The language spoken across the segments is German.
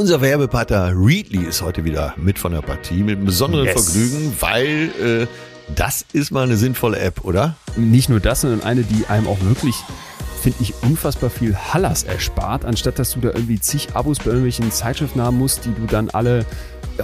Unser Werbepartner Readly ist heute wieder mit von der Partie mit einem besonderen Yes. Vergnügen, weil äh, das ist mal eine sinnvolle App, oder? Nicht nur das, sondern eine, die einem auch wirklich, finde ich, unfassbar viel Hallas erspart, anstatt dass du da irgendwie zig Abos bei irgendwelchen Zeitschriften haben musst, die du dann alle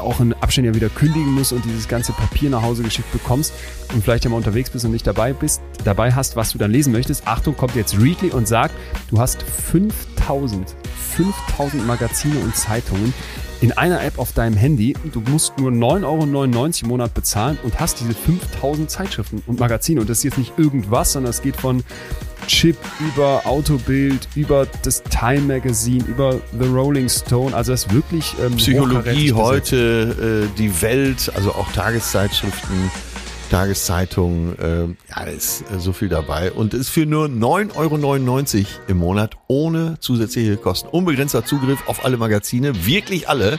auch in Abständen ja wieder kündigen musst und dieses ganze Papier nach Hause geschickt bekommst und vielleicht ja mal unterwegs bist und nicht dabei bist, dabei hast, was du dann lesen möchtest. Achtung, kommt jetzt Readly und sagt, du hast 5000, 5000 Magazine und Zeitungen in einer App auf deinem Handy. Du musst nur 9,99 Euro im Monat bezahlen und hast diese 5000 Zeitschriften und Magazine. Und das ist jetzt nicht irgendwas, sondern es geht von Chip über Autobild, über das Time Magazine, über The Rolling Stone. Also das ist wirklich ähm, Psychologie heute, äh, die Welt, also auch Tageszeitschriften, Tageszeitungen, äh, ja, ist äh, so viel dabei und ist für nur 9,99 Euro im Monat ohne zusätzliche Kosten. Unbegrenzter Zugriff auf alle Magazine, wirklich alle.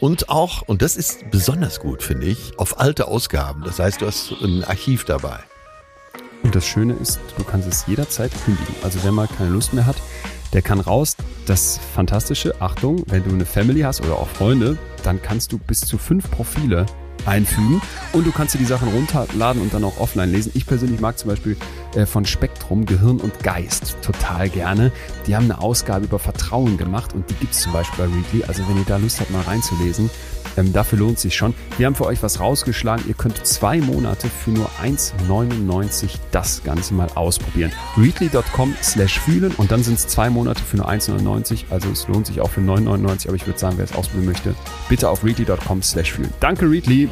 Und auch, und das ist besonders gut, finde ich, auf alte Ausgaben. Das heißt, du hast ein Archiv dabei. Und das Schöne ist, du kannst es jederzeit kündigen. Also wer mal keine Lust mehr hat, der kann raus. Das Fantastische, Achtung, wenn du eine Family hast oder auch Freunde, dann kannst du bis zu fünf Profile einfügen und du kannst dir die Sachen runterladen und dann auch offline lesen. Ich persönlich mag zum Beispiel äh, von Spektrum Gehirn und Geist total gerne. Die haben eine Ausgabe über Vertrauen gemacht und die gibt's zum Beispiel bei Weekly. Also wenn ihr da Lust habt, mal reinzulesen, ähm, dafür lohnt sich schon. Wir haben für euch was rausgeschlagen. Ihr könnt zwei Monate für nur 1,99 das Ganze mal ausprobieren. Readly.com slash fühlen und dann sind es zwei Monate für nur 1,99. Also es lohnt sich auch für 9,99. Aber ich würde sagen, wer es ausprobieren möchte, bitte auf readly.com slash fühlen. Danke, Readly.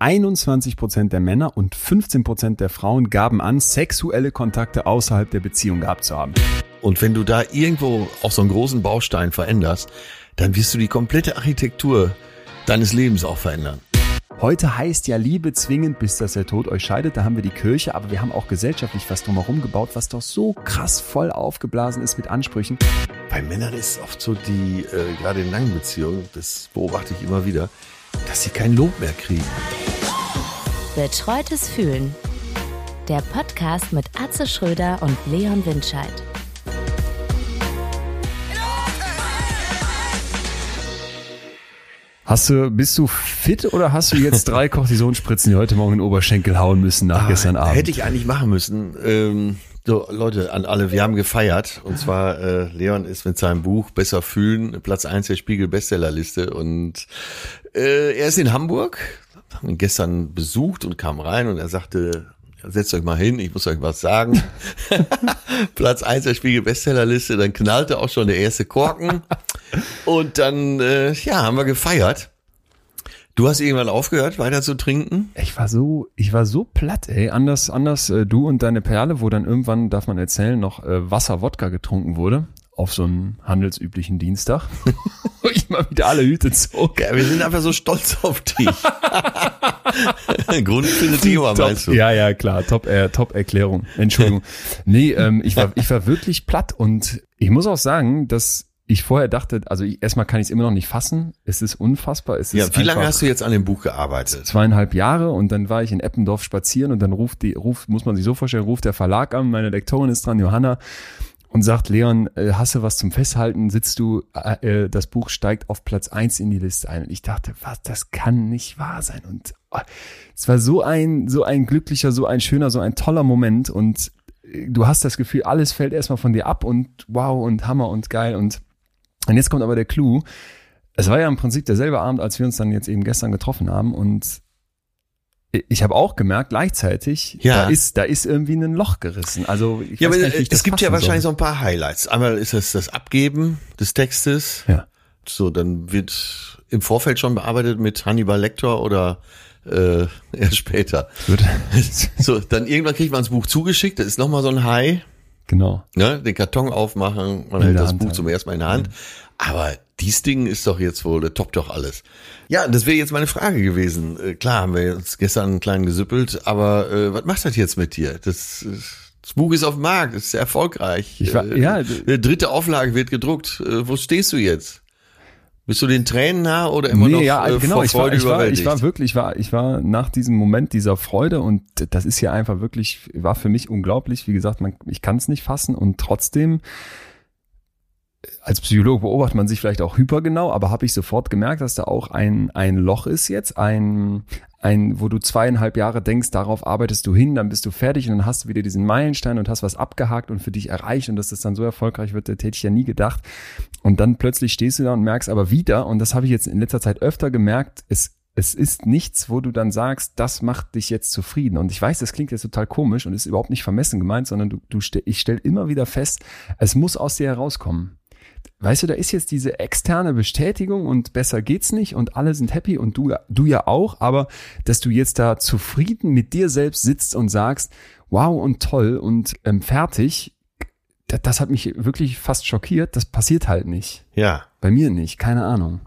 21% der Männer und 15% der Frauen gaben an, sexuelle Kontakte außerhalb der Beziehung gehabt zu haben. Und wenn du da irgendwo auch so einen großen Baustein veränderst, dann wirst du die komplette Architektur deines Lebens auch verändern. Heute heißt ja Liebe zwingend, bis dass der Tod euch scheidet. Da haben wir die Kirche, aber wir haben auch gesellschaftlich was drumherum gebaut, was doch so krass voll aufgeblasen ist mit Ansprüchen. Bei Männern ist es oft so, die äh, gerade in langen Beziehungen, das beobachte ich immer wieder, dass sie kein Lob mehr kriegen. Betreutes Fühlen. Der Podcast mit Atze Schröder und Leon Windscheid. Hast du, bist du fit oder hast du jetzt drei Cortisonspritzen, die heute Morgen in den Oberschenkel hauen müssen nach gestern Abend? Ah, Hätte ich eigentlich machen müssen. Ähm, so, Leute, an alle, wir haben gefeiert. Und zwar, äh, Leon ist mit seinem Buch Besser fühlen, Platz eins der Spiegel Bestsellerliste. Und äh, er ist in Hamburg, haben ihn gestern besucht und kam rein und er sagte, setzt euch mal hin, ich muss euch was sagen. Platz eins der Spiegel Bestsellerliste, dann knallte auch schon der erste Korken. Und dann, äh, ja, haben wir gefeiert. Du hast irgendwann aufgehört, weiter zu trinken? Ich war so, ich war so platt, ey. Anders, anders äh, du und deine Perle, wo dann irgendwann, darf man erzählen, noch äh, Wasser-Wodka getrunken wurde. Auf so einen handelsüblichen Dienstag. Wo ich mal wieder alle Hüte zog. Ja, wir sind einfach so stolz auf dich. Grund findet Thema, meinst du? Ja, ja, klar. Top, äh, top Erklärung. Entschuldigung. nee, ähm, ich war, ich war wirklich platt und ich muss auch sagen, dass ich vorher dachte, also ich, erstmal kann ich es immer noch nicht fassen. Es ist unfassbar. Es Ja, ist wie lange hast du jetzt an dem Buch gearbeitet? zweieinhalb Jahre und dann war ich in Eppendorf spazieren und dann ruft die, ruft, muss man sich so vorstellen, ruft der Verlag an, meine Lektorin ist dran, Johanna, und sagt, Leon, äh, hast du was zum Festhalten? Sitzt du, äh, äh, das Buch steigt auf Platz eins in die Liste ein. Und ich dachte, was, das kann nicht wahr sein. Und es war so ein, so ein glücklicher, so ein schöner, so ein toller Moment und äh, du hast das Gefühl, alles fällt erstmal von dir ab und wow und Hammer und geil und, und jetzt kommt aber der Clou. Es war ja im Prinzip derselbe Abend, als wir uns dann jetzt eben gestern getroffen haben und ich habe auch gemerkt, gleichzeitig, Ja. da ist, da ist irgendwie ein Loch gerissen. Also ich Ja, weiß nicht, wie äh, ich das es gibt ja wahrscheinlich soll. so ein paar Highlights. Einmal ist es das Abgeben des Textes. Ja. So, dann wird im Vorfeld schon bearbeitet mit Hannibal Lecter oder äh, erst später. Wird- So, dann irgendwann kriegt man das Buch zugeschickt. Das ist nochmal so ein High. genau. Ne? Den Karton aufmachen, man hält das Hand Buch halten. zum ersten Mal in der Hand. Aber dies Ding ist doch jetzt wohl, der toppt doch alles. Ja, das wäre jetzt meine Frage gewesen. Äh, klar, haben wir uns gestern einen kleinen gesüppelt, aber äh, was macht das jetzt mit dir? Das, äh, das Buch ist auf dem Markt, ist sehr erfolgreich. Ich war- äh, ja, eine dritte Auflage wird gedruckt. Äh, wo stehst du jetzt? Bist du den Tränen nah oder immer nee, noch ja, äh, genau. vor Ich war, Freude ich war, ich war wirklich, ich war, ich war nach diesem Moment dieser Freude und das ist ja einfach wirklich, war für mich unglaublich. Wie gesagt, man, ich kann es nicht fassen und trotzdem, als Psychologe beobachtet man sich vielleicht auch hypergenau, aber habe ich sofort gemerkt, dass da auch ein, ein Loch ist jetzt, ein, ein, wo du zweieinhalb Jahre denkst, darauf arbeitest du hin, dann bist du fertig und dann hast du wieder diesen Meilenstein und hast was abgehakt und für dich erreicht und dass das dann so erfolgreich wird, hätte ich ja nie gedacht. Und dann plötzlich stehst du da und merkst aber wieder, und das habe ich jetzt in letzter Zeit öfter gemerkt, es, es ist nichts, wo du dann sagst, das macht dich jetzt zufrieden. Und ich weiß, das klingt jetzt total komisch und ist überhaupt nicht vermessen gemeint, sondern du, du ich stelle immer wieder fest, es muss aus dir herauskommen weißt du, da ist jetzt diese externe Bestätigung und besser geht's nicht und alle sind happy und du, du ja auch, aber dass du jetzt da zufrieden mit dir selbst sitzt und sagst, wow und toll und ähm, fertig, das, das hat mich wirklich fast schockiert. Das passiert halt nicht. Ja. Bei mir nicht, keine Ahnung.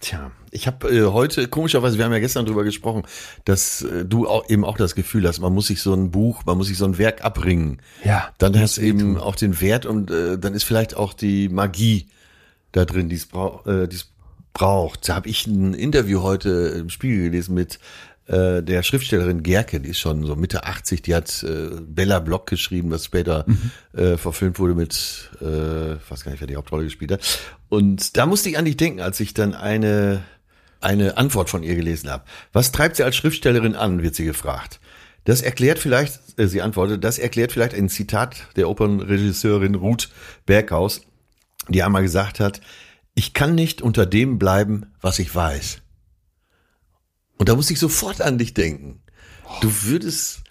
Tja, ich habe äh, heute, komischerweise, wir haben ja gestern drüber gesprochen, dass äh, du auch, eben auch das Gefühl hast, man muss sich so ein Buch, man muss sich so ein Werk abringen. Ja. Dann hast du eben auch den Wert und äh, dann ist vielleicht auch die Magie da drin, die es brau äh, die's braucht. Da habe ich ein Interview heute im Spiegel gelesen mit äh, der Schriftstellerin Gerke, die ist schon so Mitte 80, die hat äh, Bella Block geschrieben, was später mhm. äh, verfilmt wurde mit, äh, weiß gar nicht, wer die Hauptrolle gespielt hat. Und da musste ich an dich denken, als ich dann eine eine Antwort von ihr gelesen habe. Was treibt sie als Schriftstellerin an, wird sie gefragt. Das erklärt vielleicht, äh, sie antwortet, das erklärt vielleicht ein Zitat der Opernregisseurin Ruth Berghaus, die einmal gesagt hat, ich kann nicht unter dem bleiben, was ich weiß. Und da muss ich sofort an dich denken. Du würdest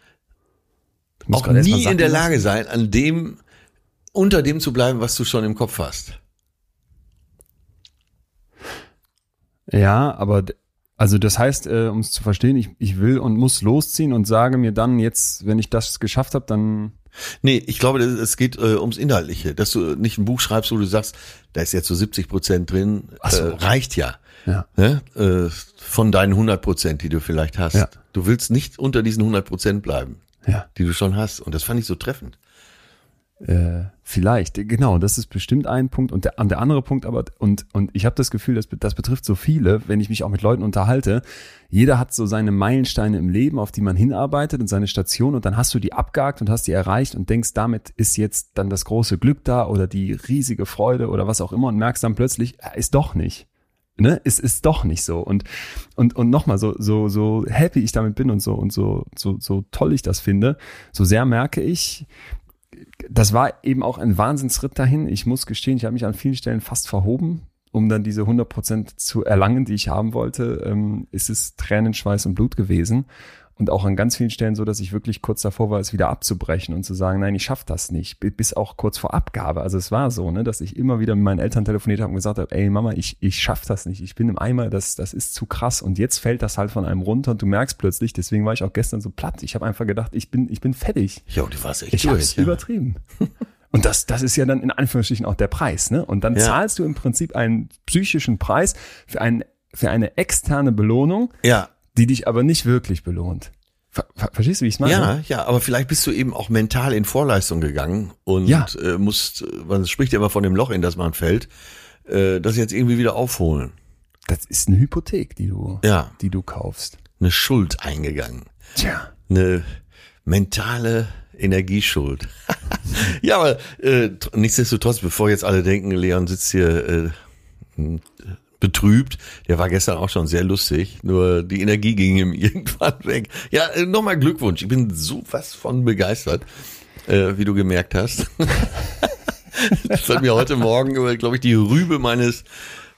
auch nie in der Lage sein, an dem, unter dem zu bleiben, was du schon im Kopf hast. Ja, aber also das heißt, äh, um es zu verstehen, ich, ich will und muss losziehen und sage mir dann jetzt, wenn ich das geschafft habe, dann. Nee, ich glaube, es geht äh, ums Inhaltliche, dass du nicht ein Buch schreibst, wo du sagst, da ist jetzt so 70 Prozent drin, so. äh, reicht ja. Ja. Ne? Äh, von deinen 100 Prozent, die du vielleicht hast. Ja. Du willst nicht unter diesen 100 Prozent bleiben, ja. die du schon hast. Und das fand ich so treffend. Äh, vielleicht, genau, das ist bestimmt ein Punkt. Und der, der andere Punkt aber, und, und ich habe das Gefühl, das, das betrifft so viele, wenn ich mich auch mit Leuten unterhalte. Jeder hat so seine Meilensteine im Leben, auf die man hinarbeitet und seine Station und dann hast du die abgehakt und hast die erreicht und denkst, damit ist jetzt dann das große Glück da oder die riesige Freude oder was auch immer und merkst dann plötzlich, ist doch nicht. Ne, es ist doch nicht so und und und nochmal so so so happy ich damit bin und so und so so so toll ich das finde, so sehr merke ich, das war eben auch ein Wahnsinnsritt dahin. Ich muss gestehen, ich habe mich an vielen Stellen fast verhoben, um dann diese 100 Prozent zu erlangen, die ich haben wollte. Ähm, ist es Tränen, Schweiß und Blut gewesen und auch an ganz vielen Stellen so, dass ich wirklich kurz davor war, es wieder abzubrechen und zu sagen, nein, ich schaffe das nicht, bis auch kurz vor Abgabe. Also es war so, ne, dass ich immer wieder mit meinen Eltern telefoniert habe und gesagt habe, ey Mama, ich, ich schaffe das nicht, ich bin im Eimer, das, das ist zu krass und jetzt fällt das halt von einem runter und du merkst plötzlich, deswegen war ich auch gestern so platt, ich habe einfach gedacht, ich bin, ich bin fertig. Ja, du warst echt Ich habe ja. übertrieben. Und das, das ist ja dann in Anführungsstrichen auch der Preis, ne? Und dann ja. zahlst du im Prinzip einen psychischen Preis für, einen, für eine externe Belohnung. Ja die dich aber nicht wirklich belohnt. Ver verstehst du, wie ich es meine? Ja, ja, aber vielleicht bist du eben auch mental in Vorleistung gegangen und ja. äh, musst, man spricht ja immer von dem Loch, in das man fällt, äh, das jetzt irgendwie wieder aufholen. Das ist eine Hypothek, die du, ja. die du kaufst. Eine Schuld eingegangen. Tja. Eine mentale Energieschuld. ja, aber äh, nichtsdestotrotz, bevor jetzt alle denken, Leon sitzt hier äh, betrübt. Der war gestern auch schon sehr lustig, nur die Energie ging ihm irgendwann weg. Ja, äh, nochmal Glückwunsch. Ich bin so was von begeistert, äh, wie du gemerkt hast. das hat mir heute Morgen, glaube ich, die Rübe meines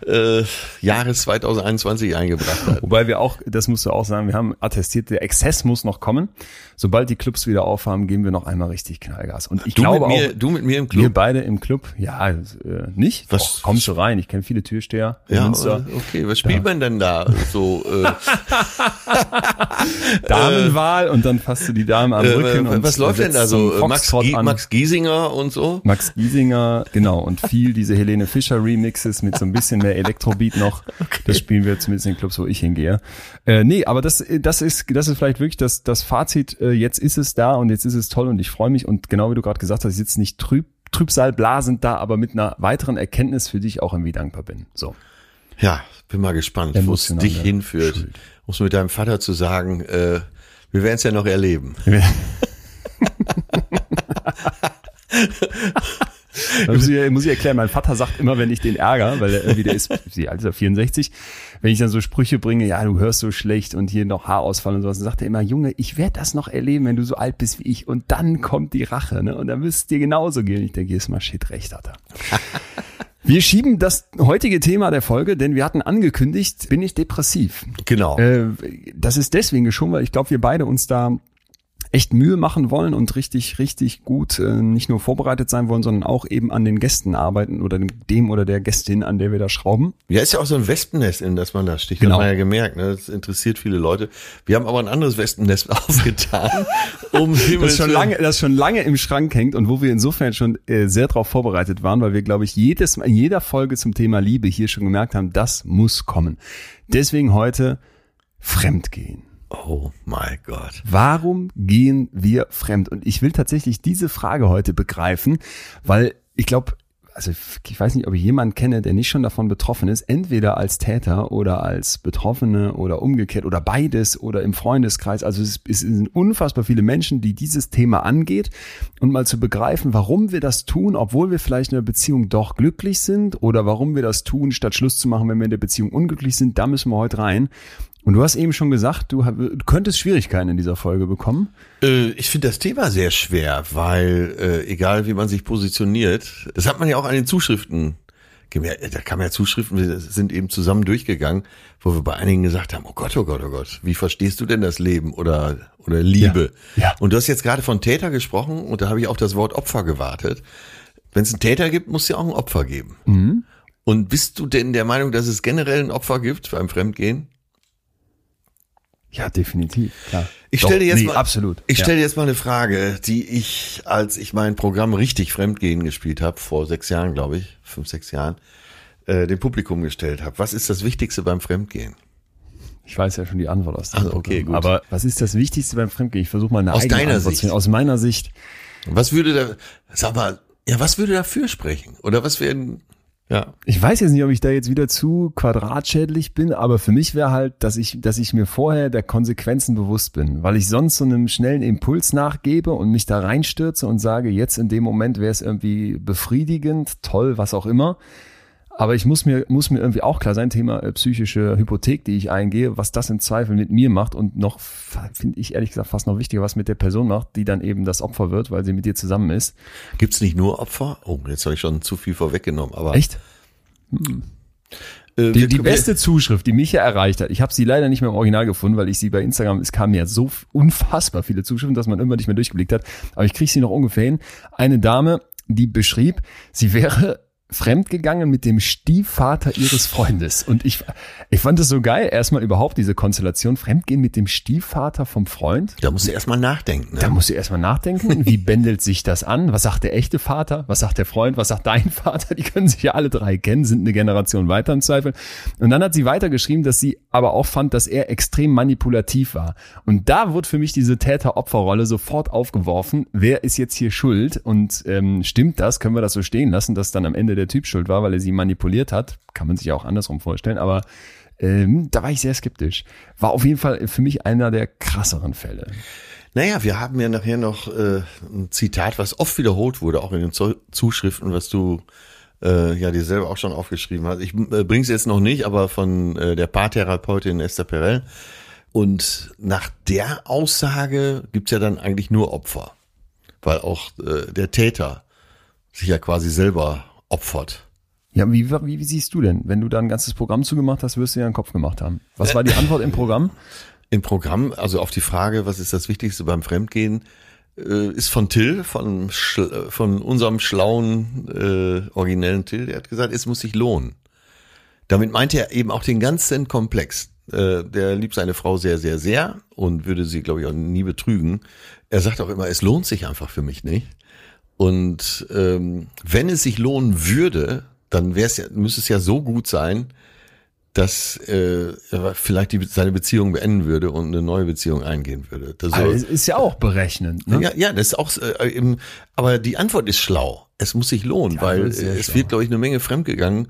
äh, Jahres 2021 eingebracht hat. Wobei wir auch, das musst du auch sagen, wir haben attestiert, der Exzess muss noch kommen. Sobald die Clubs wieder aufhaben, geben wir noch einmal richtig Knallgas. Und ich du glaube mir, auch, du mit mir im Club? Wir beide im Club, ja, äh, nicht. Was? Och, kommst du rein? Ich kenne viele Türsteher. Ja, Münster. okay. Was spielt Ja. man denn da so? Äh, Damenwahl und dann fasst du die Dame am Rücken. äh, und was läuft denn da so? Max, an. Max Giesinger und so? Max Giesinger, genau, und viel diese Helene Fischer Remixes mit so ein bisschen mehr Elektrobeat noch. Das spielen wir zumindest in den Clubs, wo ich hingehe. Äh, nee, aber das, das ist, das ist vielleicht wirklich das, das Fazit. Äh, jetzt ist es da und jetzt ist es toll und ich freue mich und genau wie du gerade gesagt hast, ich sitze nicht trüb, trübsalblasend da, aber mit einer weiteren Erkenntnis, für die ich auch irgendwie dankbar bin. So. Ja, bin mal gespannt, wo es dich hinführt. Schuld. Um es mit deinem Vater zu sagen, äh, wir werden es ja noch erleben. muss, ich, muss ich erklären, mein Vater sagt immer, wenn ich den ärgere, weil er irgendwie, der ist, wie alt ist er, 64, wenn ich dann so Sprüche bringe, ja, du hörst so schlecht und hier noch Haarausfall und sowas, dann sagt er immer, Junge, ich werde das noch erleben, wenn du so alt bist wie ich und dann kommt die Rache, ne? Und dann müsst dir genauso gehen. Ich denke, ist mal shit, recht hat er. Wir schieben das heutige Thema der Folge, denn wir hatten angekündigt, bin ich depressiv. Genau. Äh, das ist deswegen geschoben, weil ich glaube, wir beide uns da echt Mühe machen wollen und richtig, richtig gut äh, nicht nur vorbereitet sein wollen, sondern auch eben an den Gästen arbeiten oder dem oder der Gästin, an der wir da schrauben. Ja, ist ja auch so ein Wespennest, in das man da sticht. Genau. Hat man ja gemerkt, ne? Das interessiert viele Leute. Wir haben aber ein anderes Wespennest aufgetan, um das schon lange, das schon lange im Schrank hängt und wo wir insofern schon äh, sehr darauf vorbereitet waren, weil wir, glaube ich, jedes in jeder Folge zum Thema Liebe hier schon gemerkt haben, das muss kommen. Deswegen heute Fremdgehen. Oh my Gott. Warum gehen wir fremd? Und ich will tatsächlich diese Frage heute begreifen, weil ich glaube, also ich weiß nicht, ob ich jemanden kenne, der nicht schon davon betroffen ist, entweder als Täter oder als Betroffene oder umgekehrt oder beides oder im Freundeskreis. Also es, es sind unfassbar viele Menschen, die dieses Thema angeht und mal zu begreifen, warum wir das tun, obwohl wir vielleicht in der Beziehung doch glücklich sind oder warum wir das tun, statt Schluss zu machen, wenn wir in der Beziehung unglücklich sind. Da müssen wir heute rein. Und du hast eben schon gesagt, du, könntest Schwierigkeiten in dieser Folge bekommen. Äh, ich finde das Thema sehr schwer, weil äh, egal wie man sich positioniert, das hat man ja auch an den Zuschriften gemerkt. Da kamen ja Zuschriften, wir sind eben zusammen durchgegangen, wo wir bei einigen gesagt haben, oh Gott, oh Gott, oh Gott, wie verstehst du denn das Leben oder, oder Liebe? Ja, ja. Und du hast jetzt gerade von Täter gesprochen und da habe ich auf das Wort Opfer gewartet. Wenn es einen Täter gibt, muss es ja auch ein Opfer geben. Mhm. Und bist du denn der Meinung, dass es generell ein Opfer gibt beim Fremdgehen? Ja, definitiv, klar. Ich stelle dir jetzt nee, mal, absolut. Ich ja. stelle dir jetzt mal eine Frage, die ich, als ich mein Programm richtig Fremdgehen gespielt habe, vor sechs Jahren, glaube ich, fünf, sechs Jahren, äh, dem Publikum gestellt habe. Was ist das Wichtigste beim Fremdgehen? Ich weiß ja schon die Antwort aus Also, okay, gut. Aber was ist das Wichtigste beim Fremdgehen? Ich versuche mal eine Aus deiner Antwort Sicht. Aus meiner Sicht. Was würde da, sag mal, ja, was würde dafür sprechen? Oder was wären, ja. Ich weiß jetzt nicht, ob ich da jetzt wieder zu quadratschädlich bin, aber für mich wäre halt, dass ich, dass ich mir vorher der Konsequenzen bewusst bin, weil ich sonst so einem schnellen Impuls nachgebe und mich da reinstürze und sage, jetzt in dem Moment wäre es irgendwie befriedigend, toll, was auch immer. Aber ich muss mir, muss mir irgendwie auch klar sein, Thema äh, psychische Hypothek, die ich eingehe, was das im Zweifel mit mir macht und noch, finde ich ehrlich gesagt fast noch wichtiger, was mit der Person macht, die dann eben das Opfer wird, weil sie mit dir zusammen ist. Gibt's nicht nur Opfer? Oh, jetzt habe ich schon zu viel vorweggenommen, aber. Echt? Äh, Die, wir- die wir- beste Zuschrift, die mich ja erreicht hat, ich habe sie leider nicht mehr im Original gefunden, weil ich sie bei Instagram, es kamen ja so unfassbar viele Zuschriften, dass man immer nicht mehr durchgeblickt hat, aber ich kriege sie noch ungefähr hin. Eine Dame, die beschrieb, sie wäre fremdgegangen mit dem Stiefvater ihres Freundes. Und ich, ich fand es so geil, erstmal überhaupt diese Konstellation, Fremdgehen mit dem Stiefvater vom Freund. Da musst du erstmal nachdenken. Ne? Da musst du erstmal nachdenken, wie bändelt sich das an? Was sagt der echte Vater? Was sagt der Freund? Was sagt dein Vater? Die können sich ja alle drei kennen, sind eine Generation weiter im Zweifel. Und dann hat sie weitergeschrieben, dass sie aber auch fand, dass er extrem manipulativ war. Und da wurde für mich diese Täter-Opfer-Rolle sofort aufgeworfen. Wer ist jetzt hier schuld? Und ähm, stimmt das? Können wir das so stehen lassen, dass dann am Ende der Typ schuld war, weil er sie manipuliert hat? Kann man sich auch andersrum vorstellen. Aber ähm, da war ich sehr skeptisch. War auf jeden Fall für mich einer der krasseren Fälle. Naja, wir haben ja nachher noch äh, ein Zitat, was oft wiederholt wurde, auch in den Zu- Zuschriften, was du äh, ja dir selber auch schon aufgeschrieben hast. Ich äh, bring's jetzt noch nicht, aber von äh, der Paartherapeutin Esther Perel. Und nach der Aussage gibt's ja dann eigentlich nur Opfer, weil auch äh, der Täter sich ja quasi selber opfert. Ja, wie, wie, wie siehst du denn? Wenn du da ein ganzes Programm zugemacht hast, wirst du ja einen Kopf gemacht haben. Was war die Antwort im Programm? Im Programm, also auf die Frage, was ist das Wichtigste beim Fremdgehen, äh, ist von Till, von, von unserem schlauen, äh, originellen Till, der hat gesagt, es muss sich lohnen. Damit meint er eben auch den ganzen Komplex. Äh, der liebt seine Frau sehr, sehr, sehr und würde sie, glaube ich, auch nie betrügen. Er sagt auch immer, es lohnt sich einfach für mich nicht. Und ähm, wenn es sich lohnen würde, dann wäre es ja, müsste es ja so gut sein, dass äh, er vielleicht die, seine Beziehung beenden würde und eine neue Beziehung eingehen würde. Das Also, ist ja auch berechnend. Ne? ja, ja, das ist auch äh, eben, aber die Antwort ist schlau. Es muss sich lohnen, Ja, weil es schlau. wird, glaube ich, eine Menge fremdgegangen, Äh,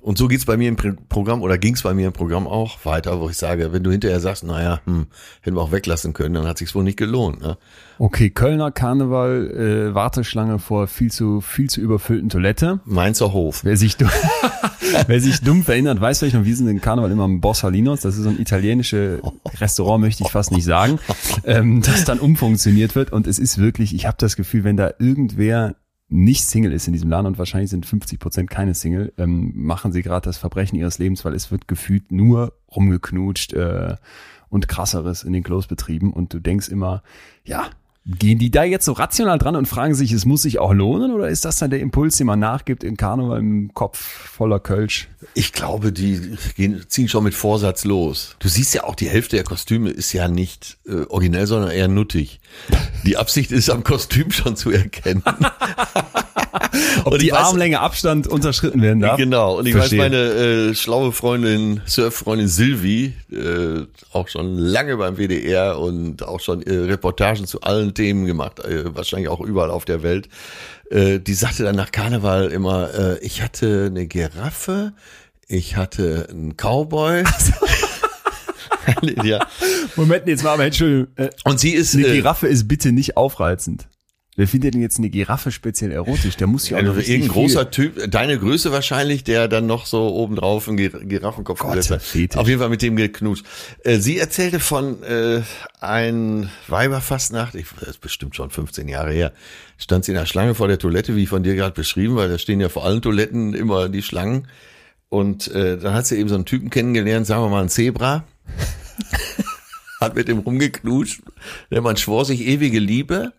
und so geht's bei mir im Pro- Programm oder ging's bei mir im Programm auch weiter, wo ich sage, wenn du hinterher sagst, naja, hm, hätten wir auch weglassen können, dann hat sich's wohl nicht gelohnt. Ne? Okay, Kölner Karneval, äh, Warteschlange vor viel zu, viel zu überfüllten Toilette. Mainzer Hof. Wer sich, dumm, wer sich dumm verinnert, weiß vielleicht noch, wir sind in Karneval immer im Borsalinos. Das ist so ein italienisches Restaurant, möchte ich fast nicht sagen, ähm, das dann umfunktioniert wird. Und es ist wirklich, ich habe das Gefühl, wenn da irgendwer nicht Single ist in diesem Laden und wahrscheinlich sind 50 Prozent keine Single, ähm, machen sie gerade das Verbrechen ihres Lebens, weil es wird gefühlt nur rumgeknutscht äh, und krasseres in den Klos betrieben. Und du denkst immer, ja, gehen die da jetzt so rational dran und fragen sich, es muss sich auch lohnen oder ist das dann der Impuls, den man nachgibt in Karneval im Kopf voller Kölsch? Ich glaube, die gehen, ziehen schon mit Vorsatz los. Du siehst ja auch, die Hälfte der Kostüme ist ja nicht äh, originell, sondern eher nuttig. Die Absicht ist am Kostüm schon zu erkennen. Ob Und die weiß- Armlänge Abstand unterschritten werden darf? Genau, und ich Verstehe. weiß, meine äh, schlaue Freundin, Surffreundin Silvi, äh, auch schon lange beim WDR und auch schon äh, Reportagen zu allen Themen gemacht, äh, wahrscheinlich auch überall auf der Welt. Äh, die sagte dann nach Karneval immer, äh, ich hatte eine Giraffe, ich hatte einen Cowboy. ja. Moment, jetzt mal, aber Entschuldigung. Äh, Und sie ist eine äh, Giraffe ist bitte nicht aufreizend. Wer findet denn jetzt eine Giraffe speziell erotisch? Der muss ja auch Also irgendein großer Typ, deine Größe wahrscheinlich, der dann noch so obendrauf einen Gir- Giraffenkopf gesetzt hat. Auf jeden Fall mit dem geknutscht. Äh, Sie erzählte von äh, ein Weiberfastnacht, ich, das ist bestimmt schon 15 Jahre her, stand sie in der Schlange vor der Toilette, wie von dir gerade beschrieben, weil da stehen ja vor allen Toiletten immer die Schlangen. Und äh, dann hat sie eben so einen Typen kennengelernt, sagen wir mal einen Zebra. hat mit dem rumgeknutscht. Der Mann schwor sich ewige Liebe.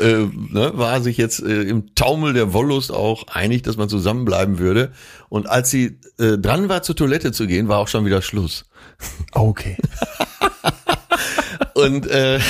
Äh, ne, war sich jetzt äh, im Taumel der Wollust auch einig, dass man zusammenbleiben würde. Und als sie äh, dran war, zur Toilette zu gehen, war auch schon wieder Schluss. Okay. Und äh,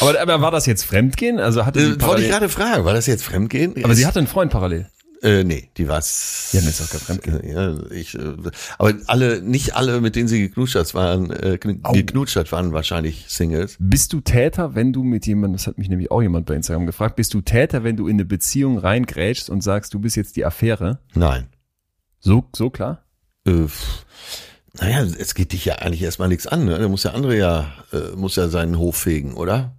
Aber, aber war das jetzt Fremdgehen? Also hatte sie äh, wollte ich gerade fragen, war das jetzt Fremdgehen? aber sie hatte einen Freund parallel. Äh, nee, die war's. Ja, das ist doch kein Fremdgehen. Ja, ich, äh, aber alle, nicht alle, mit denen sie geknutscht hat, waren, äh, geknutscht hat, waren wahrscheinlich Singles. Bist du Täter, wenn du mit jemandem, das hat mich nämlich auch jemand bei Instagram gefragt, bist du Täter, wenn du in eine Beziehung reingrätschst und sagst, du bist jetzt die Affäre? Nein. So, so klar? Äh, naja, es geht dich ja eigentlich erstmal nichts an, ne? Da muss der andere ja, äh, muss ja seinen Hof fegen, oder?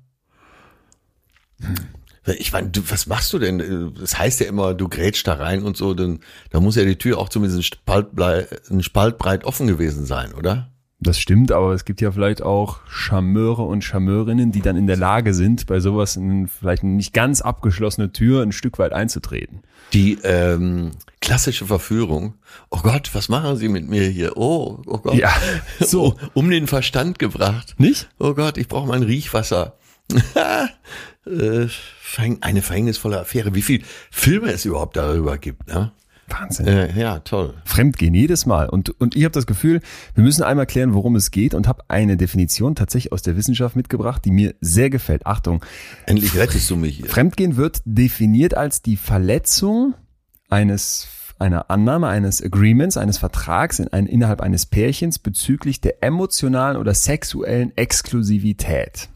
Ich meine, du, was machst du denn? Das heißt ja immer, du grätschst da rein und so, dann, da muss ja die Tür auch zumindest ein Spalt, blei- ein Spalt breit offen gewesen sein, oder? Das stimmt, aber es gibt ja vielleicht auch Charmeure und Charmeurinnen, die dann in der Lage sind, bei sowas in vielleicht eine nicht ganz abgeschlossene Tür ein Stück weit einzutreten. Die ähm, klassische Verführung. Oh Gott, was machen Sie mit mir hier? Oh, oh Gott. Ja, so. Um den Verstand gebracht. Nicht? Oh Gott, ich brauche mein Riechwasser. äh, eine verhängnisvolle Affäre. Wie viel Filme es überhaupt darüber gibt, ne? Wahnsinn. Äh, ja, toll. Fremdgehen jedes Mal. Und, und ich habe das Gefühl, wir müssen einmal klären, worum es geht und habe eine Definition tatsächlich aus der Wissenschaft mitgebracht, die mir sehr gefällt. Achtung, Endlich rettest du mich hier. Fremdgehen wird definiert als die Verletzung eines einer Annahme eines Agreements, eines Vertrags in ein, innerhalb eines Pärchens bezüglich der emotionalen oder sexuellen Exklusivität.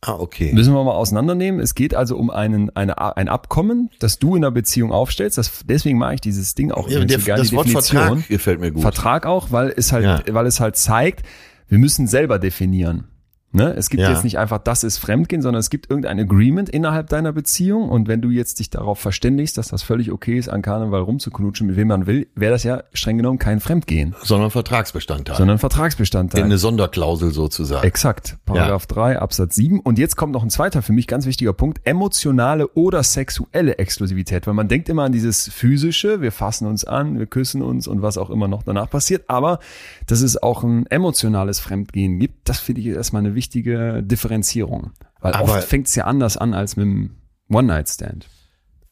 Ah, okay. Müssen wir mal auseinandernehmen. Es geht also um einen, eine, ein Abkommen, das du in einer Beziehung aufstellst. Das, deswegen mag ich dieses Ding auch Ja, der, das die Wort Definition. Vertrag gefällt mir gut. Vertrag auch, weil es halt, Ja. weil es halt zeigt, wir müssen selber definieren. Ne? Es gibt Ja. jetzt nicht einfach, das ist Fremdgehen, sondern es gibt irgendein Agreement innerhalb deiner Beziehung und wenn du jetzt dich darauf verständigst, dass das völlig okay ist, an Karneval rumzuknutschen, mit wem man will, wäre das ja streng genommen kein Fremdgehen, sondern Vertragsbestandteil. sondern Vertragsbestandteil. eine Sonderklausel sozusagen. Exakt. Paragraph 3 Absatz 7. Und jetzt kommt noch ein zweiter für mich ganz wichtiger Punkt. Emotionale oder sexuelle Exklusivität. Weil man denkt immer an dieses physische, wir fassen uns an, wir küssen uns und was auch immer noch danach passiert. Aber dass es auch ein emotionales Fremdgehen gibt, das finde ich erstmal eine wichtige Differenzierung. Weil Aber- oft fängt es ja anders an als mit einem One-Night-Stand.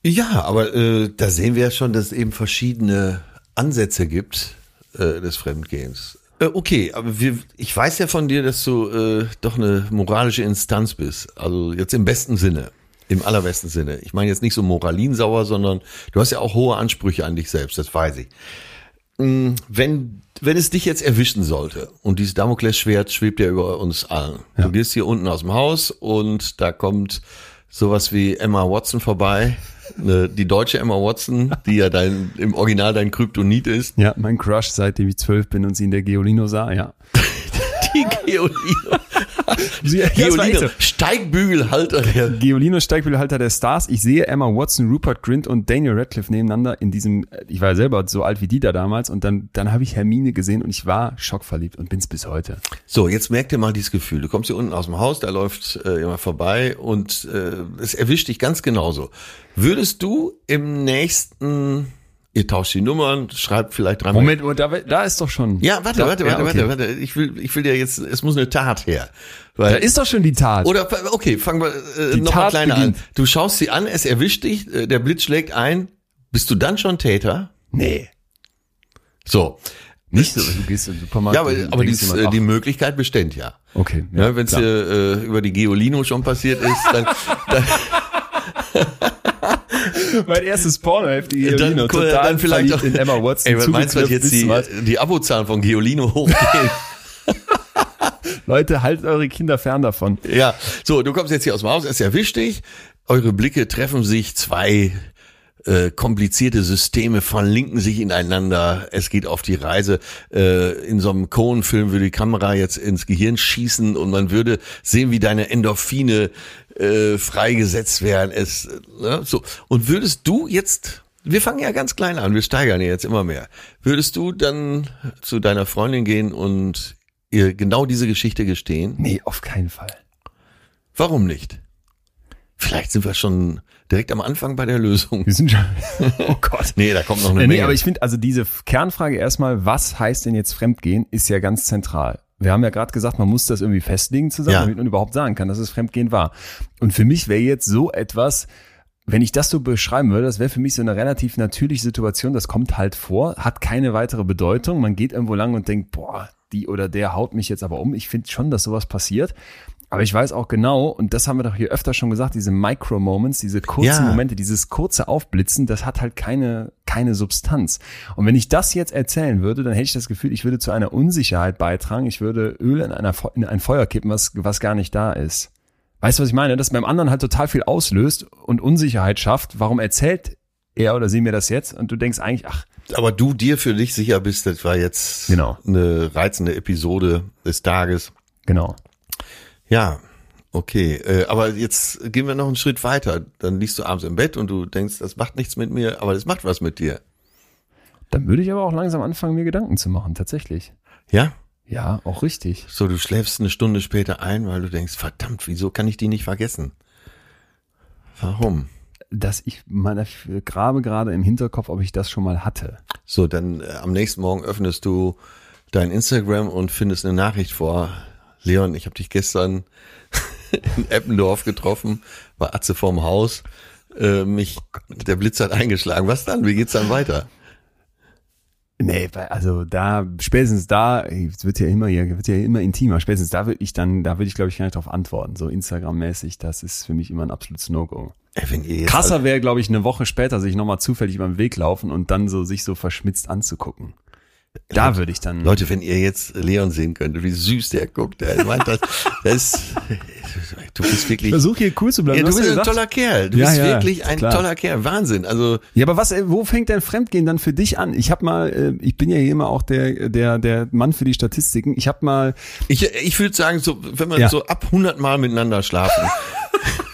Ja, aber äh, da sehen wir ja schon, dass es eben verschiedene Ansätze gibt äh, des Fremdgehens. Äh, okay, aber wir, ich weiß ja von dir, dass du äh, doch eine moralische Instanz bist. Also jetzt im besten Sinne, im allerbesten Sinne. Ich meine jetzt nicht so moralinsauer, sondern du hast ja auch hohe Ansprüche an dich selbst, das weiß ich. Mm, Wenn, wenn es dich jetzt erwischen sollte und dieses Damoklesschwert schwebt ja über uns allen. Du gehst hier unten aus dem Haus und da kommt sowas wie Emma Watson vorbei die deutsche Emma Watson, die ja dein, im Original dein Kryptonit ist. Ja, mein Crush, seitdem ich zwölf bin und sie in der Geolino sah, ja. Die Geolino. Sie- Geolino. Steigbügelhalter der Geolino Steigbügelhalter der Stars. Ich sehe Emma Watson, Rupert Grint und Daniel Radcliffe nebeneinander in diesem, ich war ja selber so alt wie die da damals und dann, dann habe ich Hermine gesehen und ich war schockverliebt und bin's bis heute. So, jetzt merk dir mal dieses Gefühl. Du kommst hier unten aus dem Haus, da läuft äh, jemand vorbei und äh, es erwischt dich ganz genauso. Würdest du im nächsten, ihr tauscht die Nummern, schreibt vielleicht dreimal. Moment, da, da ist doch schon. Ja, warte, da, warte, ja, warte, okay. warte, warte. Ich will, ich will dir jetzt, es muss eine Tat her. Weil, Da ist doch schon die Tat. oder, okay, fangen wir äh, Die noch mal Tat kleiner beginnt. an. Du schaust sie an, es erwischt dich, äh, der Blitz schlägt ein. Bist du dann schon Täter? nee. So. Nicht so, du gehst im Supermarkt. Ja, aber, aber denkst die, jemand, äh, die Möglichkeit besteht ja. Okay. Ja, Wenn es dir äh, über die Geolino schon passiert ist, dann, dann, mein erstes Pornoheft, die dann, Geolino, dann, total vielleicht auch, in Emma Watson. Ey, was meinst du, jetzt die, Hals. die Abozahlen von Geolino hochgehen? Leute, haltet eure Kinder fern davon. ja, so, du kommst jetzt hier aus dem Haus, es erwischt dich, eure Blicke treffen sich, zwei äh, komplizierte Systeme verlinken sich ineinander, es geht auf die Reise. Äh, in so einem Cohen-Film würde die Kamera jetzt ins Gehirn schießen und man würde sehen, wie deine Endorphine äh, freigesetzt werden. Es, äh, so. Und würdest du jetzt, wir fangen ja ganz klein an, wir steigern ja jetzt immer mehr, würdest du dann zu deiner Freundin gehen und ihr genau diese Geschichte gestehen? Nee, auf keinen Fall. Warum nicht? Vielleicht sind wir schon direkt am Anfang bei der Lösung. Wir sind schon, oh Gott. Nee, da kommt noch eine Äh, nee, Menge. aber ich finde, also diese Kernfrage erstmal, was heißt denn jetzt Fremdgehen, ist ja ganz zentral. Wir haben ja gerade gesagt, man muss das irgendwie festlegen zusammen, Ja. damit man überhaupt sagen kann, dass es Fremdgehen war. Und für mich wäre jetzt so etwas, wenn ich das so beschreiben würde, das wäre für mich so eine relativ natürliche Situation, das kommt halt vor, hat keine weitere Bedeutung. Man geht irgendwo lang und denkt, boah, die oder der haut mich jetzt aber um. Ich finde schon, dass sowas passiert. Aber ich weiß auch genau, und das haben wir doch hier öfter schon gesagt, diese Micro-Moments, diese kurzen Ja. Momente, dieses kurze Aufblitzen, das hat halt keine, keine Substanz. Und wenn ich das jetzt erzählen würde, dann hätte ich das Gefühl, ich würde zu einer Unsicherheit beitragen, ich würde Öl in, einer, in ein Feuer kippen, was, was gar nicht da ist. Weißt du, was ich meine? Dass beim anderen halt total viel auslöst und Unsicherheit schafft. Warum erzählt er oder sie mir das jetzt? Und du denkst eigentlich, ach, aber du dir für dich sicher bist, das war jetzt Genau. eine reizende Episode des Tages. genau. Ja, okay. Äh, aber jetzt gehen wir noch einen Schritt weiter. Dann liegst du abends im Bett und du denkst, das macht nichts mit mir, aber das macht was mit dir. Dann würde ich aber auch langsam anfangen, mir Gedanken zu machen, tatsächlich. Ja? Ja, auch richtig. So, du schläfst eine Stunde später ein, weil du denkst, verdammt, wieso kann ich die nicht vergessen? Warum? Dass ich meiner grabe gerade im Hinterkopf, ob ich das schon mal hatte. So, dann äh, am nächsten Morgen öffnest du dein Instagram und findest eine Nachricht vor. Leon, ich habe dich gestern in Eppendorf getroffen, war Atze vorm Haus. Äh, mich, der Blitz hat eingeschlagen. Was dann? Wie geht's dann weiter? Nee, also da, spätestens da, es wird ja immer, wird ja immer intimer, spätestens da würde ich dann, da würde ich glaube ich gar nicht drauf antworten. So Instagram-mäßig, das ist für mich immer ein absolutes No-Go. Krasser wäre, glaube ich, eine Woche später sich nochmal zufällig über den Weg laufen und dann so sich so verschmitzt anzugucken. Da würde ich dann. Leute, wenn ihr jetzt Leon sehen könntet, wie süß der guckt, der meint das, das ist, du bist wirklich, versuch hier cool zu bleiben. ja, du bist ja ein gesagt- toller Kerl, du Ja, bist ja, wirklich ein klar. toller Kerl, Wahnsinn, also, Ja, aber was, äh, wo fängt denn Fremdgehen dann für dich an? Ich habe mal, äh, ich bin ja hier immer auch der, der, der Mann für die Statistiken. Ich habe mal, ich, ich würde sagen, so, wenn wir Ja. so ab 100 Mal miteinander schlafen,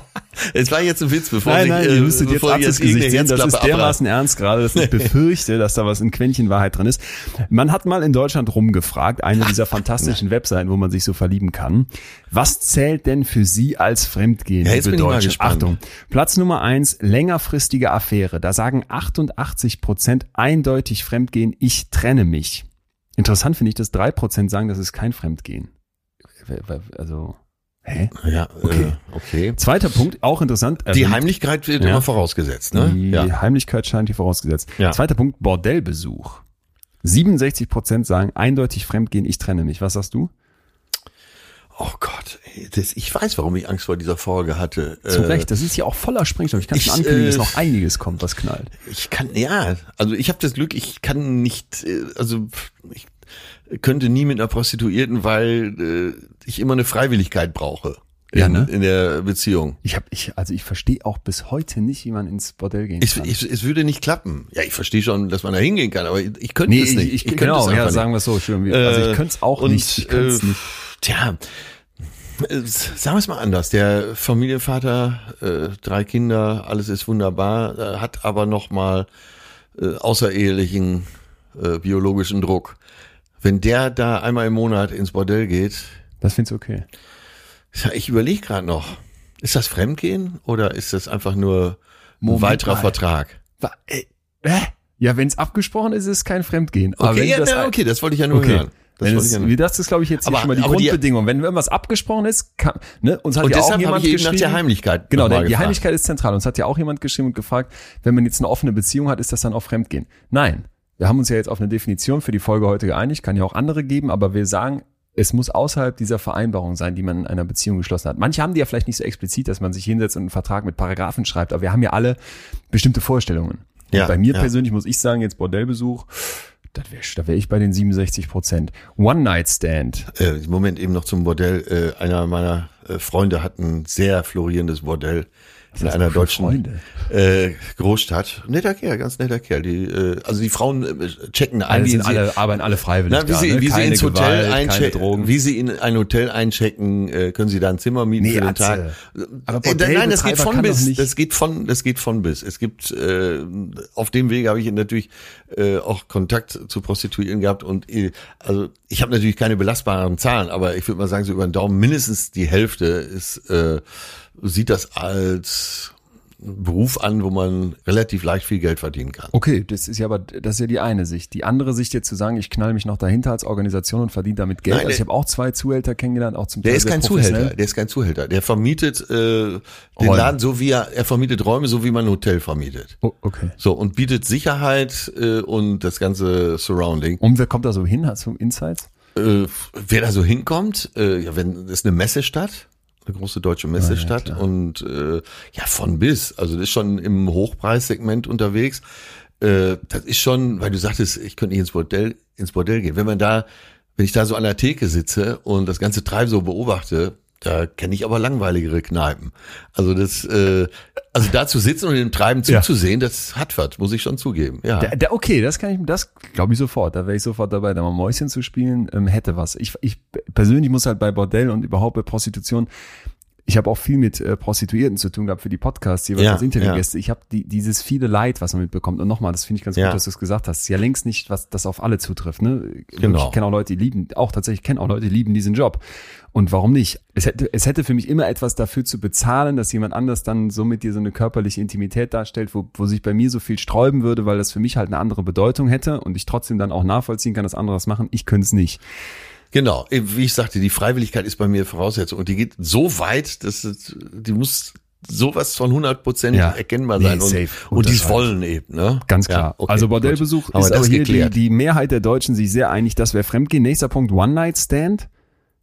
es war jetzt ein Witz, bevor nein, nein, äh, ihr müsstet jetzt ich irgendeine Gesicht sehen, das ist dermaßen ernst gerade, dass ich befürchte, dass da was in Quäntchen Wahrheit drin ist. Man hat mal in Deutschland rumgefragt, eine dieser fantastischen Webseiten, wo man sich so verlieben kann. Was zählt denn für Sie als Fremdgehen, Ja, liebe ich Deutsche? Achtung, Platz Nummer eins, längerfristige Affäre. Da sagen 88 Prozent eindeutig Fremdgehen, ich trenne mich. Interessant finde ich, dass drei Prozent sagen, das ist kein Fremdgehen. Also, hä? Ja, Okay. Äh, okay. Zweiter Punkt, auch interessant. Die erwähnt- Heimlichkeit wird Ja. immer vorausgesetzt, ne? Die Ja. Heimlichkeit scheint hier vorausgesetzt. Ja. Zweiter Punkt, Bordellbesuch. 67 Prozent sagen eindeutig fremdgehen, ich trenne mich. Was sagst du? Oh Gott, ey, das, ich weiß, warum ich Angst vor dieser Folge hatte. Zu Äh, Recht, das ist ja auch voller Sprengstoff. Ich kann schon ankündigen, dass äh, noch einiges kommt, was knallt. Ich kann, ja, also ich habe das Glück, ich kann nicht, äh, also ich könnte nie mit einer Prostituierten, weil äh, ich immer eine Freiwilligkeit brauche. in, Ja, ne? in der Beziehung. Ich hab, ich, also ich verstehe auch bis heute nicht, wie man ins Bordell gehen kann. es, es würde nicht klappen. Ja, ich verstehe schon, dass man da hingehen kann, aber ich, ich könnte nee, es nicht. ich, ich, könnte genau, es ja, nicht. sagen wir es so. Schön, also Äh, ich könnte es auch und, nicht. Ich könnte äh, nicht. Tja, äh, sagen wir es mal anders. Der Familienvater, äh, drei Kinder, alles ist wunderbar, äh, hat aber noch mal äh, außerehelichen äh, biologischen Druck. Wenn der da einmal im Monat ins Bordell geht, Das find's okay. ich überlege gerade noch, ist das Fremdgehen oder ist das einfach nur ein Moment weiterer mal. Vertrag? Äh, äh? Ja, wenn es abgesprochen ist, ist es kein Fremdgehen. Aber Okay, ja, das, na, okay, das wollte ich ja nur okay. hören. Das ich ja nur. das ist, glaube ich, jetzt Aber- schon mal die aber die- Grundbedingung. Wenn irgendwas abgesprochen ist, kann, ne, uns hat Und ja auch jemand ich eben geschrieben. nach der Heimlichkeit Genau, der, die. Heimlichkeit ist zentral. Uns hat ja auch jemand geschrieben und gefragt, wenn man jetzt eine offene Beziehung hat, ist das dann auch Fremdgehen? Nein. Wir haben uns ja jetzt auf eine Definition für die Folge heute geeinigt, kann ja auch andere geben, aber wir sagen, es muss außerhalb dieser Vereinbarung sein, die man in einer Beziehung geschlossen hat. Manche haben die ja vielleicht nicht so explizit, dass man sich hinsetzt und einen Vertrag mit Paragraphen schreibt, aber wir haben ja alle bestimmte Vorstellungen. Und Ja, bei mir ja. persönlich muss ich sagen, jetzt Bordellbesuch, das wär, da wäre ich bei den 67 Prozent. One-Night-Stand. Äh, Moment eben noch zum Bordell. Äh, einer meiner äh, Freunde hat ein sehr florierendes Bordell in einer deutschen äh, Großstadt. Netter Kerl, ganz netter Kerl. Die, äh, also die Frauen äh, checken ein, Alle wie sie, alle, arbeiten alle freiwillig na, wie da, sie, ne? wie sie ins Hotel einchecken, wie sie in ein Hotel einchecken, äh, können sie da ein Zimmer mieten Nee, für den. Tag. Aber Äh, nein, das geht von bis. Das geht von, das geht von bis. Es gibt äh, auf dem Wege habe ich natürlich äh, auch Kontakt zu Prostituierten gehabt und äh, also ich habe natürlich keine belastbaren Zahlen, aber ich würde mal sagen so über den Daumen mindestens die Hälfte ist äh, sieht das als Beruf an, wo man relativ leicht viel Geld verdienen kann. Okay, das ist ja aber das ist ja die eine Sicht. Die andere Sicht jetzt zu sagen, ich knall mich noch dahinter als Organisation und verdiene damit Geld. Nein, also ich der- habe auch zwei Zuhälter kennengelernt, auch zum Der Teil ist sehr kein. Zuhälter, der ist kein Zuhälter. Der vermietet äh, den Räume. Laden so wie er, er vermietet Räume, so wie man ein Hotel vermietet. Oh, okay. So und bietet Sicherheit äh, und das ganze Surrounding. Und wer kommt da so hin? Hast du Insights? Äh, wer da so hinkommt, äh, ja, wenn ist eine Messestadt, eine große deutsche Messestadt klar. und äh, ja von bis, also das ist schon im Hochpreissegment unterwegs. Äh, das ist schon, weil du sagtest, ich könnte nicht ins Bordell ins Bordell gehen. Wenn man da, wenn ich da so an der Theke sitze und das ganze Treiben so beobachte, da kenne ich aber langweiligere Kneipen. Also das, äh, also da zu sitzen und dem Treiben Ja. zuzusehen, das hat was, muss ich schon zugeben. Ja. Da, da, okay, das kann ich, das glaube ich sofort. Da wäre ich sofort dabei, da mal Mäuschen zu spielen, ähm, hätte was. Ich, ich persönlich muss halt bei Bordell und überhaupt bei Prostitution. Ich habe auch viel mit äh, Prostituierten zu tun gehabt für die Podcasts, jeweils Ja, als Interviewgäste. Ich habe die, dieses viele Leid, was man mitbekommt. Und nochmal, das finde ich ganz Ja. gut, dass du es gesagt hast. Ist ja längst nicht, was das auf alle zutrifft. Ne? Genau. Ich kenne auch Leute, die lieben, auch tatsächlich kenne auch Leute, die lieben diesen Job. Und warum nicht? Es hätte, es hätte für mich immer etwas dafür zu bezahlen, dass jemand anders dann so mit dir so eine körperliche Intimität darstellt, wo, wo sich bei mir so viel sträuben würde, weil das für mich halt eine andere Bedeutung hätte und ich trotzdem dann auch nachvollziehen kann, dass andere das machen. Ich könnte es nicht. Genau, eben wie ich sagte, die Freiwilligkeit ist bei mir Voraussetzung und die geht so weit, dass die muss sowas von 100 Prozent Ja. erkennbar Nee, sein und, safe. und die es wollen eben, ne? Ganz Ja, klar. okay, also gut. Bordellbesuch wir ist aber das hier die, die Mehrheit der Deutschen sich sehr einig, das wäre Fremdgehen. Nächster Punkt, One-Night-Stand.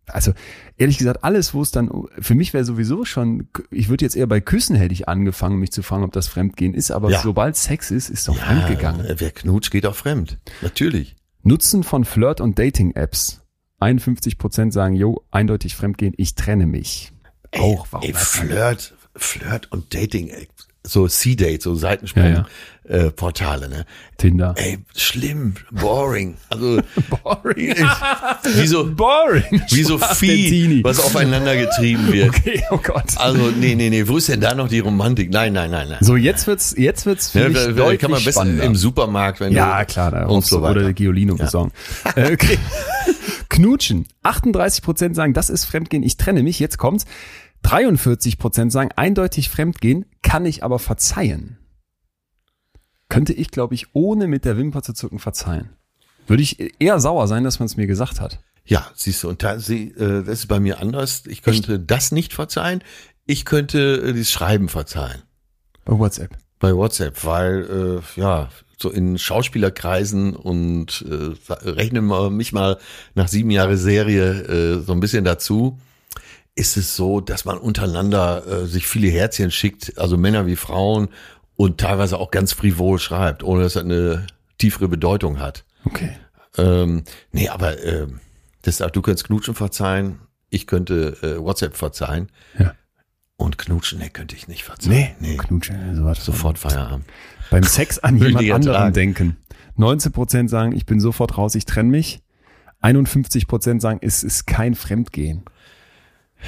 Also ehrlich gesagt, alles, wo es dann, für mich wäre sowieso schon, ich würde jetzt eher bei Küssen hätte ich angefangen, mich zu fragen, ob das Fremdgehen ist, aber Ja. sobald Sex ist, ist doch ja, fremdgegangen. Wer knutscht, geht auch fremd. Natürlich. Nutzen von Flirt- und Dating-Apps. 51 Prozent sagen, jo, eindeutig Fremdgehen, ich trenne mich. Auch, warum? Ey, Flirt, Flirt und Dating, ey, so C-Date, so Seitensprung, Ja, Äh, Portale, ne? Tinder. Ey, schlimm, boring. Also, Boring. wie so, Boring. wie so Bettini. was aufeinander getrieben wird. Okay, oh Gott. Also, nee, nee, nee, wo ist denn da noch die Romantik? Nein, nein, nein, nein. So, jetzt wird's, jetzt wird's für Ja, mich deutlich kann man besser spannender. im Supermarkt, wenn ja, du klar, da und so weiter. oder Giolino Ja. besorgen. Äh, okay. Knutschen. 38 Prozent sagen, das ist Fremdgehen, ich trenne mich, jetzt kommt's. 43 Prozent sagen, eindeutig Fremdgehen, kann ich aber verzeihen. Könnte ich, glaube ich, ohne mit der Wimper zu zucken verzeihen. Würde ich eher sauer sein, dass man es mir gesagt hat. Ja, siehst du, und da, sie, äh, das ist bei mir anders. Ich könnte das nicht verzeihen. Ich könnte äh, dieses Schreiben verzeihen Bei WhatsApp. Bei WhatsApp, weil äh, ja so in Schauspielerkreisen und äh, rechnen wir mich mal nach sieben Jahre Serie äh, so ein bisschen dazu. Ist es so, dass man untereinander äh, sich viele Herzchen schickt, also Männer wie Frauen und teilweise auch ganz frivol schreibt, ohne dass das eine tiefere Bedeutung hat. Okay. Ähm, nee, aber ähm, deshalb, du kannst Knutschen verzeihen. ich könnte äh, WhatsApp verzeihen. Ja. Und knutschen, nee, könnte ich nicht verzeihen. Nee, Knutschen, sowas. Sofort Feierabend. Beim Sex an jemand anderen Tag. denken. 19 Prozent sagen, ich bin sofort raus, ich trenne mich. 51 Prozent sagen, es ist kein Fremdgehen.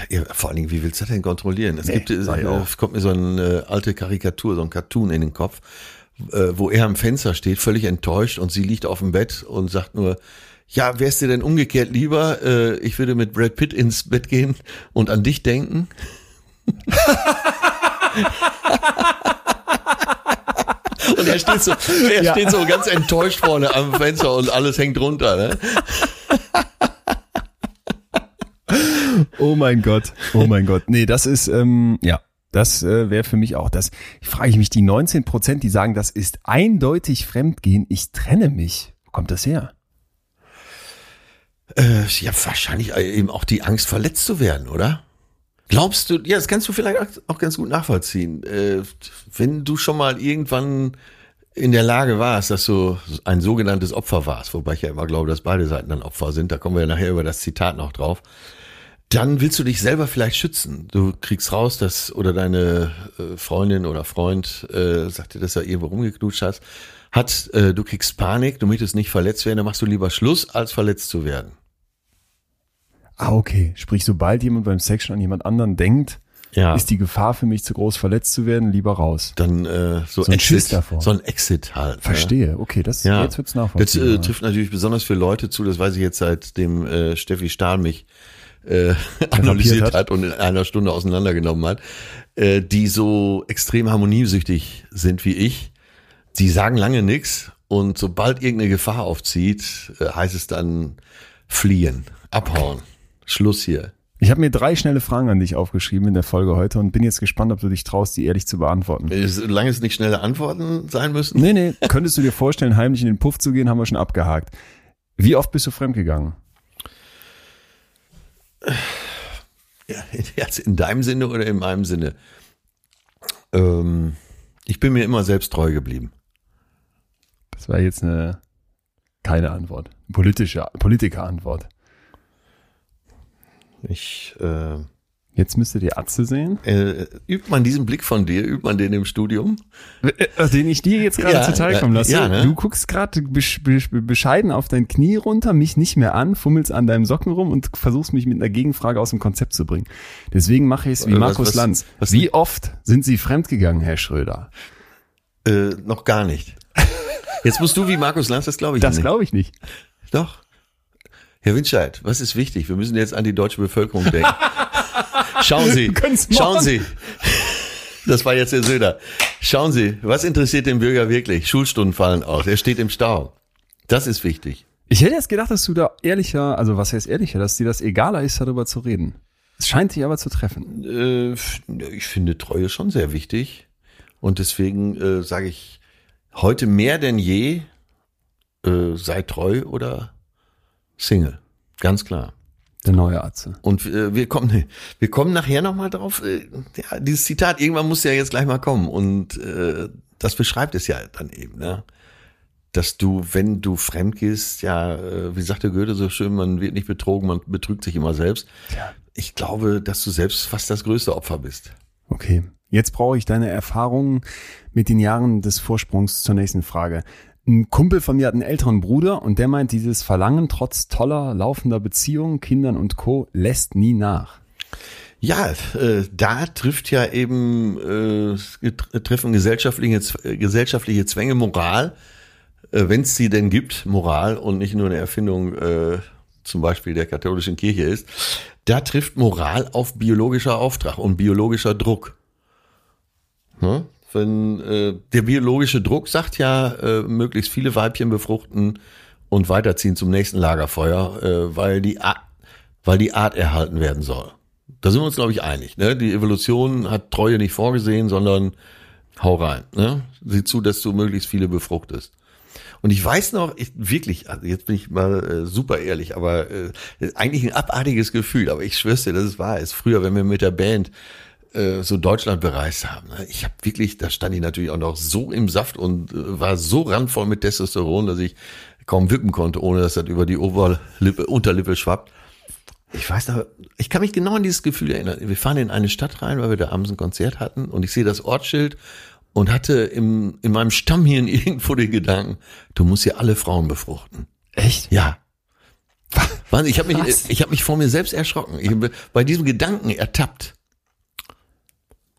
Ja, vor allen Dingen, wie willst du das denn kontrollieren? Es Nee, gibt, äh, auch. es kommt mir so eine äh, alte Karikatur, so ein Cartoon in den Kopf, äh, wo er am Fenster steht, völlig enttäuscht und sie liegt auf dem Bett und sagt nur, ja, wär's dir denn umgekehrt lieber? Äh, ich würde mit Brad Pitt ins Bett gehen und an dich denken. Und er steht so, er Ja. steht so ganz enttäuscht vorne am Fenster und alles hängt runter. Ne? Oh mein Gott, oh mein Gott. Nee, das ist, ähm, ja, das äh, wäre für mich auch das. Ich frage mich, die 19 Prozent, die sagen, das ist eindeutig Fremdgehen, ich trenne mich. Wo kommt das her? Äh, ja, wahrscheinlich eben auch die Angst, verletzt zu werden, oder? Glaubst du, ja, das kannst du vielleicht auch ganz gut nachvollziehen. Äh, wenn du schon mal irgendwann in der Lage warst, dass du ein sogenanntes Opfer warst, wobei ich ja immer glaube, dass beide Seiten dann Opfer sind, da kommen wir ja nachher über das Zitat noch drauf, dann willst du dich selber vielleicht schützen. Du kriegst raus, dass, oder deine äh, Freundin oder Freund äh, sagt dir, dass er irgendwo rumgeknutscht hast, hat, äh, du kriegst Panik, du möchtest nicht verletzt werden, dann machst du lieber Schluss, als verletzt zu werden. Ah, okay. Sprich, sobald jemand beim Sex schon an jemand anderen denkt, Ja. ist die Gefahr für mich zu groß, verletzt zu werden, lieber raus. dann äh, so, So ein Schiss Exit, davor. so ein Exit halt. ne? Verstehe. Okay, das Ja, jetzt wird's das nachvollziehbar. äh, trifft natürlich besonders für Leute zu, das weiß ich jetzt seitdem äh, Steffi Stahl mich äh, analysiert hat. hat. und in einer Stunde auseinandergenommen hat, äh, die so extrem harmoniesüchtig sind wie ich. Die sagen lange nichts und sobald irgendeine Gefahr aufzieht, äh, heißt es dann fliehen, abhauen, Schluss hier. Ich habe mir drei schnelle Fragen an dich aufgeschrieben in der Folge heute und bin jetzt gespannt, ob du dich traust, die ehrlich zu beantworten. Solange es nicht schnelle Antworten sein müssen. Nee, nee, könntest du dir vorstellen, heimlich in den Puff zu gehen, haben wir schon abgehakt. Wie oft bist du fremdgegangen? Ja, jetzt in deinem Sinne oder in meinem Sinne? Ähm, ich bin mir immer selbst treu geblieben. Das war jetzt eine keine Antwort. Politische Politikerantwort. Ich äh, Jetzt müsstet ihr Atze sehen, äh, übt man diesen Blick von dir, übt man den im Studium? äh, den ich dir jetzt gerade Ja, zuteil kommen lasse. ja, ne? Du guckst gerade besch besch bescheiden auf dein Knie runter, mich nicht mehr an, fummelst an deinem Socken rum und versuchst mich mit einer Gegenfrage aus dem Konzept zu bringen. Deswegen mache ich es wie Äh, was- Markus was- Lanz. was- wie oft sind Sie fremdgegangen, Herr Schröder? Äh, noch gar nicht. Jetzt musst du wie Markus Lanz, das glaube ich Das nicht. glaube ich nicht. Doch. Herr Winscheid, was ist wichtig? Wir müssen jetzt an die deutsche Bevölkerung denken. Schauen Sie, schauen. Sie. Das war jetzt der Söder. Schauen Sie, was interessiert den Bürger wirklich? Schulstunden fallen aus. Er steht im Stau. Das ist wichtig. Ich hätte jetzt gedacht, dass du da ehrlicher, also was heißt ehrlicher, dass dir das egaler ist, darüber zu reden. Es scheint dich aber zu treffen. Äh, ich finde Treue schon sehr wichtig. Und deswegen äh, sage ich heute mehr denn je, äh, sei treu oder Single. Ganz klar. Der neue Atze. Und äh, wir kommen, wir kommen nachher nochmal drauf. Äh, ja, dieses Zitat, irgendwann muss ja jetzt gleich mal kommen. Und äh, das beschreibt es ja dann eben, ne? Dass du, wenn du fremd gehst, ja, äh, wie sagte Goethe so schön, man wird nicht betrogen, man betrügt sich immer selbst. Ja. Ich glaube, dass du selbst fast das größte Opfer bist. Okay. Jetzt brauche ich deine Erfahrungen mit den Jahren des Vorsprungs zur nächsten Frage. Ein Kumpel von mir hat einen älteren Bruder und der meint, dieses Verlangen trotz toller, laufender Beziehungen, Kindern und Co. lässt nie nach. Ja, äh, da trifft ja eben äh, treffen gesellschaftliche Z- gesellschaftliche Zwänge Moral, äh, wenn es sie denn gibt, Moral und nicht nur eine Erfindung äh, zum Beispiel der katholischen Kirche ist. Da trifft Moral auf biologischer Auftrag und biologischer Druck. Ne? Wenn äh, der biologische Druck sagt ja, äh, möglichst viele Weibchen befruchten und weiterziehen zum nächsten Lagerfeuer, äh, weil die Art, weil die Art erhalten werden soll. Da sind wir uns, glaube ich, einig. Ne? Die Evolution hat Treue nicht vorgesehen, sondern hau rein. Ne? Sieh zu, dass du möglichst viele befruchtest. Und ich weiß noch, ich, wirklich, also jetzt bin ich mal äh, super ehrlich, aber äh, eigentlich ein abartiges Gefühl, aber ich schwör's dir, dass es wahr ist. Früher, wenn wir mit der Band äh, so Deutschland bereist haben, ne? ich habe wirklich, da stand ich natürlich auch noch so im Saft und äh, war so randvoll mit Testosteron, dass ich kaum wippen konnte, ohne dass das über die Oberlippe, Unterlippe schwappt. Ich weiß noch, ich kann mich genau an dieses Gefühl erinnern. Wir fahren in eine Stadt rein, weil wir da abends ein Konzert hatten und ich sehe das Ortsschild und hatte im, in meinem Stammhirn irgendwo den Gedanken, du musst hier alle Frauen befruchten. Echt? Ja. Wahnsinn, ich habe mich, ich habe mich vor mir selbst erschrocken. Ich bin bei diesem Gedanken ertappt.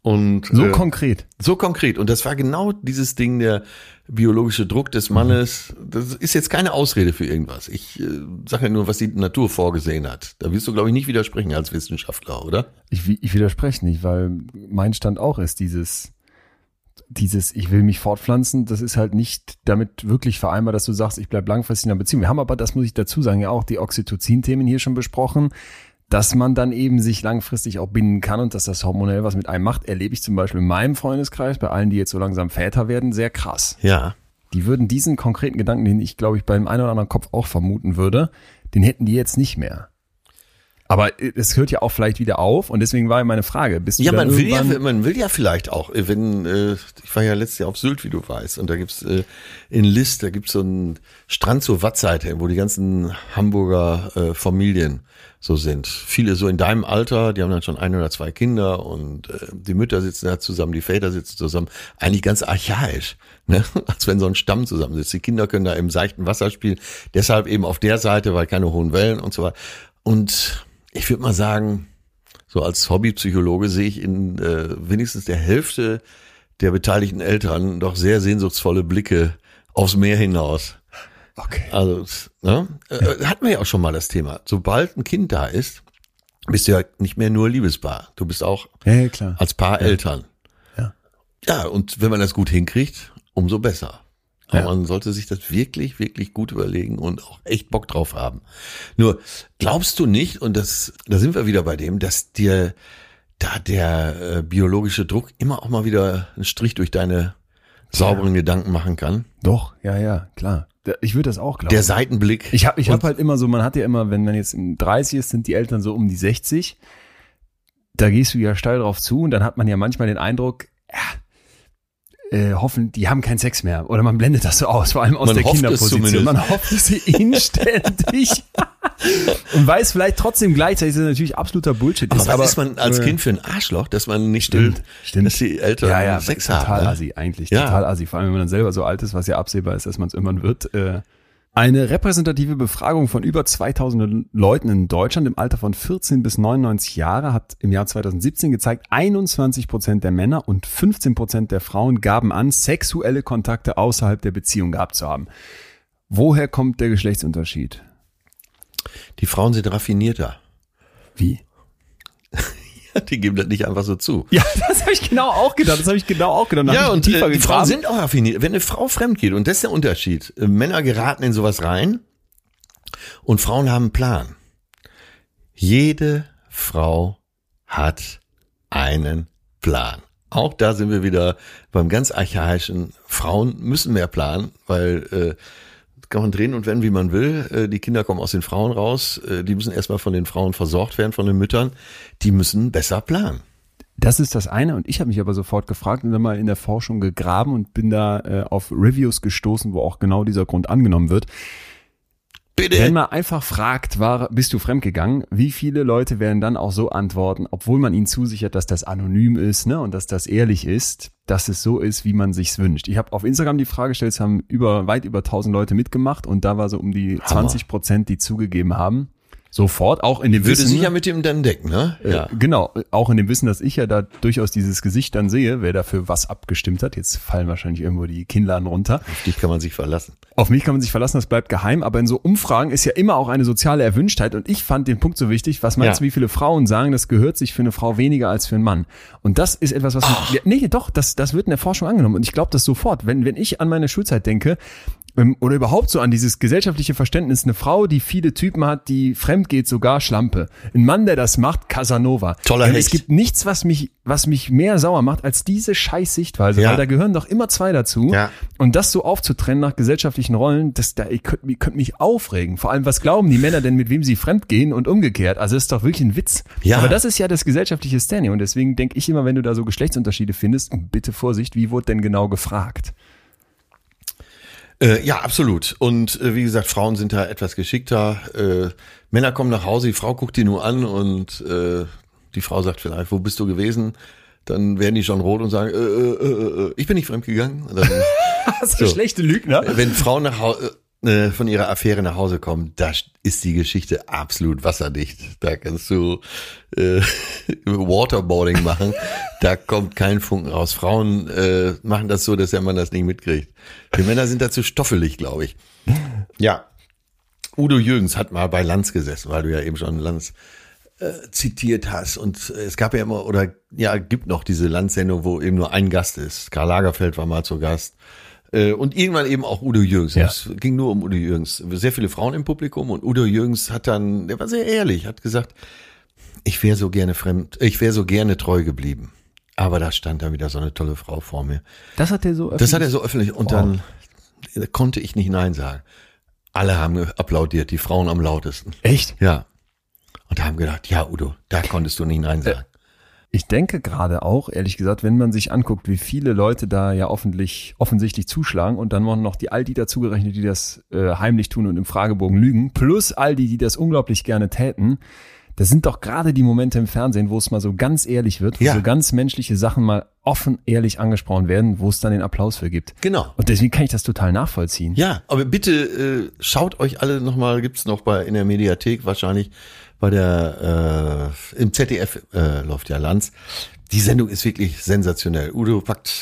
Und So äh, konkret. so konkret. Und das war genau dieses Ding, der biologische Druck des Mannes. Das ist jetzt keine Ausrede für irgendwas. Ich äh, sage ja nur, was die Natur vorgesehen hat. Da wirst du, glaube ich, nicht widersprechen als Wissenschaftler, oder? Ich, ich widerspreche nicht, weil mein Stand auch ist dieses, dieses, ich will mich fortpflanzen, das ist halt nicht damit wirklich vereinbar, dass du sagst, ich bleib langfristig in einer Beziehung. Wir haben aber, das muss ich dazu sagen, ja auch die Oxytocin-Themen hier schon besprochen, dass man dann eben sich langfristig auch binden kann und dass das hormonell was mit einem macht, erlebe ich zum Beispiel in meinem Freundeskreis, bei allen, die jetzt so langsam Väter werden, sehr krass. Ja. Die würden diesen konkreten Gedanken, den ich glaube ich beim einen oder anderen Kopf auch vermuten würde, den hätten die jetzt nicht mehr. Aber es hört ja auch vielleicht wieder auf und deswegen war ja meine Frage, bist du Ja, man will ja, man will ja vielleicht auch, äh, wenn, äh, ich war ja letztes Jahr auf Sylt, wie du weißt, und da gibt's äh, in List, da gibt's so einen Strand zur Wattseite, wo die ganzen Hamburger äh, Familien so sind. Viele so in deinem Alter, die haben dann schon ein oder zwei Kinder und äh, die Mütter sitzen da zusammen, die Väter sitzen zusammen. Eigentlich ganz archaisch, ne? als wenn so ein Stamm zusammensitzt. Die Kinder können da im seichten Wasser spielen, deshalb eben auf der Seite, weil keine hohen Wellen und so weiter. Und ich würde mal sagen, so als Hobbypsychologe sehe ich in äh, wenigstens der Hälfte der beteiligten Eltern doch sehr sehnsuchtsvolle Blicke aufs Meer hinaus. Okay. Also, ne? Äh, hatten wir ja auch schon mal das Thema. Sobald ein Kind da ist, bist du ja nicht mehr nur Liebespaar. Du bist auch Ja, ja, klar. als Paar Eltern. Ja. Ja, und wenn man das gut hinkriegt, umso besser. Aber Ja. man sollte sich das wirklich, wirklich gut überlegen und auch echt Bock drauf haben. Nur, glaubst du nicht, und das, da sind wir wieder bei dem, dass dir da der äh, biologische Druck immer auch mal wieder einen Strich durch deine sauberen Gedanken machen kann? Doch, ja, ja, klar. Ich würde das auch glauben. Der Seitenblick. ich habe ich hab halt immer so, man hat ja immer, wenn man jetzt im 30 ist, sind die Eltern so um die 60. Da gehst du ja steil drauf zu und dann hat man ja manchmal den Eindruck, ja, äh, hoffen, die haben keinen Sex mehr. Oder man blendet das so aus, vor allem aus Man der Kinderposition. Man hofft es inständig. und weiß vielleicht trotzdem gleichzeitig, dass es natürlich absoluter Bullshit aber ist. was ist man als äh, Kind für ein Arschloch, dass man nicht Stimmt, stimmt. dass die Eltern ja, ja, Sex total haben? Ne? assi eigentlich, Ja. total assi. Vor allem, wenn man dann selber so alt ist, was ja absehbar ist, dass man es irgendwann wird. Äh, eine repräsentative Befragung von über 2000 Leuten in Deutschland im Alter von 14 bis 99 Jahre hat im Jahr 2017 gezeigt, 21 Prozent der Männer und 15 Prozent der Frauen gaben an, sexuelle Kontakte außerhalb der Beziehung gehabt zu haben. Woher kommt der Geschlechtsunterschied? Die Frauen sind raffinierter. Wie? Die geben das nicht einfach so zu. Ja, das habe ich genau auch gedacht. Das habe ich genau auch gedacht. Ja, und tiefer äh, die. Frauen sind auch raffiniert. Wenn eine Frau fremd geht, und das ist der Unterschied, äh, Männer geraten in sowas rein und Frauen haben einen Plan. Jede Frau hat einen Plan. Auch da sind wir wieder beim ganz archaischen. Frauen müssen mehr planen, weil äh, kann man drehen und wenden, wie man will. Äh, die Kinder kommen aus den Frauen raus. Äh, die müssen erstmal von den Frauen versorgt werden, von den Müttern. Die müssen besser planen. Das ist das eine und ich habe mich aber sofort gefragt und dann mal in der Forschung gegraben und bin da äh, auf Reviews gestoßen, wo auch genau dieser Grund angenommen wird. Bitte. Wenn man einfach fragt, war, bist du fremdgegangen, wie viele Leute werden dann auch so antworten, obwohl man ihnen zusichert, dass das anonym ist ne, und dass das ehrlich ist, dass es so ist, wie man sich's wünscht. Ich habe auf Instagram die Frage gestellt, es haben über weit über 1000 Leute mitgemacht und da war so um die 20 Prozent, die zugegeben haben. Sofort, auch in dem Würde Wissen, sich ja mit dem dann decken, ne? ja. Genau, auch in dem Wissen, dass ich ja da durchaus dieses Gesicht dann sehe, wer dafür was abgestimmt hat. Jetzt fallen wahrscheinlich irgendwo die Kinnladen runter. Auf dich kann man sich verlassen. Auf mich kann man sich verlassen, das bleibt geheim, aber in so Umfragen ist ja immer auch eine soziale Erwünschtheit und ich fand den Punkt so wichtig, was meinst Ja. du, wie viele Frauen sagen, das gehört sich für eine Frau weniger als für einen Mann? Und das ist etwas, was, ja, nee, doch, das, das wird in der Forschung angenommen und ich glaube das sofort. Wenn, wenn ich an meine Schulzeit denke, oder überhaupt so an dieses gesellschaftliche Verständnis, eine Frau, die viele Typen hat, die fremd geht, sogar Schlampe. Ein Mann, der das macht, Casanova. Toller Hecht. Es gibt nichts, was mich, was mich mehr sauer macht, als diese scheiß Sichtweise, Ja. weil da gehören doch immer zwei dazu. Ja. Und das so aufzutrennen nach gesellschaftlichen Rollen, das da, ich könnte mich, könnt mich aufregen. Vor allem, was glauben die Männer denn, mit wem sie fremd gehen und umgekehrt? Also das ist doch wirklich ein Witz. Ja. Aber das ist ja das gesellschaftliche Standing. Und deswegen denke ich immer, wenn du da so Geschlechtsunterschiede findest, bitte Vorsicht, wie wurde denn genau gefragt? Äh, ja, absolut. Und äh, wie gesagt, Frauen sind da etwas geschickter. Äh, Männer kommen nach Hause, die Frau guckt die nur an und äh, die Frau sagt vielleicht, wo bist du gewesen? Dann werden die schon rot und sagen, äh, äh, äh, äh, ich bin nicht fremdgegangen. Dann, Das ist eine So. schlechte Lügner. wenn Frauen nach Hause, äh, von ihrer Affäre nach Hause kommen, da ist die Geschichte absolut wasserdicht. Da kannst du äh, Waterboarding machen. Da kommt kein Funken raus. Frauen äh, machen das so, dass der Mann das nicht mitkriegt. Die Männer sind dazu stoffelig, glaube ich. Ja. Udo Jürgens hat mal bei Lanz gesessen, weil du ja eben schon Lanz äh, zitiert hast. Und äh, es gab ja immer, oder ja, gibt noch diese Lanz-Sendung, wo eben nur ein Gast ist. Karl Lagerfeld war mal zu Gast. Äh, Und irgendwann eben auch Udo Jürgens. Ja. Es ging nur um Udo Jürgens. Sehr viele Frauen im Publikum und Udo Jürgens hat dann, der war sehr ehrlich, hat gesagt, ich wäre so gerne fremd, ich wäre so gerne treu geblieben. Aber da stand da wieder so eine tolle Frau vor mir. Das hat er so Das hat er so öffentlich und Oh. dann da konnte ich nicht Nein sagen. Alle haben applaudiert, die Frauen am lautesten. Echt? Ja. Und haben gedacht, ja, Udo, da konntest du nicht Nein sagen. Ich denke gerade auch, ehrlich gesagt, wenn man sich anguckt, wie viele Leute da ja offentlich, offensichtlich zuschlagen und dann noch die all die dazugerechnet, die das äh, heimlich tun und im Fragebogen lügen, plus all die, die das unglaublich gerne täten. Das sind doch gerade die Momente im Fernsehen, wo es mal so ganz ehrlich wird, wo Ja. so ganz menschliche Sachen mal offen ehrlich angesprochen werden, wo es dann den Applaus für gibt. Genau. Und deswegen kann ich das total nachvollziehen. Ja, aber bitte äh, schaut euch alle nochmal, gibt's noch bei in der Mediathek wahrscheinlich, bei der äh, im ZDF äh, läuft ja Lanz. Die Sendung ist wirklich sensationell. Udo packt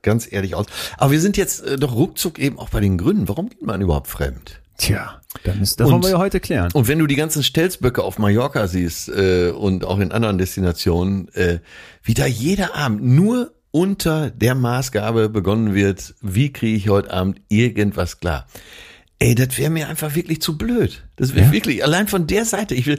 ganz ehrlich aus. Aber wir sind jetzt äh, doch ruckzuck eben auch bei den Gründen. Warum geht man überhaupt fremd? Tja, das, müssen, das wollen Und- wir ja heute klären. Und wenn du die ganzen Stelzböcke auf Mallorca siehst äh, und auch in anderen Destinationen, äh, wie da jeder Abend nur unter der Maßgabe begonnen wird, wie kriege ich heute Abend irgendwas klar. Ey, das wäre mir einfach wirklich zu blöd. Das wäre Ja. wirklich, allein von der Seite, ich will,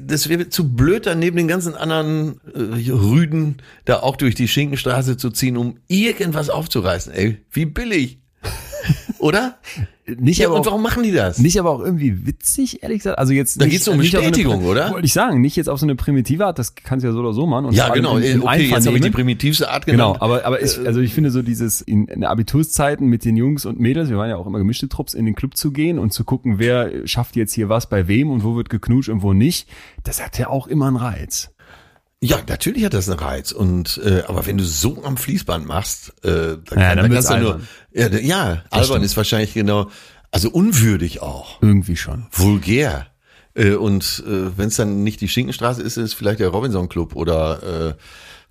das wäre zu blöd, dann neben den ganzen anderen äh, Rüden da auch durch die Schinkenstraße zu ziehen, um irgendwas aufzureißen. Ey, wie billig. Oder? Nicht Ja, aber und auch- warum machen die das? Nicht aber auch irgendwie witzig, ehrlich gesagt. Also jetzt Da nicht- geht's um Bestätigung, so eine, oder? Wollte ich sagen, nicht jetzt auf so eine primitive Art, das kannst du ja so oder so machen. Und Ja, genau. im- im okay, jetzt habe ich die primitivste Art Genau, genannt. aber, aber ich, also ich finde so dieses in, in Abiturszeiten mit den Jungs und Mädels, wir waren ja auch immer gemischte Trupps, in den Club zu gehen und zu gucken, wer schafft jetzt hier was bei wem und wo wird geknutscht und wo nicht, das hat ja auch immer einen Reiz. Ja, natürlich hat das einen Reiz. Und äh, aber wenn du so am Fließband machst, äh, dann, Ja, dann wird's kannst du nur. Ja, ja albern ist wahrscheinlich genau, also unwürdig auch, Irgendwie schon. vulgär. Äh, und äh, wenn es dann nicht die Schinkenstraße ist, ist es vielleicht der Robinson Club oder äh,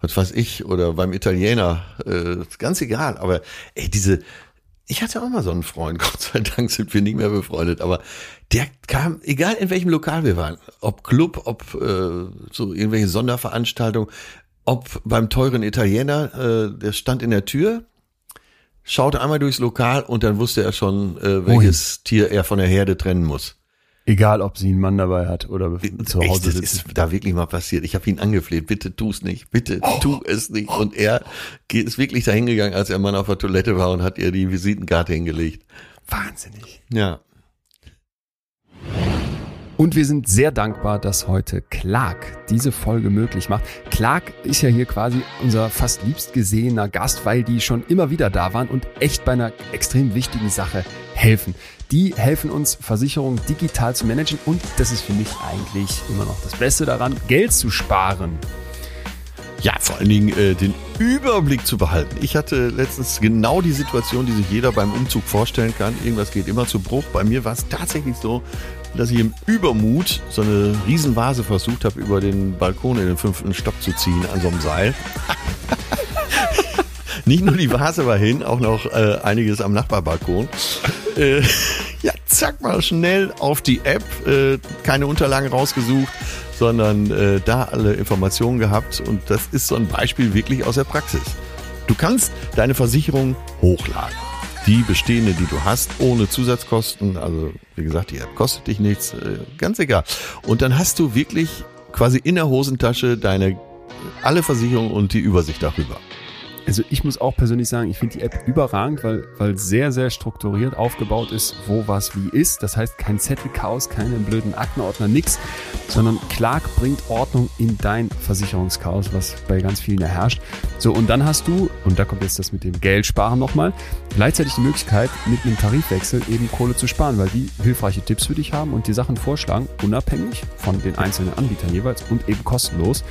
was weiß ich oder beim Italiener. Äh, ganz egal. Aber ey, diese ich hatte auch mal so einen Freund, Gott sei Dank sind wir nicht mehr befreundet, aber der kam, egal in welchem Lokal wir waren, ob Club, ob äh, so irgendwelche Sonderveranstaltungen, ob beim teuren Italiener, äh, der stand in der Tür, schaute einmal durchs Lokal und dann wusste er schon, äh, welches Tier er von der Herde trennen muss. Egal, ob sie einen Mann dabei hat oder zu Echt, Hause das sitzt. ist da wirklich mal passiert. Ich habe ihn angefleht, bitte tu es nicht, bitte tu es nicht. Und er ist wirklich dahin gegangen, als er Mann auf der Toilette war und hat ihr die Visitenkarte hingelegt. Wahnsinnig. Ja. Und wir sind sehr dankbar, dass heute Clark diese Folge möglich macht. Clark ist ja hier quasi unser fast liebst gesehener Gast, weil die schon immer wieder da waren und echt bei einer extrem wichtigen Sache helfen. Die helfen uns, Versicherungen digital zu managen und das ist für mich eigentlich immer noch das Beste daran, Geld zu sparen. Ja, vor allen Dingen äh, den Überblick zu behalten. Ich hatte letztens genau die Situation, die sich jeder beim Umzug vorstellen kann. Irgendwas geht immer zu Bruch. Bei mir war es tatsächlich so, dass ich im Übermut so eine Riesenvase versucht habe, über den Balkon in den fünften Stock zu ziehen an so einem Seil. Nicht nur die Vase war hin, auch noch äh, einiges am Nachbarbalkon. Äh, ja, zack mal schnell auf die App, äh, keine Unterlagen rausgesucht, sondern äh, da alle Informationen gehabt. Und das ist so ein Beispiel wirklich aus der Praxis. Du kannst deine Versicherung hochladen. Die bestehende, die du hast, ohne Zusatzkosten. Also wie gesagt, die App kostet dich nichts, äh, ganz egal. Und dann hast du wirklich quasi in der Hosentasche deine alle Versicherungen und die Übersicht darüber. Also ich muss auch persönlich sagen, ich finde die App überragend, weil, weil sehr, sehr strukturiert aufgebaut ist, wo was wie ist. Das heißt, kein Zettelchaos, keine blöden Aktenordner, nix, sondern Clark bringt Ordnung in dein Versicherungschaos, was bei ganz vielen herrscht. So, und dann hast du, und da kommt jetzt das mit dem Geldsparen nochmal, gleichzeitig die Möglichkeit, mit einem Tarifwechsel eben Kohle zu sparen, weil die hilfreiche Tipps für dich haben und die Sachen vorschlagen, unabhängig von den einzelnen Anbietern jeweils und eben kostenlos.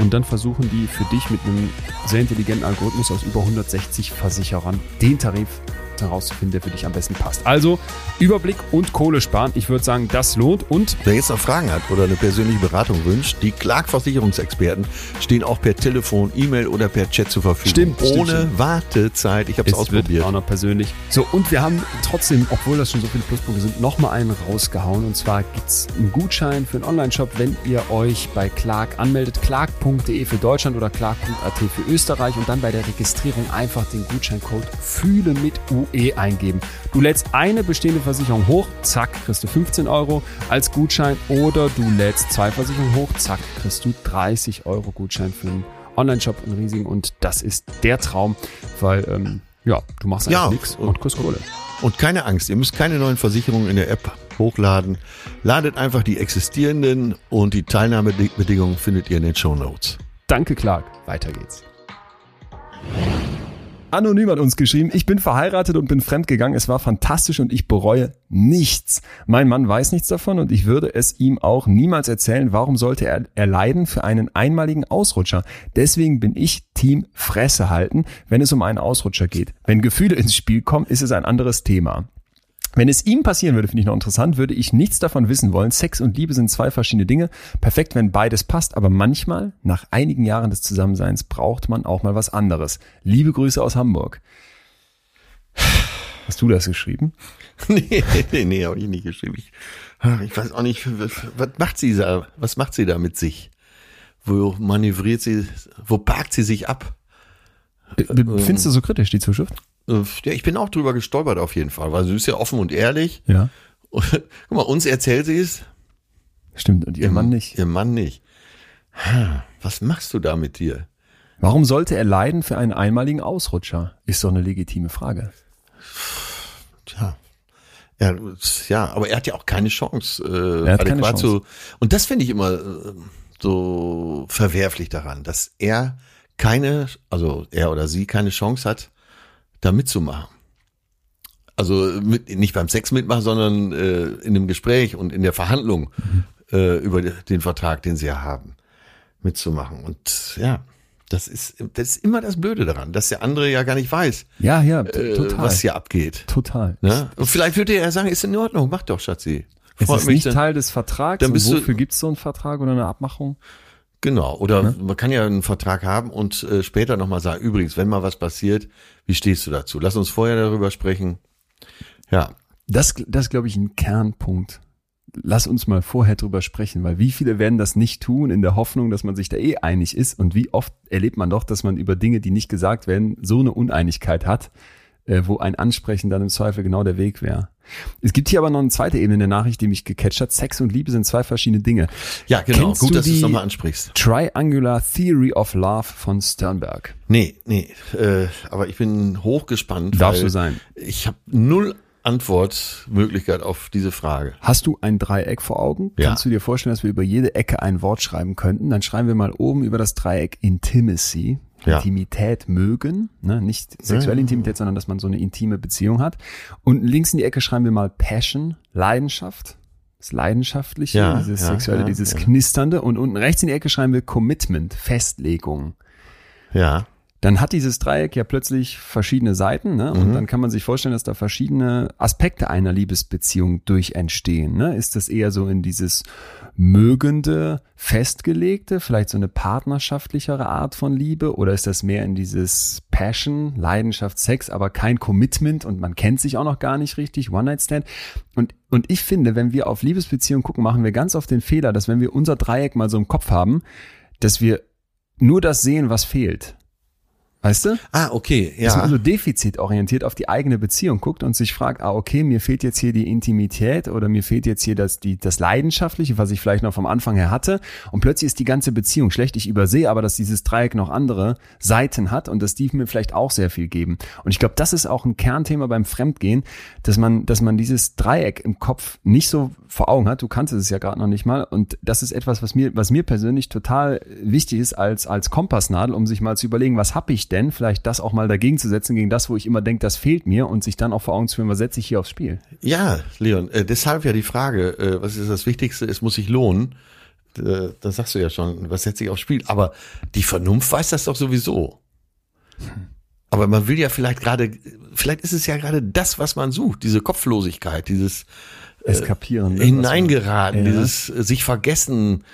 Und dann versuchen die für dich mit einem sehr intelligenten Algorithmus aus über 160 Versicherern den Tarif herauszufinden, der für dich am besten passt. Also Überblick und Kohle sparen. Ich würde sagen, das lohnt. Und wer jetzt noch Fragen hat oder eine persönliche Beratung wünscht, die Clark-Versicherungsexperten stehen auch per Telefon, E-Mail oder per Chat zur Verfügung. Stimmt, Ohne stimmt, Wartezeit. Ich habe es es ausprobiert. wird auch noch persönlich. So, und wir haben trotzdem, obwohl das schon so viele Pluspunkte sind, nochmal einen rausgehauen. Und zwar gibt's einen Gutschein für einen Online-Shop, wenn ihr euch bei Clark anmeldet. Clark.de für Deutschland oder Clark.at für Österreich und dann bei der Registrierung einfach den Gutscheincode Fühle mit UE eingeben. Du lädst eine bestehende Versicherung hoch, zack, kriegst du 15 Euro als Gutschein oder du lädst zwei Versicherungen hoch, zack, kriegst du 30 Euro Gutschein für einen Online-Shop in Riesing und das ist der Traum, weil ähm, ja, du machst einfach Ja, nichts und- und kriegst Kohle. Und keine Angst, ihr müsst keine neuen Versicherungen in der App hochladen. Ladet einfach die existierenden und die Teilnahmebedingungen findet ihr in den Show Notes. Danke, Clark. Weiter geht's. Anonym hat uns geschrieben, ich bin verheiratet und bin fremdgegangen. Es war fantastisch und ich bereue nichts. Mein Mann weiß nichts davon und ich würde es ihm auch niemals erzählen. Warum sollte er erleiden für einen einmaligen Ausrutscher? Deswegen bin ich Team Fresse halten, wenn es um einen Ausrutscher geht. Wenn Gefühle ins Spiel kommen, ist es ein anderes Thema. Wenn es ihm passieren würde, finde ich noch interessant, würde ich nichts davon wissen wollen. Sex und Liebe sind zwei verschiedene Dinge. Perfekt, wenn beides passt, aber manchmal, nach einigen Jahren des Zusammenseins, braucht man auch mal was anderes. Liebe Grüße aus Hamburg. Hast du das geschrieben? nee, nee, nee, habe ich nicht geschrieben. Ich, ich weiß auch nicht, was, macht sie da, was macht sie da mit sich? Wo manövriert sie, wo parkt sie sich ab? Äh, Findest du so kritisch, die Zuschrift? Äh, Ja, ich bin auch drüber gestolpert auf jeden Fall, weil sie ist ja offen und ehrlich. Ja. Und, guck mal, uns erzählt sie es, Stimmt, und ihr Mann nicht. ihr Mann nicht. Was machst du da mit dir? Warum sollte er leiden für einen einmaligen Ausrutscher? Ist doch eine legitime Frage. Tja. Ja, ja, aber er hat ja auch keine Chance, äh, Er hat keine Chance. zu. Und das finde ich immer äh, so verwerflich daran, dass er keine, also er oder sie keine Chance hat, da mitzumachen. Also mit, nicht beim Sex mitmachen, sondern äh, in dem Gespräch und in der Verhandlung äh, über den Vertrag, den sie ja haben, mitzumachen. Und ja, das ist, das ist immer das Blöde daran, dass der andere ja gar nicht weiß, Ja, ja, äh, was hier abgeht. Total. Ne? Und vielleicht würde er sagen, ist in Ordnung, mach doch, Schatzi. Es Freut ist mich nicht dann- Teil des Vertrags. dann und bist du- wofür gibt es so einen Vertrag oder eine Abmachung? Genau, oder man kann ja einen Vertrag haben und äh, später nochmal sagen, übrigens, wenn mal was passiert, wie stehst du dazu? Lass uns vorher darüber sprechen. Ja, Das, das ist, glaube ich, ein Kernpunkt. Lass uns mal vorher drüber sprechen, weil wie viele werden das nicht tun in der Hoffnung, dass man sich da eh einig ist und wie oft erlebt man doch, dass man über Dinge, die nicht gesagt werden, so eine Uneinigkeit hat, äh, wo ein Ansprechen dann im Zweifel genau der Weg wäre. Es gibt hier aber noch eine zweite Ebene in der Nachricht, die mich gecatcht hat. Sex und Liebe sind zwei verschiedene Dinge. ja genau, Kennst gut, du dass du es die- nochmal ansprichst. Triangular Theory of Love von Sternberg. Nee, nee, äh, aber ich bin hochgespannt. Darfst du sein. Ich habe null Antwortmöglichkeit auf diese Frage. Hast du ein Dreieck vor Augen? Ja. Kannst du dir vorstellen, dass wir über jede Ecke ein Wort schreiben könnten? Dann schreiben wir mal oben über das Dreieck Intimacy. Ja. Intimität mögen, ne? nicht sexuelle Intimität, sondern dass man so eine intime Beziehung hat. Und links in die Ecke schreiben wir mal Passion, Leidenschaft, das Leidenschaftliche, Ja, dieses ja, Sexuelle, ja, dieses. Knisternde. Und unten rechts in die Ecke schreiben wir Commitment, Festlegung. Ja, dann hat dieses Dreieck ja plötzlich verschiedene Seiten, ne? Und Mhm. dann kann man sich vorstellen, dass da verschiedene Aspekte einer Liebesbeziehung durch entstehen. Ne? Ist das eher so in dieses mögende, festgelegte, vielleicht so eine partnerschaftlichere Art von Liebe, oder ist das mehr in dieses Passion, Leidenschaft, Sex, aber kein Commitment und man kennt sich auch noch gar nicht richtig, One-Night-Stand. Und, und ich finde, wenn wir auf Liebesbeziehungen gucken, machen wir ganz oft den Fehler, dass wenn wir unser Dreieck mal so im Kopf haben, dass wir nur das sehen, was fehlt. Weißt du? Ah, okay, Dass man ja. so defizitorientiert auf die eigene Beziehung guckt und sich fragt, ah, okay, mir fehlt jetzt hier die Intimität oder mir fehlt jetzt hier das, die, das Leidenschaftliche, was ich vielleicht noch vom Anfang her hatte. Und plötzlich ist die ganze Beziehung schlecht. Ich übersehe aber, dass dieses Dreieck noch andere Seiten hat und dass die mir vielleicht auch sehr viel geben. Und ich glaube, das ist auch ein Kernthema beim Fremdgehen, dass man, dass man dieses Dreieck im Kopf nicht so vor Augen hat. Du kannst es ja gerade noch nicht mal. Und das ist etwas, was mir, was mir persönlich total wichtig ist als, als Kompassnadel, um sich mal zu überlegen, was habe ich denn? Vielleicht das auch mal dagegen zu setzen, gegen das, wo ich immer denke, das fehlt mir und sich dann auch vor Augen zu führen, was setze ich hier aufs Spiel? Ja, Leon, äh, deshalb ja die Frage, äh, was ist das Wichtigste? Es muss sich lohnen. Äh, das sagst du ja schon, was setzt sich aufs Spiel? Aber die Vernunft weiß das doch sowieso. Aber man will ja vielleicht gerade, vielleicht ist es ja gerade das, was man sucht, diese Kopflosigkeit, dieses Eskapieren. ne? hineingeraten, Ja. dieses äh, sich vergessen,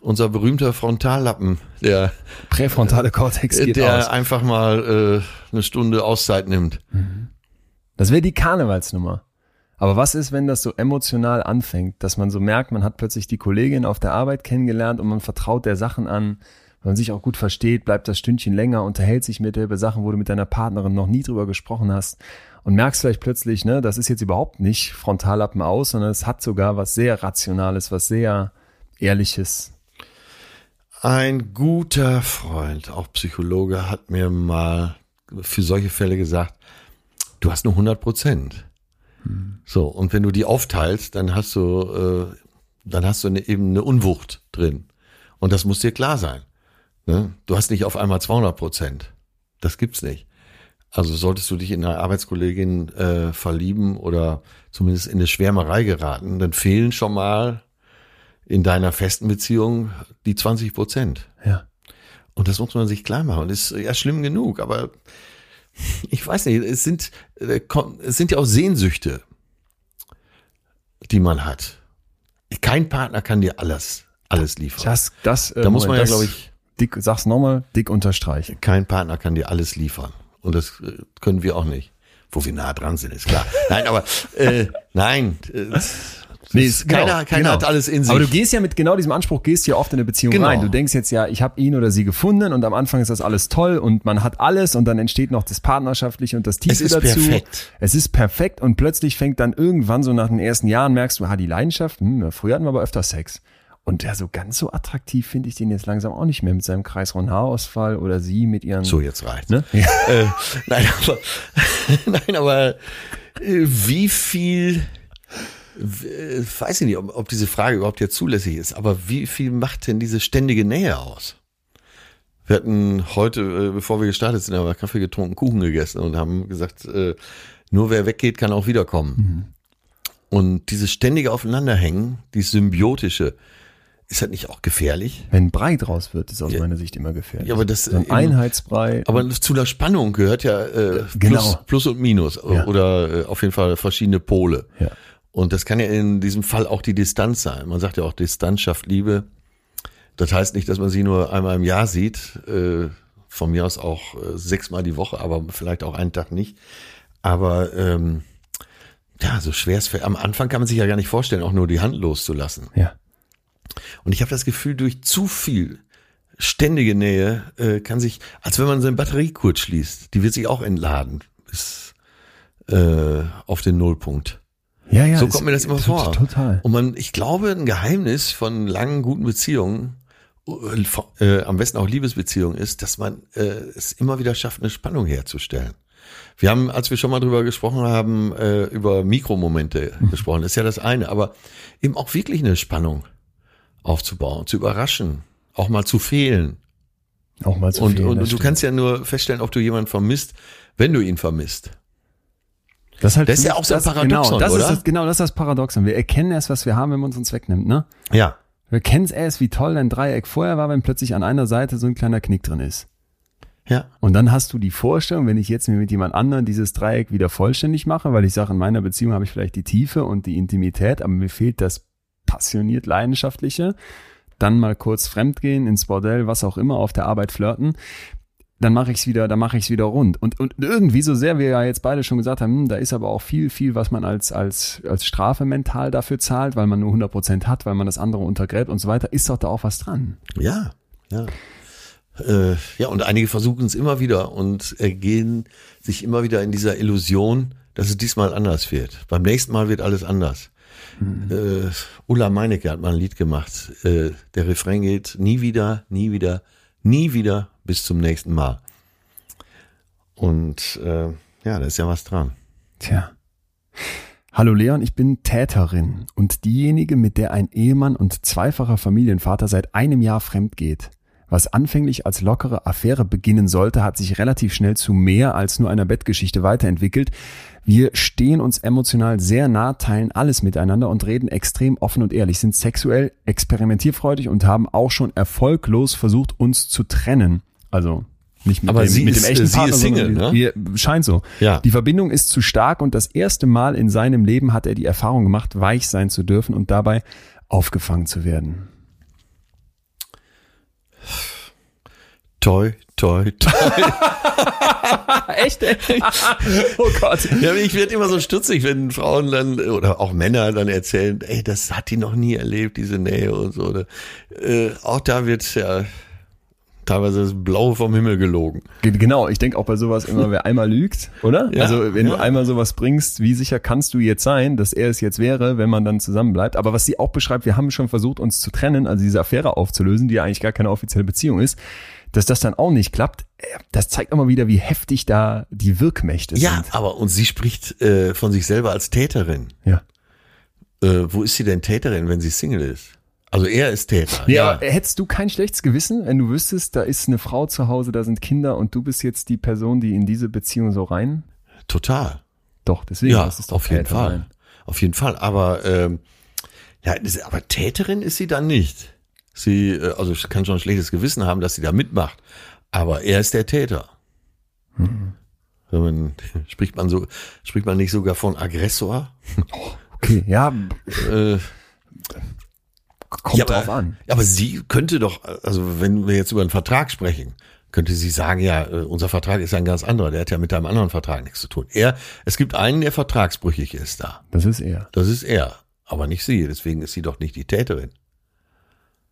unser berühmter Frontallappen, der, Präfrontale Kortex der aus. einfach mal äh, eine Stunde Auszeit nimmt. Das wäre die Karnevalsnummer. Aber was ist, wenn das so emotional anfängt, dass man so merkt, man hat plötzlich die Kollegin auf der Arbeit kennengelernt und man vertraut der Sachen an, wenn man sich auch gut versteht, bleibt das Stündchen länger, unterhält sich mit der über Sachen, wo du mit deiner Partnerin noch nie drüber gesprochen hast und merkst vielleicht plötzlich, ne, das ist jetzt überhaupt nicht Frontallappen aus, sondern es hat sogar was sehr Rationales, was sehr Ehrliches. Ein guter Freund, auch Psychologe, hat mir mal für solche Fälle gesagt, du hast nur 100 Prozent. So, und wenn du die aufteilst, dann hast du, äh, dann hast du eine, eben eine Unwucht drin. Und das muss dir klar sein. Ne? Du hast nicht auf einmal 200 Prozent. Das gibt's nicht. Also solltest du dich in eine Arbeitskollegin äh, verlieben oder zumindest in eine Schwärmerei geraten, dann fehlen schon mal in deiner festen Beziehung die 20 Prozent. Ja. Und das muss man sich klar machen. Und ist ja schlimm genug, aber ich weiß nicht, es sind, äh, es sind ja auch Sehnsüchte, die man hat. Kein Partner kann dir alles, alles liefern. Das, das, äh, Da muss man ja, das- glaube ich, dick, sag's nochmal, dick unterstreichen. kein Partner kann dir alles liefern. Und das äh, können wir auch nicht. Wo wir nah dran sind, ist klar. Nein, aber äh, nein. Äh, Nee, es- keiner keiner hat alles in sich. Aber du gehst ja mit genau diesem Anspruch, gehst ja oft in eine Beziehung Genau. rein. Du denkst jetzt ja, ich habe ihn oder sie gefunden und am Anfang ist das alles toll und man hat alles und dann entsteht noch das Partnerschaftliche und das Tiefe ist dazu. perfekt. Es ist perfekt und plötzlich fängt dann irgendwann so nach den ersten Jahren merkst du, ah, die Leidenschaft, hm, früher hatten wir aber öfter Sex. Und ja, so ganz so attraktiv finde ich den jetzt langsam auch nicht mehr mit seinem Kreisron-Haarausfall oder sie mit ihren. so, jetzt reicht. Ne? äh, nein, aber, nein, aber äh, wie viel, weiß ich nicht, ob, ob diese Frage überhaupt jetzt zulässig ist, aber wie viel macht denn diese ständige Nähe aus? Wir hatten heute, äh, bevor wir gestartet sind, haben wir Kaffee getrunken, Kuchen gegessen und haben gesagt, äh, nur wer weggeht, kann auch wiederkommen. Und dieses ständige Aufeinanderhängen, dieses symbiotische, ist halt nicht auch gefährlich? Wenn Brei draus wird, ist aus Ja. meiner Sicht immer gefährlich. Ja, aber das- so ein Einheitsbrei. Aber zu der Spannung gehört ja äh, Genau. Plus, Plus und Minus Ja. oder äh, auf jeden Fall verschiedene Pole. Ja. Und das kann ja in diesem Fall auch die Distanz sein. Man sagt ja auch, Distanz schafft Liebe. Das heißt nicht, dass man sie nur einmal im Jahr sieht, äh, von mir aus auch äh, sechsmal die Woche, aber vielleicht auch einen Tag nicht. Aber ähm, ja, so schwer es fällt. Am Anfang kann man sich ja gar nicht vorstellen, auch nur die Hand loszulassen. ja. Und ich habe das Gefühl, durch zu viel ständige Nähe äh, kann sich, als wenn man seine Batterie kurz schließt, die wird sich auch entladen bis äh, auf den Nullpunkt. Ja, ja. so kommt mir das immer vor. Total. Und man, ich glaube, ein Geheimnis von langen, guten Beziehungen, äh, äh, am besten auch Liebesbeziehungen, ist, dass man äh, es immer wieder schafft, eine Spannung herzustellen. Wir haben, als wir schon mal drüber gesprochen haben, äh, über Mikromomente Mhm. gesprochen. Das ist ja das eine, aber eben auch wirklich eine Spannung aufzubauen, zu überraschen, auch mal zu fehlen. Auch mal zu und viel. und das du stimmt. kannst ja nur feststellen, ob du jemanden vermisst, wenn du ihn vermisst. Das ist, halt Das ist ja auch so ein Paradoxon, genau, das oder? Ist das, genau, das ist das Paradoxon. Wir erkennen erst, was wir haben, wenn man es uns wegnimmt, ne? Ja. Wir kennen es erst, wie toll dein Dreieck vorher war, wenn plötzlich an einer Seite so ein kleiner Knick drin ist. Ja. Und dann hast du die Vorstellung, wenn ich jetzt mir mit jemand anderem dieses Dreieck wieder vollständig mache, weil ich sage, in meiner Beziehung habe ich vielleicht die Tiefe und die Intimität, aber mir fehlt das passioniert Leidenschaftliche, dann mal kurz fremdgehen, ins Bordell, was auch immer, auf der Arbeit flirten, dann mache ich es wieder, dann mache ich es wieder rund. Und, und irgendwie, so sehr wir ja jetzt beide schon gesagt haben, hm, da ist aber auch viel, viel, was man als, als, als Strafe mental dafür zahlt, weil man nur 100 Prozent hat, weil man das andere untergräbt und so weiter, ist doch da auch was dran. Ja, ja. Äh, ja, und einige versuchen es immer wieder und äh, gehen sich immer wieder in dieser Illusion, dass es diesmal anders wird. Beim nächsten Mal wird alles anders. Mhm. Äh, Ulla Meinecke hat mal ein Lied gemacht. Äh, der Refrain geht nie wieder, nie wieder, nie wieder bis zum nächsten Mal. Und äh, ja, da ist ja was dran. Tja. Hallo Leon, ich bin Täterin und diejenige, mit der ein Ehemann und zweifacher Familienvater seit einem Jahr fremd geht. Was anfänglich als lockere Affäre beginnen sollte, hat sich relativ schnell zu mehr als nur einer Bettgeschichte weiterentwickelt. Wir stehen uns emotional sehr nah, teilen alles miteinander und reden extrem offen und ehrlich, sind sexuell experimentierfreudig und haben auch schon erfolglos versucht, uns zu trennen. Also nicht mit, Aber dem, sie mit ist, dem echten sie Partner, ist Single, ne? wir, scheint so. Ja. Die Verbindung ist zu stark und das erste Mal in seinem Leben hat er die Erfahrung gemacht, weich sein zu dürfen und dabei aufgefangen zu werden. Toi, toi, toi. Echt? oh Gott. Ja, ich werde immer so stutzig, wenn Frauen dann oder auch Männer dann erzählen, ey, das hat die noch nie erlebt, diese Nähe und so. Oder, äh, auch da wird ja teilweise das Blaue vom Himmel gelogen. Genau, ich denke auch bei sowas immer, wer einmal lügt, oder? Ja, also wenn ja. du einmal sowas bringst, wie sicher kannst du jetzt sein, dass er es jetzt wäre, wenn man dann zusammenbleibt? Aber was sie auch beschreibt, wir haben schon versucht, uns zu trennen, also diese Affäre aufzulösen, die ja eigentlich gar keine offizielle Beziehung ist, dass das dann auch nicht klappt, äh, das zeigt mal wieder, wie heftig da die Wirkmächte Ja, sind. aber und sie spricht äh, von sich selber als Täterin. Ja. Äh, wo ist sie denn Täterin, wenn sie Single ist? Also er ist Täter. Ja, aber hättest du kein schlechtes Gewissen, wenn du wüsstest, da ist eine Frau zu Hause, da sind Kinder und du bist jetzt die Person, die in diese Beziehung so rein? total. Doch, deswegen Ja, das ist doch auf jeden Täter Fall. sein. Auf jeden Fall. Aber ähm, ja, aber Täterin ist sie dann nicht. Sie, äh, also ich kann schon ein schlechtes Gewissen haben, dass sie da mitmacht. Aber er ist der Täter. Wenn man, spricht man so, spricht man nicht sogar von Aggressor? Okay, ja, Äh, kommt ja, drauf aber, an. Aber sie könnte doch, also wenn wir jetzt über einen Vertrag sprechen, könnte sie sagen, ja, äh, unser Vertrag ist ein ganz anderer, der hat ja mit deinem anderen Vertrag nichts zu tun. Er, es gibt einen, der vertragsbrüchig ist da. Das ist er. Das ist er, aber nicht sie. Deswegen ist sie doch nicht die Täterin.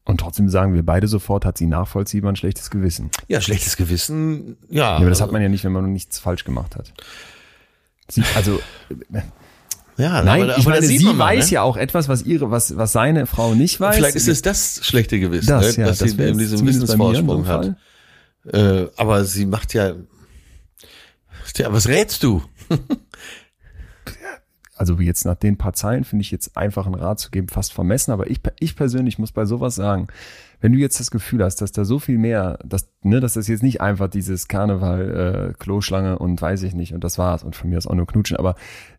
Und trotzdem sagen wir beide sofort, hat sie nachvollziehbar ein schlechtes Gewissen. Ja, schlechtes Gewissen, ja. Ja, aber das hat man ja nicht, wenn man nichts falsch gemacht hat. Sie, also, ja, nein, aber, ich aber meine, sie man weiß ne? ja auch etwas, was ihre, was, was seine Frau nicht weiß. Vielleicht ist es das schlechte Gewissen, das, ne? ja, dass das sie eben diesen so Wissensvorsprung hat. Äh, aber sie macht ja, Tja, was rätst du? also jetzt nach den paar Zeilen finde ich jetzt einfach einen Rat zu geben fast vermessen, aber ich, ich persönlich muss bei sowas sagen, wenn du jetzt das Gefühl hast, dass da so viel mehr, dass, ne, dass das jetzt nicht einfach dieses Karneval, äh, Kloschlange und weiß ich nicht und das war's und von mir aus auch nur knutschen, aber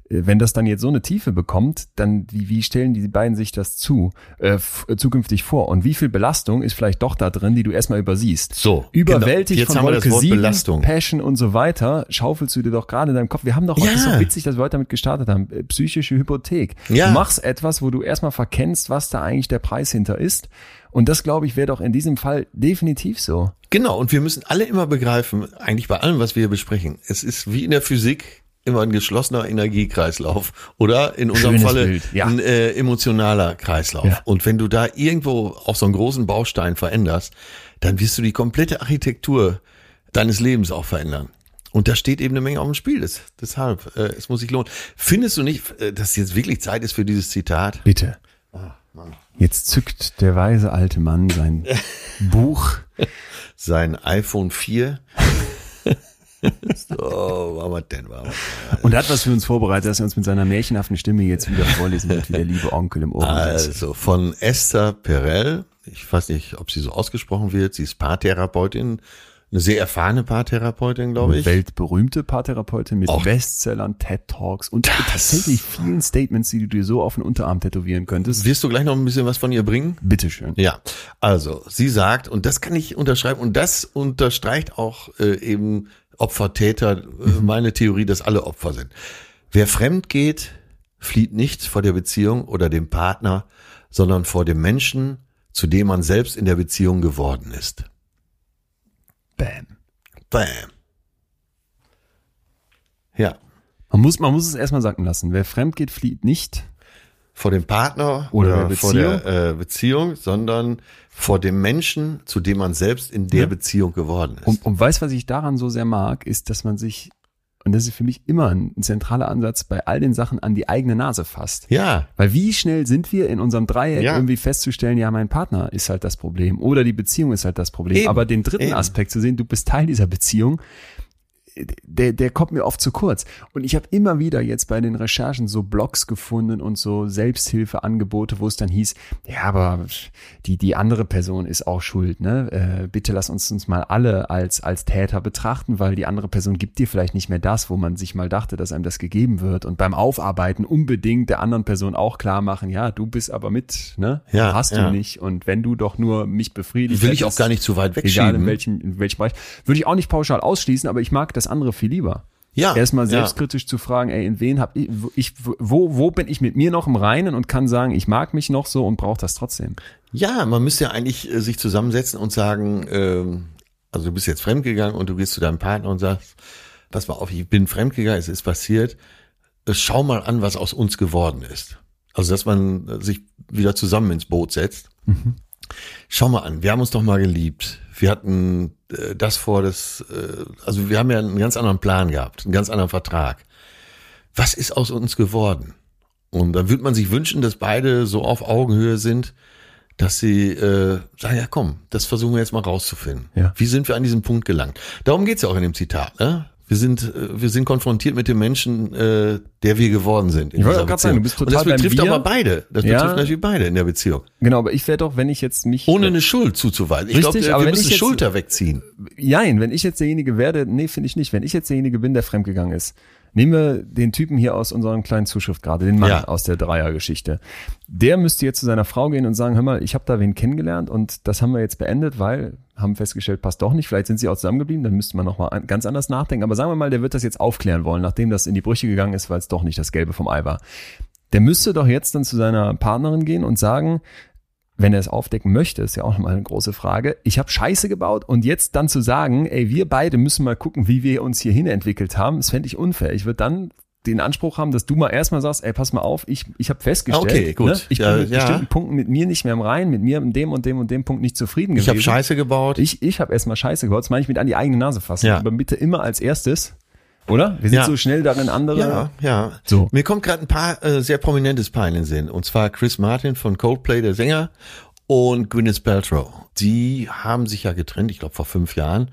wenn das dann jetzt so eine Tiefe bekommt, dann wie, wie stellen die beiden sich das zu äh, äh, zukünftig vor und wie viel Belastung ist vielleicht doch da drin, die du erstmal übersiehst? So, Überwältigt genau. Jetzt von Wolke Wort 7, Belastung. Passion und so weiter, schaufelst du dir doch gerade in deinem Kopf. Wir haben doch, Ja. das ist doch witzig, dass wir heute damit gestartet haben, äh, psychische Hypothek. Ja. Du machst etwas, wo du erstmal verkennst, was da eigentlich der Preis hinter ist. Und das, glaube ich, wäre doch in diesem Fall definitiv so. Genau, und wir müssen alle immer begreifen, eigentlich bei allem, was wir hier besprechen, es ist wie in der Physik immer ein geschlossener Energiekreislauf oder in unserem Schönes Falle ja. ein äh, emotionaler Kreislauf. Ja. Und wenn du da irgendwo auf so einen großen Baustein veränderst, dann wirst du die komplette Architektur deines Lebens auch verändern. Und da steht eben eine Menge auf dem Spiel. Das, deshalb, äh, es muss sich lohnen. Findest du nicht, äh, dass jetzt wirklich Zeit ist für dieses Zitat? Bitte. Jetzt zückt der weise alte Mann sein Buch. Sein iPhone 4. so, war was denn, war was Und hat was für uns vorbereitet, dass er uns mit seiner märchenhaften Stimme jetzt wieder vorlesen wird, wie der liebe Onkel im Ohr. Also von Esther Perel. Ich weiß nicht, ob sie so ausgesprochen wird. Sie ist Paartherapeutin. Eine sehr erfahrene Paartherapeutin, glaube ich. weltberühmte Paartherapeutin mit Auch- Bestsellern, TED Talks und tatsächlich vielen Statements, die du dir so auf den Unterarm tätowieren könntest. Wirst du gleich noch ein bisschen was von ihr bringen? Bitteschön. Ja, also sie sagt, und das kann ich unterschreiben, und das unterstreicht auch äh, eben Opfer, Täter, äh, meine Theorie, dass alle Opfer sind. Wer fremd geht, flieht nicht vor der Beziehung oder dem Partner, sondern vor dem Menschen, zu dem man selbst in der Beziehung geworden ist. Bam. Bam. Ja, Man muss, man muss es erstmal sacken lassen. Wer fremd geht, flieht nicht. Vor dem Partner Oder oder, der vor der äh, Beziehung, sondern vor dem Menschen, zu dem man selbst in der Ja. Beziehung geworden ist. Und, und weißt, was ich daran so sehr mag, ist, dass man sich, und das ist für mich immer ein, ein zentraler Ansatz, bei all den Sachen an die eigene Nase fasst. ja, Weil wie schnell sind wir in unserem Dreieck Ja. irgendwie festzustellen, ja, mein Partner ist halt das Problem oder die Beziehung ist halt das Problem. Eben, Aber den dritten eben. Aspekt zu sehen, du bist Teil dieser Beziehung, der, der kommt mir oft zu kurz. Und ich habe immer wieder jetzt bei den Recherchen so Blogs gefunden und so Selbsthilfeangebote, wo es dann hieß, ja, aber die, die andere Person ist auch schuld, ne? Äh, bitte lass uns uns mal alle als, als Täter betrachten, weil die andere Person gibt dir vielleicht nicht mehr das, wo man sich mal dachte, dass einem das gegeben wird. Und beim Aufarbeiten unbedingt der anderen Person auch klar machen, ja, du bist aber mit, ne? Ja, Hast du ja. nicht. Und wenn du doch nur mich befriedigst, will ich auch gar nicht zu weit Egal wegschieben. in welchem, in welchem Bereich. Würde ich auch nicht pauschal ausschließen, aber ich mag das andere viel lieber. Ja, Erstmal ja. selbstkritisch zu fragen, ey, in wen hab ich, wo- ich, wo, wo bin ich mit mir noch im Reinen und kann sagen, ich mag mich noch so und brauche das trotzdem. Ja, man müsste ja eigentlich äh, sich zusammensetzen und sagen, ähm, also du bist jetzt fremdgegangen und du gehst zu deinem Partner und sagst, pass mal auf, ich bin fremdgegangen, es ist passiert, äh, schau mal an, was aus uns geworden ist. Also, dass man äh, sich wieder zusammen ins Boot setzt. Schau mal an, wir haben uns doch mal geliebt. Wir hatten das vor, das, äh, also wir haben ja einen ganz anderen Plan gehabt, einen ganz anderen Vertrag. Was ist aus uns geworden? Und dann würde man sich wünschen, dass beide so auf Augenhöhe sind, dass sie äh, sagen, ja komm, das versuchen wir jetzt mal rauszufinden. Ja. Wie sind wir an diesen Punkt gelangt? Darum geht's ja auch in dem Zitat. Ne? Wir sind, äh, wir sind konfrontiert mit dem Menschen, äh, der wir geworden sind. In Ich wollte gerade sagen, du bist total Und das betrifft aber beide. Das Ja. betrifft natürlich beide in der Beziehung. Genau, aber ich wäre doch, wenn ich jetzt mich. Ohne eine Schuld zuzuweisen. Ich glaube, aber wir müssen jetzt- Schulter wegziehen. Jein, wenn ich jetzt derjenige werde, nee, finde ich nicht. Wenn ich jetzt derjenige bin, der fremdgegangen ist. Nehmen wir den Typen hier aus unserem kleinen Zuschrift gerade, den Mann Ja. aus der Dreiergeschichte. Der müsste jetzt zu seiner Frau gehen und sagen, hör mal, ich habe da wen kennengelernt und das haben wir jetzt beendet, weil haben festgestellt, passt doch nicht. Vielleicht sind sie auch zusammengeblieben, dann müsste man nochmal an- ganz anders nachdenken. Aber sagen wir mal, der wird das jetzt aufklären wollen, nachdem das in die Brüche gegangen ist, weil es doch nicht das Gelbe vom Ei war. Der müsste doch jetzt dann zu seiner Partnerin gehen und sagen, wenn er es aufdecken möchte, ist ja auch nochmal eine große Frage. Ich habe Scheiße gebaut und jetzt dann zu sagen, ey, wir beide müssen mal gucken, wie wir uns hierhin entwickelt haben, das fände ich unfair. Ich würde dann den Anspruch haben, dass du mal erstmal sagst, ey, pass mal auf, ich, ich habe festgestellt, Okay, gut. Ne, ich Ja, bin mit ja. bestimmten Punkten mit mir nicht mehr im Rein, mit mir in dem und dem und dem Punkt nicht zufrieden Ich gewesen. habe Scheiße gebaut. Ich, ich habe erstmal Scheiße gebaut, das meine ich mit an die eigene Nase fassen. Ja. Aber bitte immer als erstes, oder? Wir sind Ja. so schnell darin, andere. Ja, ja. So. Mir kommt gerade ein paar äh, sehr prominentes Paar in den Sinn. Und zwar Chris Martin von Coldplay, der Sänger, und Gwyneth Paltrow. Die haben sich ja getrennt, ich glaube vor fünf Jahren,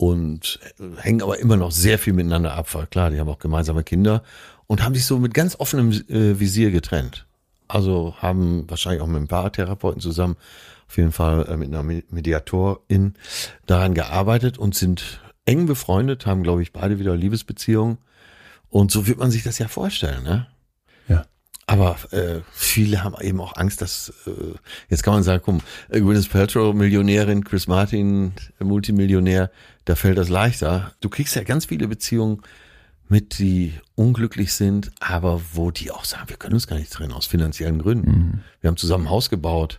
und äh, hängen aber immer noch sehr viel miteinander ab. Weil Klar, die haben auch gemeinsame Kinder und haben sich so mit ganz offenem äh, Visier getrennt. Also haben wahrscheinlich auch mit einem Paartherapeuten zusammen, auf jeden Fall äh, mit einer Me- Mediatorin daran gearbeitet und sind eng befreundet, haben, glaube ich, beide wieder Liebesbeziehungen. Und so wird man sich das ja vorstellen, ne? Ja. Aber äh, viele haben eben auch Angst, dass äh, jetzt kann man sagen, komm, äh, Gwyneth Paltrow Millionärin, Chris Martin Multimillionär, da fällt das leichter. Du kriegst ja ganz viele Beziehungen mit, die unglücklich sind, aber wo die auch sagen, wir können uns gar nicht trennen aus finanziellen Gründen. Wir haben zusammen ein Haus gebaut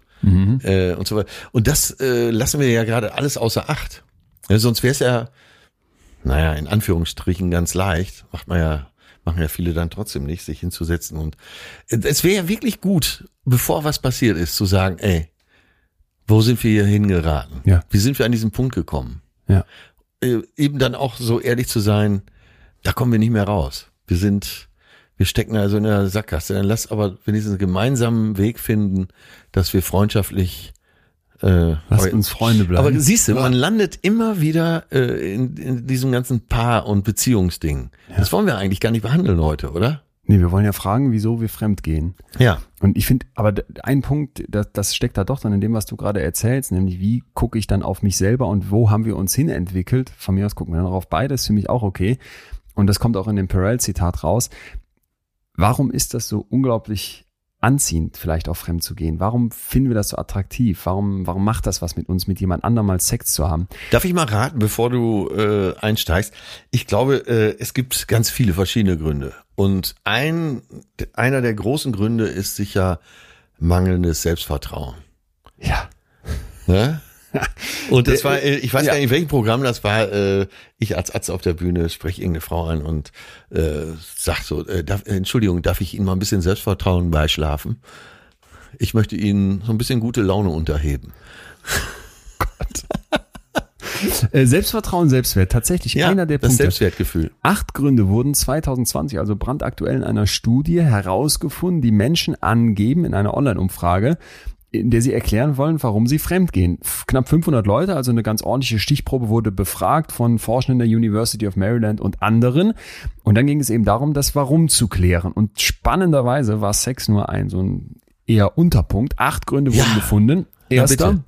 äh, und so weiter. Und das äh, lassen wir ja gerade alles außer Acht. Ja, sonst wäre es ja, naja, in Anführungsstrichen ganz leicht, macht man ja, machen ja viele dann trotzdem nicht, sich hinzusetzen und es wäre ja wirklich gut, bevor was passiert ist, zu sagen, ey, wo sind wir hier hingeraten? Ja. Wie sind wir an diesen Punkt gekommen? Ja. Äh, eben dann auch so ehrlich zu sein, da kommen wir nicht mehr raus. Wir sind, wir stecken also in der Sackgasse. Dann lass aber wenigstens einen gemeinsamen Weg finden, dass wir freundschaftlich äh, Lasst aber- uns Freunde bleiben. aber siehst du, man landet immer wieder äh, in, in diesem ganzen Paar- und Beziehungsding. Das wollen wir eigentlich gar nicht behandeln heute, oder? Nee, wir wollen ja fragen, wieso wir fremd gehen. Ja. Und ich finde, aber ein Punkt, das, das steckt da doch dann in dem, was du gerade erzählst, nämlich wie gucke ich dann auf mich selber und wo haben wir uns hin entwickelt. Von mir aus gucken wir dann auf beides, für mich auch okay. Und das kommt auch in dem Perel-Zitat raus. Warum ist das so unglaublich anziehend, vielleicht auch fremd zu gehen? Warum finden wir das so attraktiv? Warum, warum macht das was mit uns, mit jemand anderem mal Sex zu haben? Darf ich mal raten, bevor du äh, einsteigst? Ich glaube, äh, es gibt ganz viele verschiedene Gründe. Und ein, einer der großen Gründe ist sicher mangelndes Selbstvertrauen. Ja. Ne? Und das war, äh, ich weiß ja. gar nicht, welchem Programm das war. Äh, ich als Arzt auf der Bühne spreche irgendeine Frau an und äh, sag so, äh, darf, Entschuldigung, darf ich Ihnen mal ein bisschen Selbstvertrauen beischlafen? Ich möchte Ihnen so ein bisschen gute Laune unterheben. Gott. Äh, Selbstvertrauen, Selbstwert, tatsächlich ja, einer der das Punkte. Selbstwertgefühl. Acht Gründe wurden 2020, also brandaktuell in einer Studie herausgefunden, die Menschen angeben in einer Online-Umfrage, in der sie erklären wollen, warum sie fremdgehen. Knapp 500 Leute, also eine ganz ordentliche Stichprobe wurde befragt von Forschenden der University of Maryland und anderen. Und dann ging es eben darum, das Warum zu klären. Und spannenderweise war Sex nur ein so ein eher Unterpunkt. Acht Gründe wurden ja. gefunden. Erster, ja,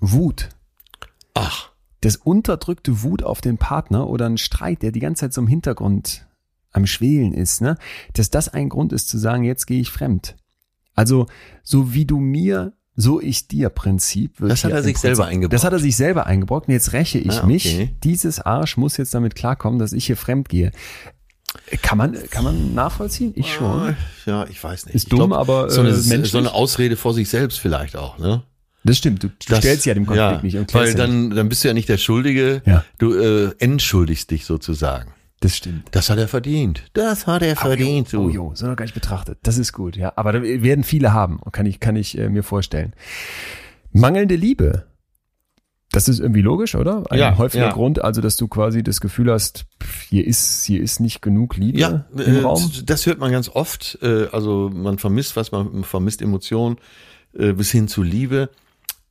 Wut. Ach. Das unterdrückte Wut auf den Partner oder ein Streit, der die ganze Zeit so im Hintergrund am Schwelen ist, ne? Dass das ein Grund ist zu sagen, jetzt gehe ich fremd. Also, so wie du mir, so ich dir Prinzip. Das hat er sich Prinzip, selber eingebaut. Das hat er sich selber eingebaut und jetzt räche ich ah, okay. mich. Dieses Arsch muss jetzt damit klarkommen, dass ich hier fremd gehe. Kann man, kann man nachvollziehen? Ich schon. Ja, ich weiß nicht. Ist dumm, glaub, aber äh, so, eine, so eine Ausrede vor sich selbst vielleicht auch, ne? Das stimmt, du das, stellst ja dem Konflikt ja, nicht. Und weil dann, dann bist du ja nicht der Schuldige, ja. du äh, entschuldigst dich sozusagen. Das stimmt. Das hat er verdient. Das hat er verdient. Oh, jo, so noch gar nicht betrachtet. Das ist gut, ja. Aber da werden viele haben, kann ich, kann ich äh, mir vorstellen. Mangelnde Liebe. Das ist irgendwie logisch, oder? Ein ja, häufiger ja. Grund, also dass du quasi das Gefühl hast, hier ist, hier ist nicht genug Liebe ja, im äh, Raum. Das hört man ganz oft. Äh, also man vermisst was, man vermisst Emotionen äh, bis hin zu Liebe.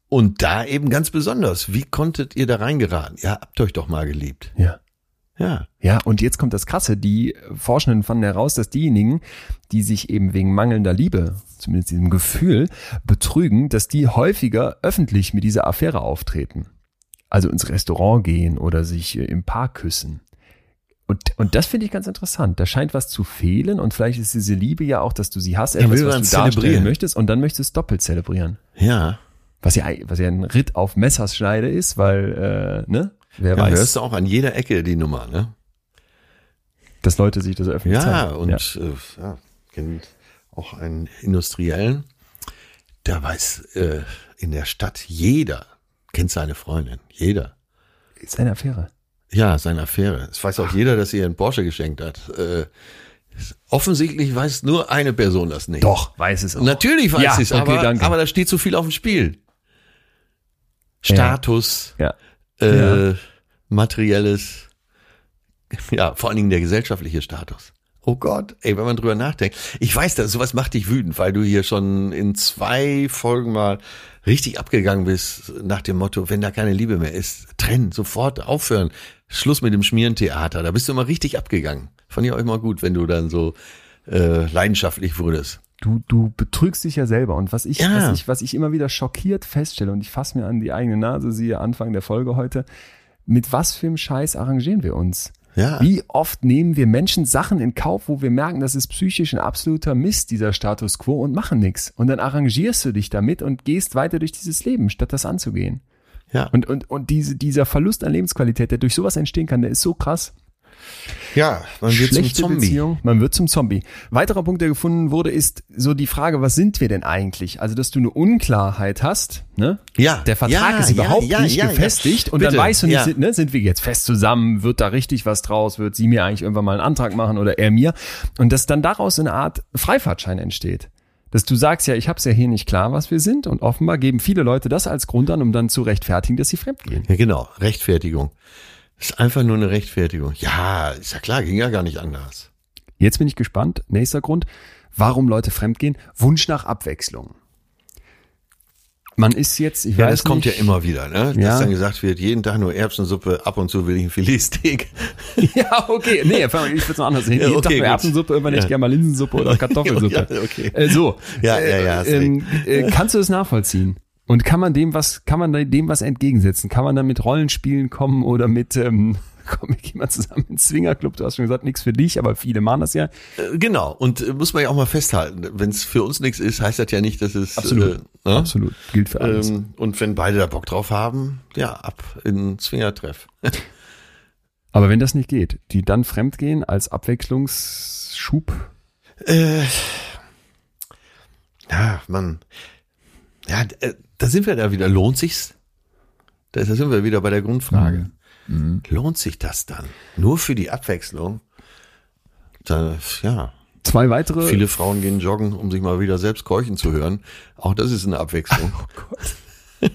Und da eben ganz besonders. Wie konntet ihr da reingeraten? Ihr habt euch doch mal geliebt. Ja. Ja. Ja, und jetzt kommt das Krasse. Die Forschenden fanden heraus, dass diejenigen, die sich eben wegen mangelnder Liebe, zumindest diesem Gefühl, betrügen, dass die häufiger öffentlich mit dieser Affäre auftreten. Also ins Restaurant gehen oder sich im Park küssen. Und, und das finde ich ganz interessant. Da scheint was zu fehlen und vielleicht ist diese Liebe ja auch, dass du sie hast, etwas, was du darstellen möchtest und dann möchtest du es doppelt zelebrieren. Ja. Was ja, was ja ein Ritt auf Messerschneide ist, weil, äh, ne? Wer ja, weiß. hörst du auch an jeder Ecke die Nummer, ne? Dass Leute sich das öffentlich ja, zeigen. Und, ja, und äh, ja, kennt auch einen Industriellen, der weiß äh, in der Stadt jeder kennt seine Freundin, jeder. Seine Affäre. Ja, seine Affäre. Es weiß auch jeder, dass sie ihren Porsche geschenkt hat. Äh, offensichtlich weiß nur eine Person das nicht. Doch, weiß es auch. Natürlich weiß ja, es, okay, aber, danke. aber da steht zu viel auf dem Spiel. Status, ja. Äh, ja. materielles, ja, vor allen Dingen der gesellschaftliche Status. Oh Gott, ey, wenn man drüber nachdenkt. Ich weiß, dass sowas macht dich wütend, weil du hier schon in zwei Folgen mal richtig abgegangen bist nach dem Motto, wenn da keine Liebe mehr ist, trennen, sofort aufhören. Schluss mit dem Schmierentheater. Da bist du immer richtig abgegangen. Fand ich auch immer gut, wenn du dann so äh, leidenschaftlich wurdest. Du, du betrügst dich ja selber. Und was ich, ja. was ich, was ich immer wieder schockiert feststelle, und ich fasse mir an die eigene Nase, siehe Anfang der Folge heute, mit was für einem Scheiß arrangieren wir uns? Ja. Wie oft nehmen wir Menschen Sachen in Kauf, wo wir merken, das ist psychisch ein absoluter Mist, dieser Status quo und machen nichts. Und dann arrangierst du dich damit und gehst weiter durch dieses Leben, statt das anzugehen. Ja. Und, und, und diese, dieser Verlust an Lebensqualität, der durch sowas entstehen kann, der ist so krass. Ja, man wird Schlechte zum Zombie. Beziehung, man wird zum Zombie. Weiterer Punkt, der gefunden wurde, ist so die Frage, was sind wir denn eigentlich? Also, dass du eine Unklarheit hast, ne? Ja. Der Vertrag ja, ist überhaupt ja, nicht ja, gefestigt und Bitte, dann weißt du nicht, ja. sind, ne, sind wir jetzt fest zusammen, wird da richtig was draus, wird sie mir eigentlich irgendwann mal einen Antrag machen oder er mir und dass dann daraus eine Art Freifahrtschein entsteht. Dass du sagst, ja, ich hab's ja hier nicht klar, was wir sind und offenbar geben viele Leute das als Grund an, um dann zu rechtfertigen, dass sie fremdgehen. Ja, genau, Rechtfertigung. Ist einfach nur eine Rechtfertigung. Ja, ist ja klar, ging ja gar nicht anders. Jetzt bin ich gespannt. Nächster Grund, warum Leute fremdgehen. Wunsch nach Abwechslung. Man ist jetzt, ich ja, weiß das kommt nicht, ja immer wieder, ne? Dass Ja. dann gesagt wird, jeden Tag nur Erbsensuppe, ab und zu will ich ein Filetsteak. ja, okay. Nee, ich würde es noch anders sehen. Ja, Jeden okay, Tag nur. Erbsensuppe, irgendwann hätte ich Ja. gerne mal Linsensuppe oder Kartoffelsuppe. Ja, okay. Äh, so. Ja, ja, ja, Äh, ähm, äh, kannst du das nachvollziehen? Und kann man dem was, kann man dem was entgegensetzen? Kann man dann mit Rollenspielen kommen oder mit, ähm, komm, wir gehen mal zusammen ins Swingerclub. Du hast schon gesagt, nichts für dich, aber viele machen das ja. Äh, Genau, und äh, muss man ja auch mal festhalten, wenn es für uns nichts ist, heißt das ja nicht, dass es Absolut. Äh, ne? Absolut. Gilt für alles. Ähm, und wenn beide da Bock drauf haben, ja, ab in Zwingertreff. aber wenn das nicht geht, die dann fremdgehen als Abwechslungsschub. Äh, ja, man, ja, äh, da sind wir da wieder. Lohnt sich's? Da sind wir wieder bei der Grundfrage. Lohnt sich das dann? Nur für die Abwechslung? Da, ja. Zwei weitere. Viele Frauen gehen joggen, um sich mal wieder selbst keuchen zu hören. Auch das ist eine Abwechslung.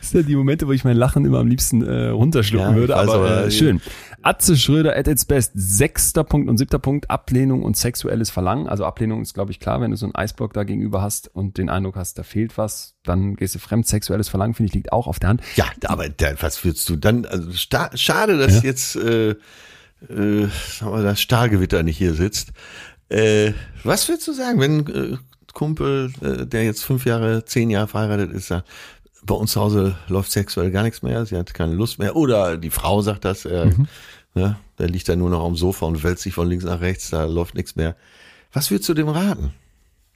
Das sind ja die Momente, wo ich mein Lachen immer am liebsten äh, runterschlucken Ja, würde, aber, aber- äh, schön. Atze Schröder at its best. Sechster Punkt und siebter Punkt, Ablehnung und sexuelles Verlangen. Also Ablehnung ist, glaube ich, klar, wenn du so einen Eisblock da gegenüber hast und den Eindruck hast, da fehlt was, dann gehst du fremd. Sexuelles Verlangen, finde ich, liegt auch auf der Hand. Ja, aber da, was würdest du dann? Also schade, dass jetzt äh, äh, sagen wir, das Stahlgewitter nicht hier sitzt. Äh, was würdest du sagen, wenn äh, Kumpel, äh, der jetzt fünf Jahre, zehn Jahre verheiratet ist, sagt, bei uns zu Hause läuft sexuell gar nichts mehr, sie hat keine Lust mehr. Oder die Frau sagt das, äh, ne, der liegt da nur noch am Sofa und wälzt sich von links nach rechts, da läuft nichts mehr. Was würdest du dem raten?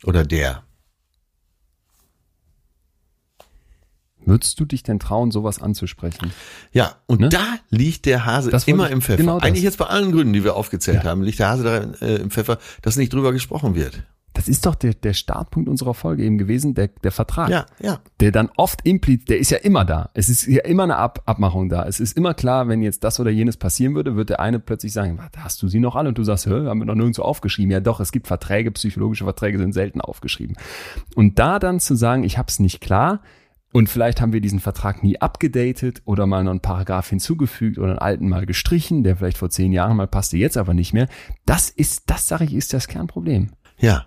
Oder der? Würdest du dich denn trauen, sowas anzusprechen? Ja, und Ne? da liegt der Hase Das immer im Pfeffer. genau. Eigentlich jetzt bei allen Gründen, die wir aufgezählt Ja. haben, liegt der Hase da äh, im Pfeffer, dass nicht drüber gesprochen wird. Das ist doch der, der Startpunkt unserer Folge eben gewesen, der, der Vertrag. Ja, ja. der dann oft implizit, der ist ja immer da. Es ist ja immer eine Ab Abmachung da. Es ist immer klar, wenn jetzt das oder jenes passieren würde, wird der eine plötzlich sagen, "Was, hast du sie noch alle? Und du sagst, hä, haben wir noch nirgendwo aufgeschrieben. Ja doch, es gibt Verträge, psychologische Verträge sind selten aufgeschrieben. Und da dann zu sagen, ich habe es nicht klar und vielleicht haben wir diesen Vertrag nie abgedatet oder mal noch einen Paragraph hinzugefügt oder einen alten mal gestrichen, der vielleicht vor zehn Jahren mal passte, jetzt aber nicht mehr. Das ist, das sage ich, ist das Kernproblem. Ja.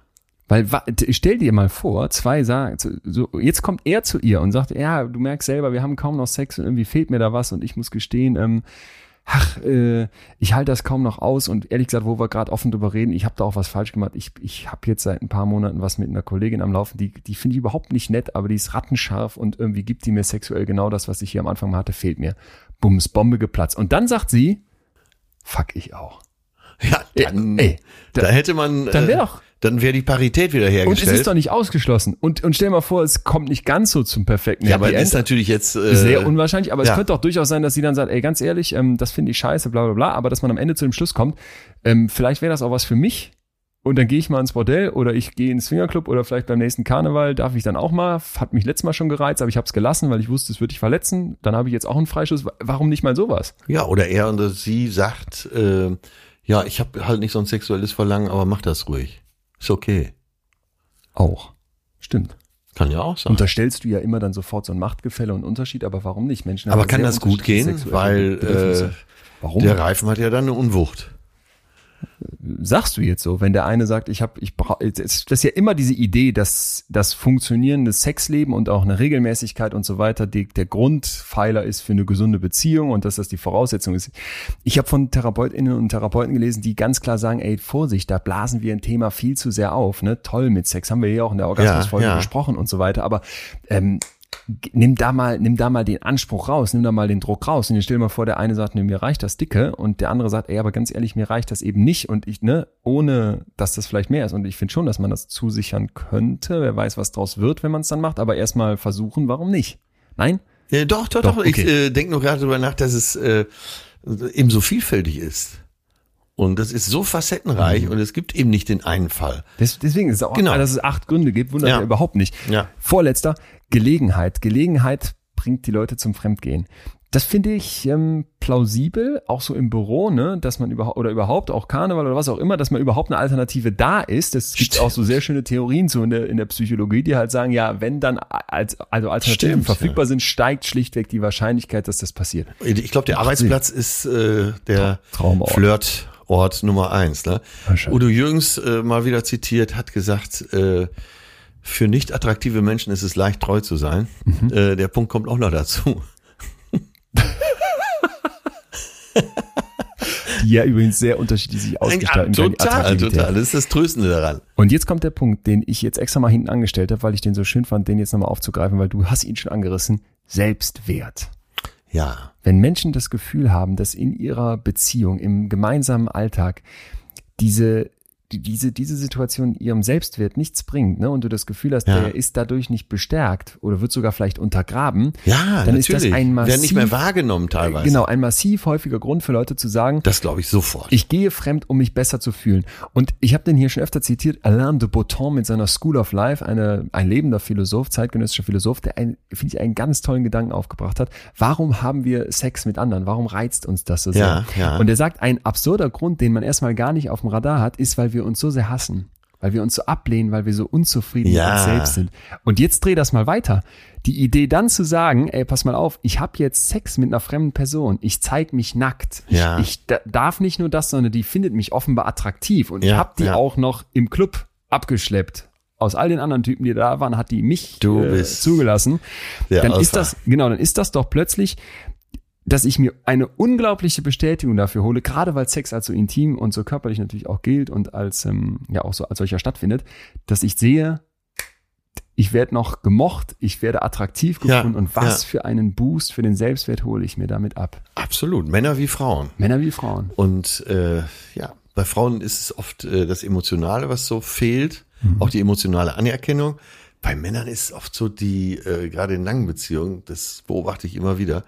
Weil stell dir mal vor, zwei sagen, so- jetzt kommt er zu ihr und sagt, ja, du merkst selber, wir haben kaum noch Sex und irgendwie fehlt mir da was und ich muss gestehen, ähm, ach, äh, ich halte das kaum noch aus und ehrlich gesagt, wo wir gerade offen drüber reden, ich habe da auch was falsch gemacht. Ich, ich habe jetzt seit ein paar Monaten was mit einer Kollegin am Laufen, die, die finde ich überhaupt nicht nett, aber die ist rattenscharf und irgendwie gibt die mir sexuell genau das, was ich hier am Anfang mal hatte, fehlt mir. Bums, Bombe geplatzt. Und dann sagt sie, fuck ich auch. Ja, dann, Ey, da, hätte man, dann wär äh, doch- dann wäre die Parität wieder Und es hergestellt. ist doch nicht ausgeschlossen. Und, und stell mal vor, es kommt nicht ganz so zum perfekten ja, aber das ist End. natürlich jetzt äh, Sehr unwahrscheinlich, aber ja. es könnte auch durchaus sein, dass sie dann sagt, ey, ganz ehrlich, ähm, das finde ich scheiße, bla bla bla, aber dass man am Ende zu dem Schluss kommt, ähm, vielleicht wäre das auch was für mich und dann gehe ich mal ins Bordell oder ich gehe ins Swingerclub oder vielleicht beim nächsten Karneval darf ich dann auch mal, hat mich letztes Mal schon gereizt, aber ich habe es gelassen, weil ich wusste, es würde dich verletzen, dann habe ich jetzt auch einen Freischuss, warum nicht mal sowas? Ja, oder er und sie sagt, äh, ja, ich habe halt nicht so ein sexuelles Verlangen, aber mach das ruhig. Ist okay. Auch. Stimmt. Kann ja auch sein. Unterstellst du ja immer dann sofort so ein Machtgefälle und Unterschied, aber warum nicht? Menschen Aber kann das gut gehen? Weil äh, warum? der Reifen hat ja dann eine Unwucht. Sagst du jetzt so, wenn der eine sagt, ich habe, ich brauche, das ist ja immer diese Idee, dass das funktionierende Sexleben und auch eine Regelmäßigkeit und so weiter die, der Grundpfeiler ist für eine gesunde Beziehung und dass das die Voraussetzung ist. Ich habe von Therapeutinnen und Therapeuten gelesen, die ganz klar sagen, ey, Vorsicht, da blasen wir ein Thema viel zu sehr auf, ne? Toll mit Sex, haben wir ja auch in der Orgasmusfolge Ja, ja. besprochen und so weiter, aber ähm, nimm da mal, nimm da mal den Anspruch raus, nimm da mal den Druck raus. Und jetzt stell dir mal vor, der eine sagt, nee, mir reicht das dicke und der andere sagt, ey, aber ganz ehrlich, mir reicht das eben nicht und ich, ne, ohne, dass das vielleicht mehr ist. Und ich finde schon, dass man das zusichern könnte. Wer weiß, was draus wird, wenn man es dann macht, aber erstmal versuchen, warum nicht? Nein? Ja, doch, doch, doch. Doch, Ich okay. äh, denke nur gerade darüber nach, dass es äh, eben so vielfältig ist. Und das ist so facettenreich und es gibt eben nicht den einen Fall. Des, deswegen ist es auch, Genau. dass es acht Gründe gibt, wundert ja. überhaupt nicht. Ja. Vorletzter, Gelegenheit. Gelegenheit bringt die Leute zum Fremdgehen. Das finde ich ähm, plausibel, auch so im Büro, ne, dass man überhaupt oder überhaupt auch Karneval oder was auch immer, dass man überhaupt eine Alternative da ist. Es gibt auch so sehr schöne Theorien so in der, in der Psychologie, die halt sagen, ja, wenn dann als, also Alternativen Stimmt, verfügbar sind, steigt schlichtweg die Wahrscheinlichkeit, dass das passiert. Ich glaube, der Arbeitsplatz ist äh, der Traumort. Flirtort Nummer eins. Ne? Udo Jürgens, äh, mal wieder zitiert, hat gesagt, äh, für nicht attraktive Menschen ist es leicht treu zu sein. Mhm. Äh, der Punkt kommt auch noch dazu. Die ja übrigens sehr unterschiedlich sich ausgestalten können. total, total. Das ist das Tröstende daran. Und jetzt kommt der Punkt, den ich jetzt extra mal hinten angestellt habe, weil ich den so schön fand, den jetzt nochmal aufzugreifen, weil du hast ihn schon angerissen. Selbstwert. Ja. Wenn Menschen das Gefühl haben, dass in ihrer Beziehung, im gemeinsamen Alltag diese, die, diese, diese Situation ihrem Selbstwert nichts bringt, ne, und du das Gefühl hast, Ja. der ist dadurch nicht bestärkt oder wird sogar vielleicht untergraben, Ja, dann natürlich. ist das ein massiv, Werden nicht mehr wahrgenommen teilweise. genau, ein massiv häufiger Grund für Leute zu sagen, Das glaube ich sofort. ich gehe fremd, um mich besser zu fühlen. Und ich habe den hier schon öfter zitiert, Alain de Botton mit seiner School of Life, eine, ein lebender Philosoph, zeitgenössischer Philosoph, der, ein, finde ich, einen ganz tollen Gedanken aufgebracht hat. Warum haben wir Sex mit anderen? Warum reizt uns das so sehr? Ja, ja. Und er sagt, ein absurder Grund, den man erstmal gar nicht auf dem Radar hat, ist, weil wir uns so sehr hassen. Weil wir uns so ablehnen, weil wir so unzufrieden Ja. mit uns selbst sind. Und jetzt dreh das mal weiter. Die Idee dann zu sagen, ey, pass mal auf, ich habe jetzt Sex mit einer fremden Person, ich zeig mich nackt. Ja. Ich, ich da, darf nicht nur das, sondern die findet mich offenbar attraktiv. Und ich Ja, habe die ja. auch noch im Club abgeschleppt. Aus all den anderen Typen, die da waren, hat die mich äh, zugelassen. dann Alpha. ist das, genau, dann ist das doch plötzlich, dass ich mir eine unglaubliche Bestätigung dafür hole, gerade weil Sex als so intim und so körperlich natürlich auch gilt und als ähm, ja auch so als solcher stattfindet, dass ich sehe, ich werde noch gemocht, ich werde attraktiv Ja, gefunden und was ja. für einen Boost für den Selbstwert hole ich mir damit ab. Absolut. Männer wie Frauen. Männer wie Frauen. Und äh, ja, bei Frauen ist es oft äh, das Emotionale, was so fehlt, Mhm. auch die emotionale Anerkennung. Bei Männern ist es oft so, die äh, gerade in langen Beziehungen, das beobachte ich immer wieder,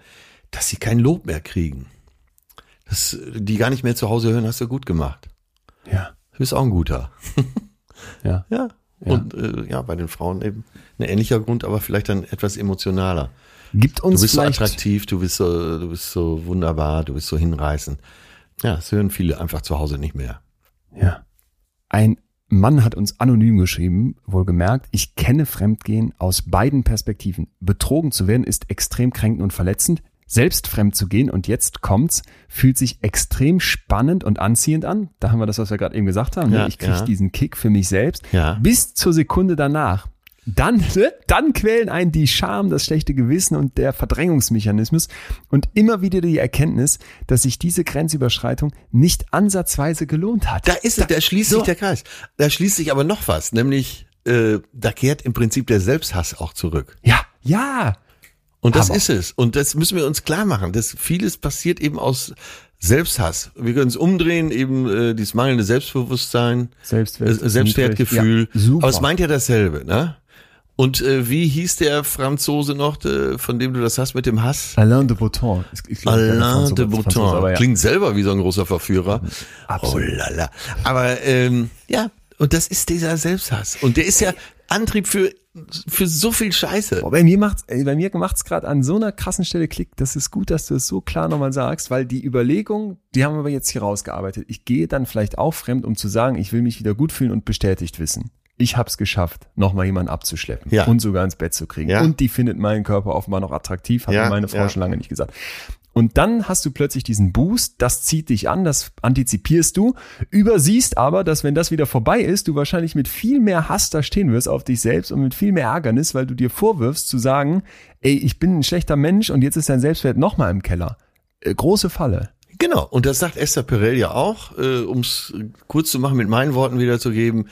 dass sie kein Lob mehr kriegen. Dass die gar nicht mehr zu Hause hören, hast du gut gemacht. Ja, Du bist auch ein guter. ja. Ja. Und äh, ja, bei den Frauen eben ein ähnlicher Grund, aber vielleicht dann etwas emotionaler. Gibt Du uns bist so attraktiv, du bist so, du bist so wunderbar, du bist so hinreißend. Ja, das hören viele einfach zu Hause nicht mehr. Ja. Ein Mann hat uns anonym geschrieben, wohlgemerkt, ich kenne Fremdgehen aus beiden Perspektiven. Betrogen zu werden ist extrem kränkend und verletzend. Selbst fremd zu gehen und jetzt kommt's, fühlt sich extrem spannend und anziehend an. Da haben wir das, was wir gerade eben gesagt haben. ne? Ja, ich kriege ja. diesen Kick für mich selbst. Ja. Bis zur Sekunde danach. Dann, ne, dann quälen einen die Scham, das schlechte Gewissen und der Verdrängungsmechanismus und immer wieder die Erkenntnis, dass sich diese Grenzüberschreitung nicht ansatzweise gelohnt hat. Da ist es, da schließt so. sich der Kreis. Da schließt sich aber noch was, nämlich äh, da kehrt im Prinzip der Selbsthass auch zurück. Ja, ja, Und das Hammer. ist es. Und das müssen wir uns klar machen. dass vieles passiert eben aus Selbsthass. Wir können es umdrehen, eben äh, dieses mangelnde Selbstbewusstsein, Selbstwert, äh, Selbstwertgefühl. Ja, super. Aber es meint ja dasselbe, ne? Und äh, wie hieß der Franzose noch, äh, von dem du das hast mit dem Hass? Alain de Botton. Alain de Botton. ja. Klingt selber wie so ein großer Verführer. Absolut. Oh lala. Aber ähm, ja, und das ist dieser Selbsthass. Und der ist ja Antrieb für, für so viel Scheiße. Boah, bei mir macht's, ey, bei mir macht's gerade an so einer krassen Stelle Klick. Das ist gut, dass du es so klar nochmal sagst, weil die Überlegung, die haben wir jetzt hier rausgearbeitet. Ich gehe dann vielleicht auch fremd, um zu sagen, ich will mich wieder gut fühlen und bestätigt wissen. Ich hab's geschafft, nochmal jemanden abzuschleppen Ja. und sogar ins Bett zu kriegen. Ja. Und die findet meinen Körper offenbar noch attraktiv, hat Ja, mir meine Frau ja. schon lange nicht gesagt. Und dann hast du plötzlich diesen Boost, das zieht dich an, das antizipierst du, übersiehst aber, dass wenn das wieder vorbei ist, du wahrscheinlich mit viel mehr Hass da stehen wirst auf dich selbst und mit viel mehr Ärgernis, weil du dir vorwirfst zu sagen, ey, ich bin ein schlechter Mensch und jetzt ist dein Selbstwert nochmal im Keller. Äh, große Falle. Genau. Und das sagt Esther Perel ja auch, äh, um es kurz zu machen, mit meinen Worten wiederzugeben.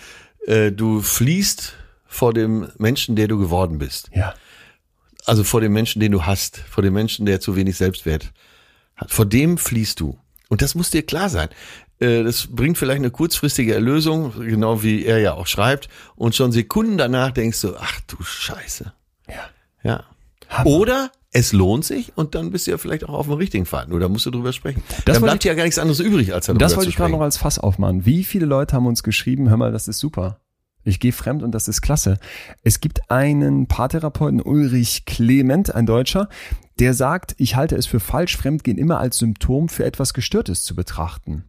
Äh, du fliehst vor dem Menschen, der du geworden bist. Ja. Also vor dem Menschen, den du hast, vor dem Menschen, der zu wenig Selbstwert hat. Vor dem fließt du. Und das muss dir klar sein. Äh, Das bringt vielleicht eine kurzfristige Erlösung, genau wie er ja auch schreibt. Und schon Sekunden danach denkst du, ach du Scheiße. Ja. Ja. Hammer. Oder es lohnt sich und dann bist du ja vielleicht auch auf dem richtigen Pfad. Nur da musst du drüber sprechen. Das dann bleibt ja gar nichts anderes übrig, als darüber Das wollte ich gerade noch als Fass aufmachen. Wie viele Leute haben uns geschrieben, hör mal, das ist super. Ich gehe fremd und das ist klasse. Es gibt einen Paartherapeuten, Ulrich Clement, ein Deutscher, der sagt, ich halte es für falsch, Fremdgehen immer als Symptom für etwas Gestörtes zu betrachten.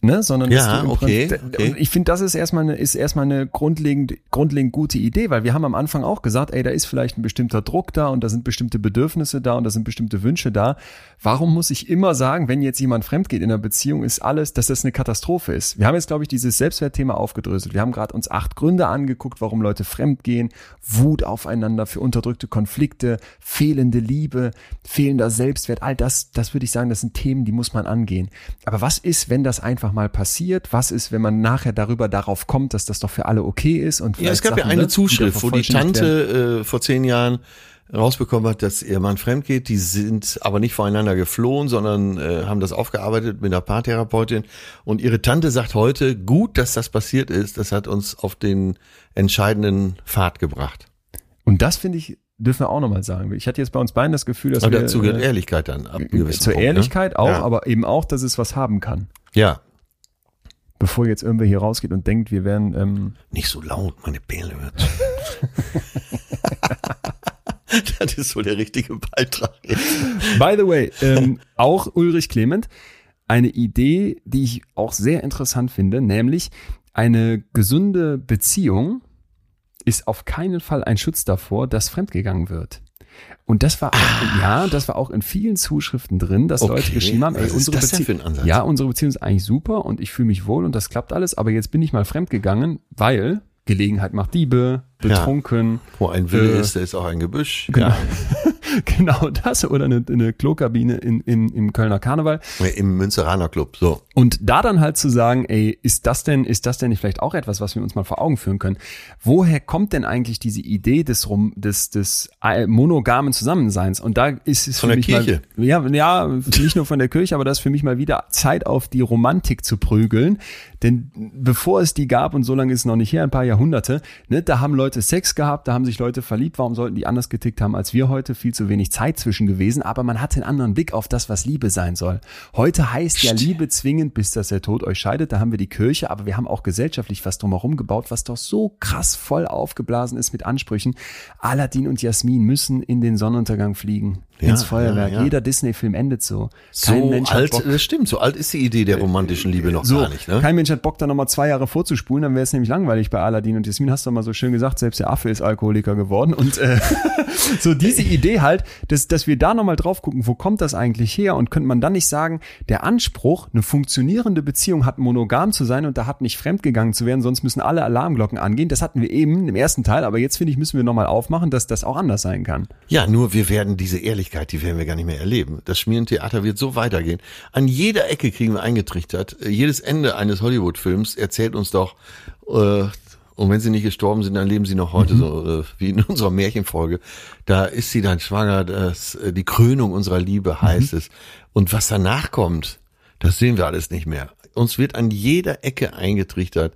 Ne, sondern Ja, okay, Prinzip- okay. Und ich finde, das ist erstmal eine, ist erstmal eine grundlegend, grundlegend gute Idee, weil wir haben am Anfang auch gesagt, ey, da ist vielleicht ein bestimmter Druck da und da sind bestimmte Bedürfnisse da und da sind bestimmte Wünsche da. Warum muss ich immer sagen, wenn jetzt jemand fremd geht in einer Beziehung, ist alles, dass das eine Katastrophe ist? Wir haben jetzt, glaube ich, dieses Selbstwertthema aufgedröselt. Wir haben gerade uns acht Gründe angeguckt, warum Leute fremd gehen, Wut aufeinander für unterdrückte Konflikte, fehlende Liebe, fehlender Selbstwert, all das, das würde ich sagen, das sind Themen, die muss man angehen. Aber was ist, wenn das einfach mal passiert? Was ist, wenn man nachher darüber darauf kommt, dass das doch für alle okay ist? Und Ja, es gab ja Sachen, eine ne, Zuschrift, wo die? Tante äh, vor zehn Jahren rausbekommen hat, dass ihr Mann fremd geht. Die sind aber nicht voreinander geflohen, sondern äh, haben das aufgearbeitet mit einer Paartherapeutin. Und ihre Tante sagt heute, gut, dass das passiert ist. Das hat uns auf den entscheidenden Pfad gebracht. Und das finde ich, dürfen wir auch nochmal sagen. Ich hatte jetzt bei uns beiden das Gefühl, dass Aber wir dazu gehört äh, Ehrlichkeit dann. Ab gewissen zur Punkt, ne? Ehrlichkeit auch, Ja. aber eben auch, dass es was haben kann. Ja, Bevor jetzt irgendwer hier rausgeht und denkt, wir wären ähm, nicht so laut, meine Perle wird. das ist so der richtige Beitrag. By the way, ähm, auch Ulrich Clement, eine Idee, die ich auch sehr interessant finde, nämlich eine gesunde Beziehung ist auf keinen Fall ein Schutz davor, dass fremdgegangen wird. Und das war auch, ja, das war auch in vielen Zuschriften drin, dass Leute Okay, geschrieben haben, ey, was unsere Beziehung, ja, unsere Beziehung ist eigentlich super und ich fühle mich wohl und das klappt alles, aber jetzt bin ich mal fremdgegangen, weil Gelegenheit macht Diebe, betrunken, Wo ein Wille Äh, ist, da ist auch ein Gebüsch. Genau. genau das oder eine, eine Klokabine in, in, im Kölner Karneval. Im Münzeraner Club. So. Und da dann halt zu sagen, ey, ist das denn, ist das denn nicht vielleicht auch etwas, was wir uns mal vor Augen führen können? Woher kommt denn eigentlich diese Idee des, Rom, des, des äh, monogamen Zusammenseins? Und da ist es Von für der mich Kirche. mal, ja, ja, nicht nur von der Kirche, aber das ist für mich mal wieder Zeit auf die Romantik zu prügeln. Denn bevor es die gab, und so lange ist es noch nicht her, ein paar Jahrhunderte, ne, da haben Leute Sex gehabt, da haben sich Leute verliebt. Warum sollten die anders getickt haben als wir heute? Viel zu wenig Zeit zwischen gewesen, aber man hatte einen anderen Blick auf das, was Liebe sein soll. Heute heißt ja Liebe zwingend, bis dass der Tod euch scheidet. Da haben wir die Kirche, aber wir haben auch gesellschaftlich was drumherum gebaut, was doch so krass voll aufgeblasen ist mit Ansprüchen. Aladdin und Jasmin müssen in den Sonnenuntergang fliegen, Ja, ins Feuerwerk. ja, ja. Jeder Disney-Film endet so. Kein so Mensch hat alt, Bock. das stimmt, so alt ist die Idee der romantischen Liebe noch So, gar nicht. Ne? kein Mensch hat Bock, da nochmal zwei Jahre vorzuspulen, dann wäre es nämlich langweilig bei Aladdin und Jasmin. Hast du mal so schön gesagt, selbst der Affe ist Alkoholiker geworden. Und äh, so diese Idee halt, dass, dass wir da nochmal drauf gucken, wo kommt das eigentlich her? Und könnte man dann nicht sagen, der Anspruch, eine funktionierende Beziehung hat monogam zu sein und da hat nicht fremdgegangen zu werden, sonst müssen alle Alarmglocken angehen. Das hatten wir eben im ersten Teil, aber jetzt finde ich, müssen wir nochmal aufmachen, dass das auch anders sein kann. Ja, nur wir werden diese Ehrlichkeit, die werden wir gar nicht mehr erleben. Das Schmierentheater wird so weitergehen. An jeder Ecke kriegen wir eingetrichtert. Äh, Jedes Ende eines Hollywood-Films erzählt uns doch, äh, und wenn sie nicht gestorben sind, dann leben sie noch heute, so äh, wie in unserer Märchenfolge. Da ist sie dann schwanger, das, äh, die Krönung unserer Liebe heißt es. Und was danach kommt, das sehen wir alles nicht mehr. Uns wird an jeder Ecke eingetrichtert,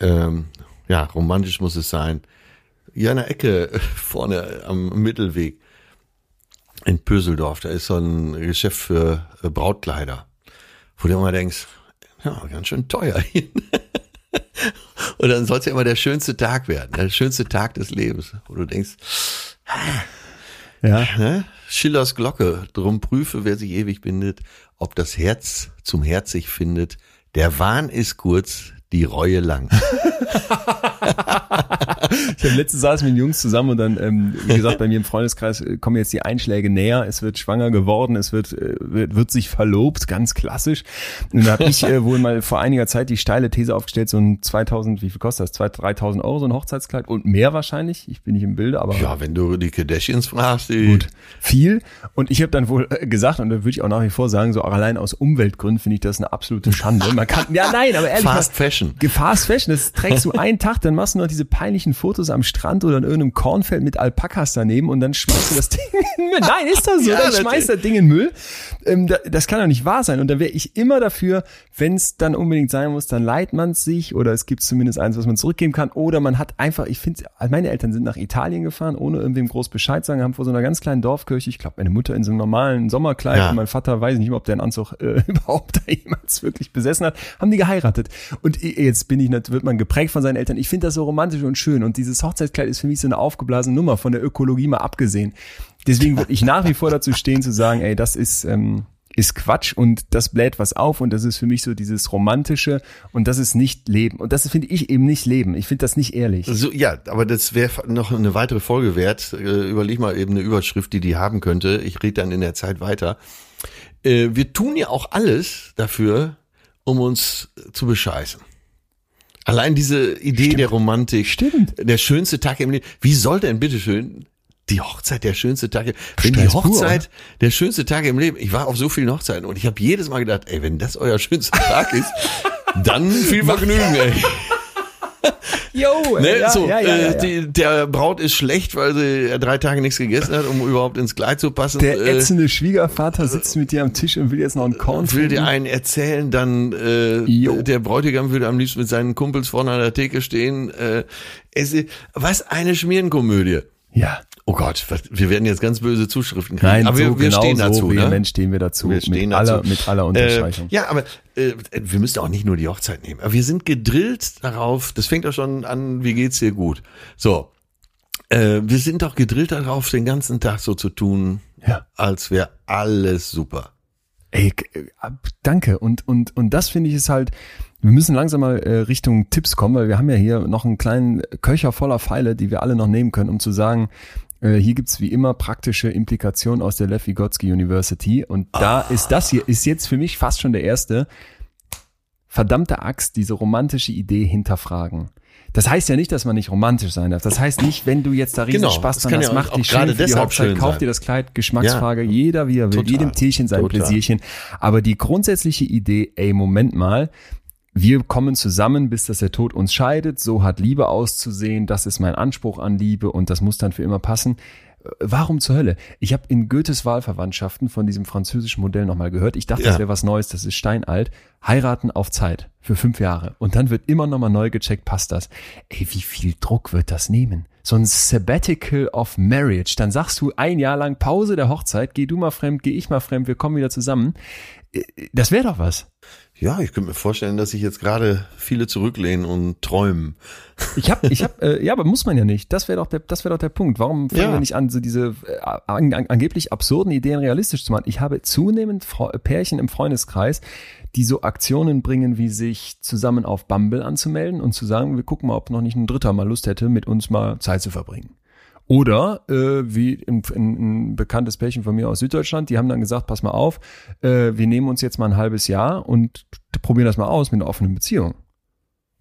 ähm, ja, romantisch muss es sein. Hier an der Ecke vorne am Mittelweg in Pöseldorf, da ist so ein Geschäft für äh, Brautkleider, wo du immer denkst, ja, ganz schön teuer hier. Und dann soll es ja immer der schönste Tag werden, der schönste Tag des Lebens, wo du denkst, Ja. ne? Schillers Glocke, drum prüfe, wer sich ewig bindet, ob das Herz zum Herz sich findet. Der Wahn ist kurz, die Reue lang. Ich habe letztens saß mit den Jungs zusammen und dann, ähm, wie gesagt, bei mir im Freundeskreis äh, kommen jetzt die Einschläge näher. Es wird schwanger geworden, es wird, äh, wird, wird sich verlobt, ganz klassisch. Und da habe ich äh, wohl mal vor einiger Zeit die steile These aufgestellt, so ein 2000, wie viel kostet das? 2000, 3000 Euro so ein Hochzeitskleid und mehr wahrscheinlich. Ich bin nicht im Bilde, aber Ja, wenn du die Kardashians fragst, die, gut, viel. Und ich habe dann wohl äh, gesagt, und da würde ich auch nach wie vor sagen, so auch allein aus Umweltgründen finde ich das eine absolute Schande. Man kann, ja nein, aber ehrlich, Fast mal- Fashion. Fast Fashion, das trägst du einen Tag, dann machst du noch diese peinlichen Fotos am Strand oder in irgendeinem Kornfeld mit Alpakas daneben und dann schmeißt du das Ding in den Müll. Nein, ist das so? Ja, dann schmeißt das Ding in den Müll. Ähm, da, das kann doch nicht wahr sein. Und da wäre ich immer dafür, wenn es dann unbedingt sein muss, dann leiht man es sich oder es gibt zumindest eins, was man zurückgeben kann. Oder man hat einfach, ich finde, meine Eltern sind nach Italien gefahren, ohne irgendwem groß Bescheid sagen, haben vor so einer ganz kleinen Dorfkirche, ich glaube, meine Mutter in so einem normalen Sommerkleid Ja. und mein Vater weiß ich nicht, ob der einen Anzug äh, überhaupt da jemals wirklich besessen hat, haben die geheiratet. Und jetzt bin ich, wird man geprägt von seinen Eltern. Ich finde das so romantisch und schön. Und dieses Hochzeitskleid ist für mich so eine aufgeblasene Nummer, von der Ökologie mal abgesehen. Deswegen würde ich nach wie vor dazu stehen, zu sagen, ey, das ist, ähm, ist Quatsch und das bläht was auf und das ist für mich so dieses Romantische und das ist nicht Leben. Und das finde ich eben nicht Leben. Ich finde das nicht ehrlich. So, ja, aber das wäre noch eine weitere Folge wert. Äh, überleg mal eben eine Überschrift, die die haben könnte. Ich rede dann in der Zeit weiter. Äh, wir tun ja auch alles dafür, um uns zu bescheißen. Allein diese Idee der Romantik. Stimmt. Der schönste Tag im Leben. Wie soll denn bitteschön die Hochzeit der schönste Tag? Wenn die Stress pur, Hochzeit der schönste Tag im Leben. Ich war auf so vielen Hochzeiten und ich habe jedes Mal gedacht, ey, wenn das euer schönster Tag ist, dann viel Vergnügen, ey. Jo, Ne, ja, so, ja, ja, äh. Die, der Braut ist schlecht, weil sie drei Tage nichts gegessen hat, um überhaupt ins Kleid zu passen. Der Äh, ätzende Schwiegervater sitzt mit dir am Tisch und will jetzt noch einen Korn will dir einen erzählen, dann äh, der Bräutigam würde am liebsten mit seinen Kumpels vorne an der Theke stehen. Äh, es, was eine Schmierenkomödie. Ja. Oh Gott, wir werden jetzt ganz böse Zuschriften kriegen. Nein, aber so wir, wir genau stehen so dazu. Ne? vehement stehen wir dazu. Wir stehen mit, dazu. Aller, mit aller Unterstreichung. Äh, ja, aber äh, wir müssen auch nicht nur die Hochzeit nehmen. Aber wir sind gedrillt darauf, das fängt auch schon an, wie geht's dir gut. So, äh, wir sind doch gedrillt darauf, den ganzen Tag so zu tun, Ja. als wäre alles super. Ey, äh, danke. Und, und, und das finde ich ist halt, wir müssen langsam mal äh, Richtung Tipps kommen, weil wir haben ja hier noch einen kleinen Köcher voller Pfeile, die wir alle noch nehmen können, um zu sagen, äh, hier gibt's wie immer praktische Implikationen aus der Lev Vygotsky University. Und da ist das hier, ist jetzt für mich fast schon der erste, verdammte Axt, diese romantische Idee hinterfragen. Das heißt ja nicht, dass man nicht romantisch sein darf. Das heißt nicht, wenn du jetzt da riesen Genau, Spaß dran hast, ja mach dich schön für die Hochzeit, kauf sein. dir das Kleid, Geschmacksfrage, jeder wie er will, Total. jedem Tierchen sein Total. Pläsierchen. Aber die grundsätzliche Idee, ey, Moment mal, wir kommen zusammen, bis dass der Tod uns scheidet, so hat Liebe auszusehen, das ist mein Anspruch an Liebe und das muss dann für immer passen. Äh, Warum zur Hölle? Ich habe in Goethes Wahlverwandtschaften von diesem französischen Modell nochmal gehört. Ich dachte, Ja. das wäre was Neues, das ist steinalt. Heiraten auf Zeit für fünf Jahre. Und dann wird immer nochmal neu gecheckt, passt das. Ey, wie viel Druck wird das nehmen? So ein Sabbatical of Marriage. Dann sagst du ein Jahr lang Pause der Hochzeit, geh du mal fremd, geh ich mal fremd, wir kommen wieder zusammen. Äh, Das wäre doch was. Ja, ich könnte mir vorstellen, dass sich jetzt gerade viele zurücklehnen und träumen. Ich hab, ich hab, äh, ja, aber muss man ja nicht. Das wäre doch der, das wäre doch der Punkt. Warum fangen Ja. wir nicht an, so diese äh, an, an, angeblich absurden Ideen realistisch zu machen? Ich habe zunehmend Fre Pärchen im Freundeskreis, die so Aktionen bringen, wie sich zusammen auf Bumble anzumelden und zu sagen, wir gucken mal, ob noch nicht ein Dritter mal Lust hätte, mit uns mal Zeit zu verbringen. Oder äh, wie ein, ein, ein bekanntes Pärchen von mir aus Süddeutschland, die haben dann gesagt, pass mal auf, äh, wir nehmen uns jetzt mal ein halbes Jahr und probieren das mal aus mit einer offenen Beziehung.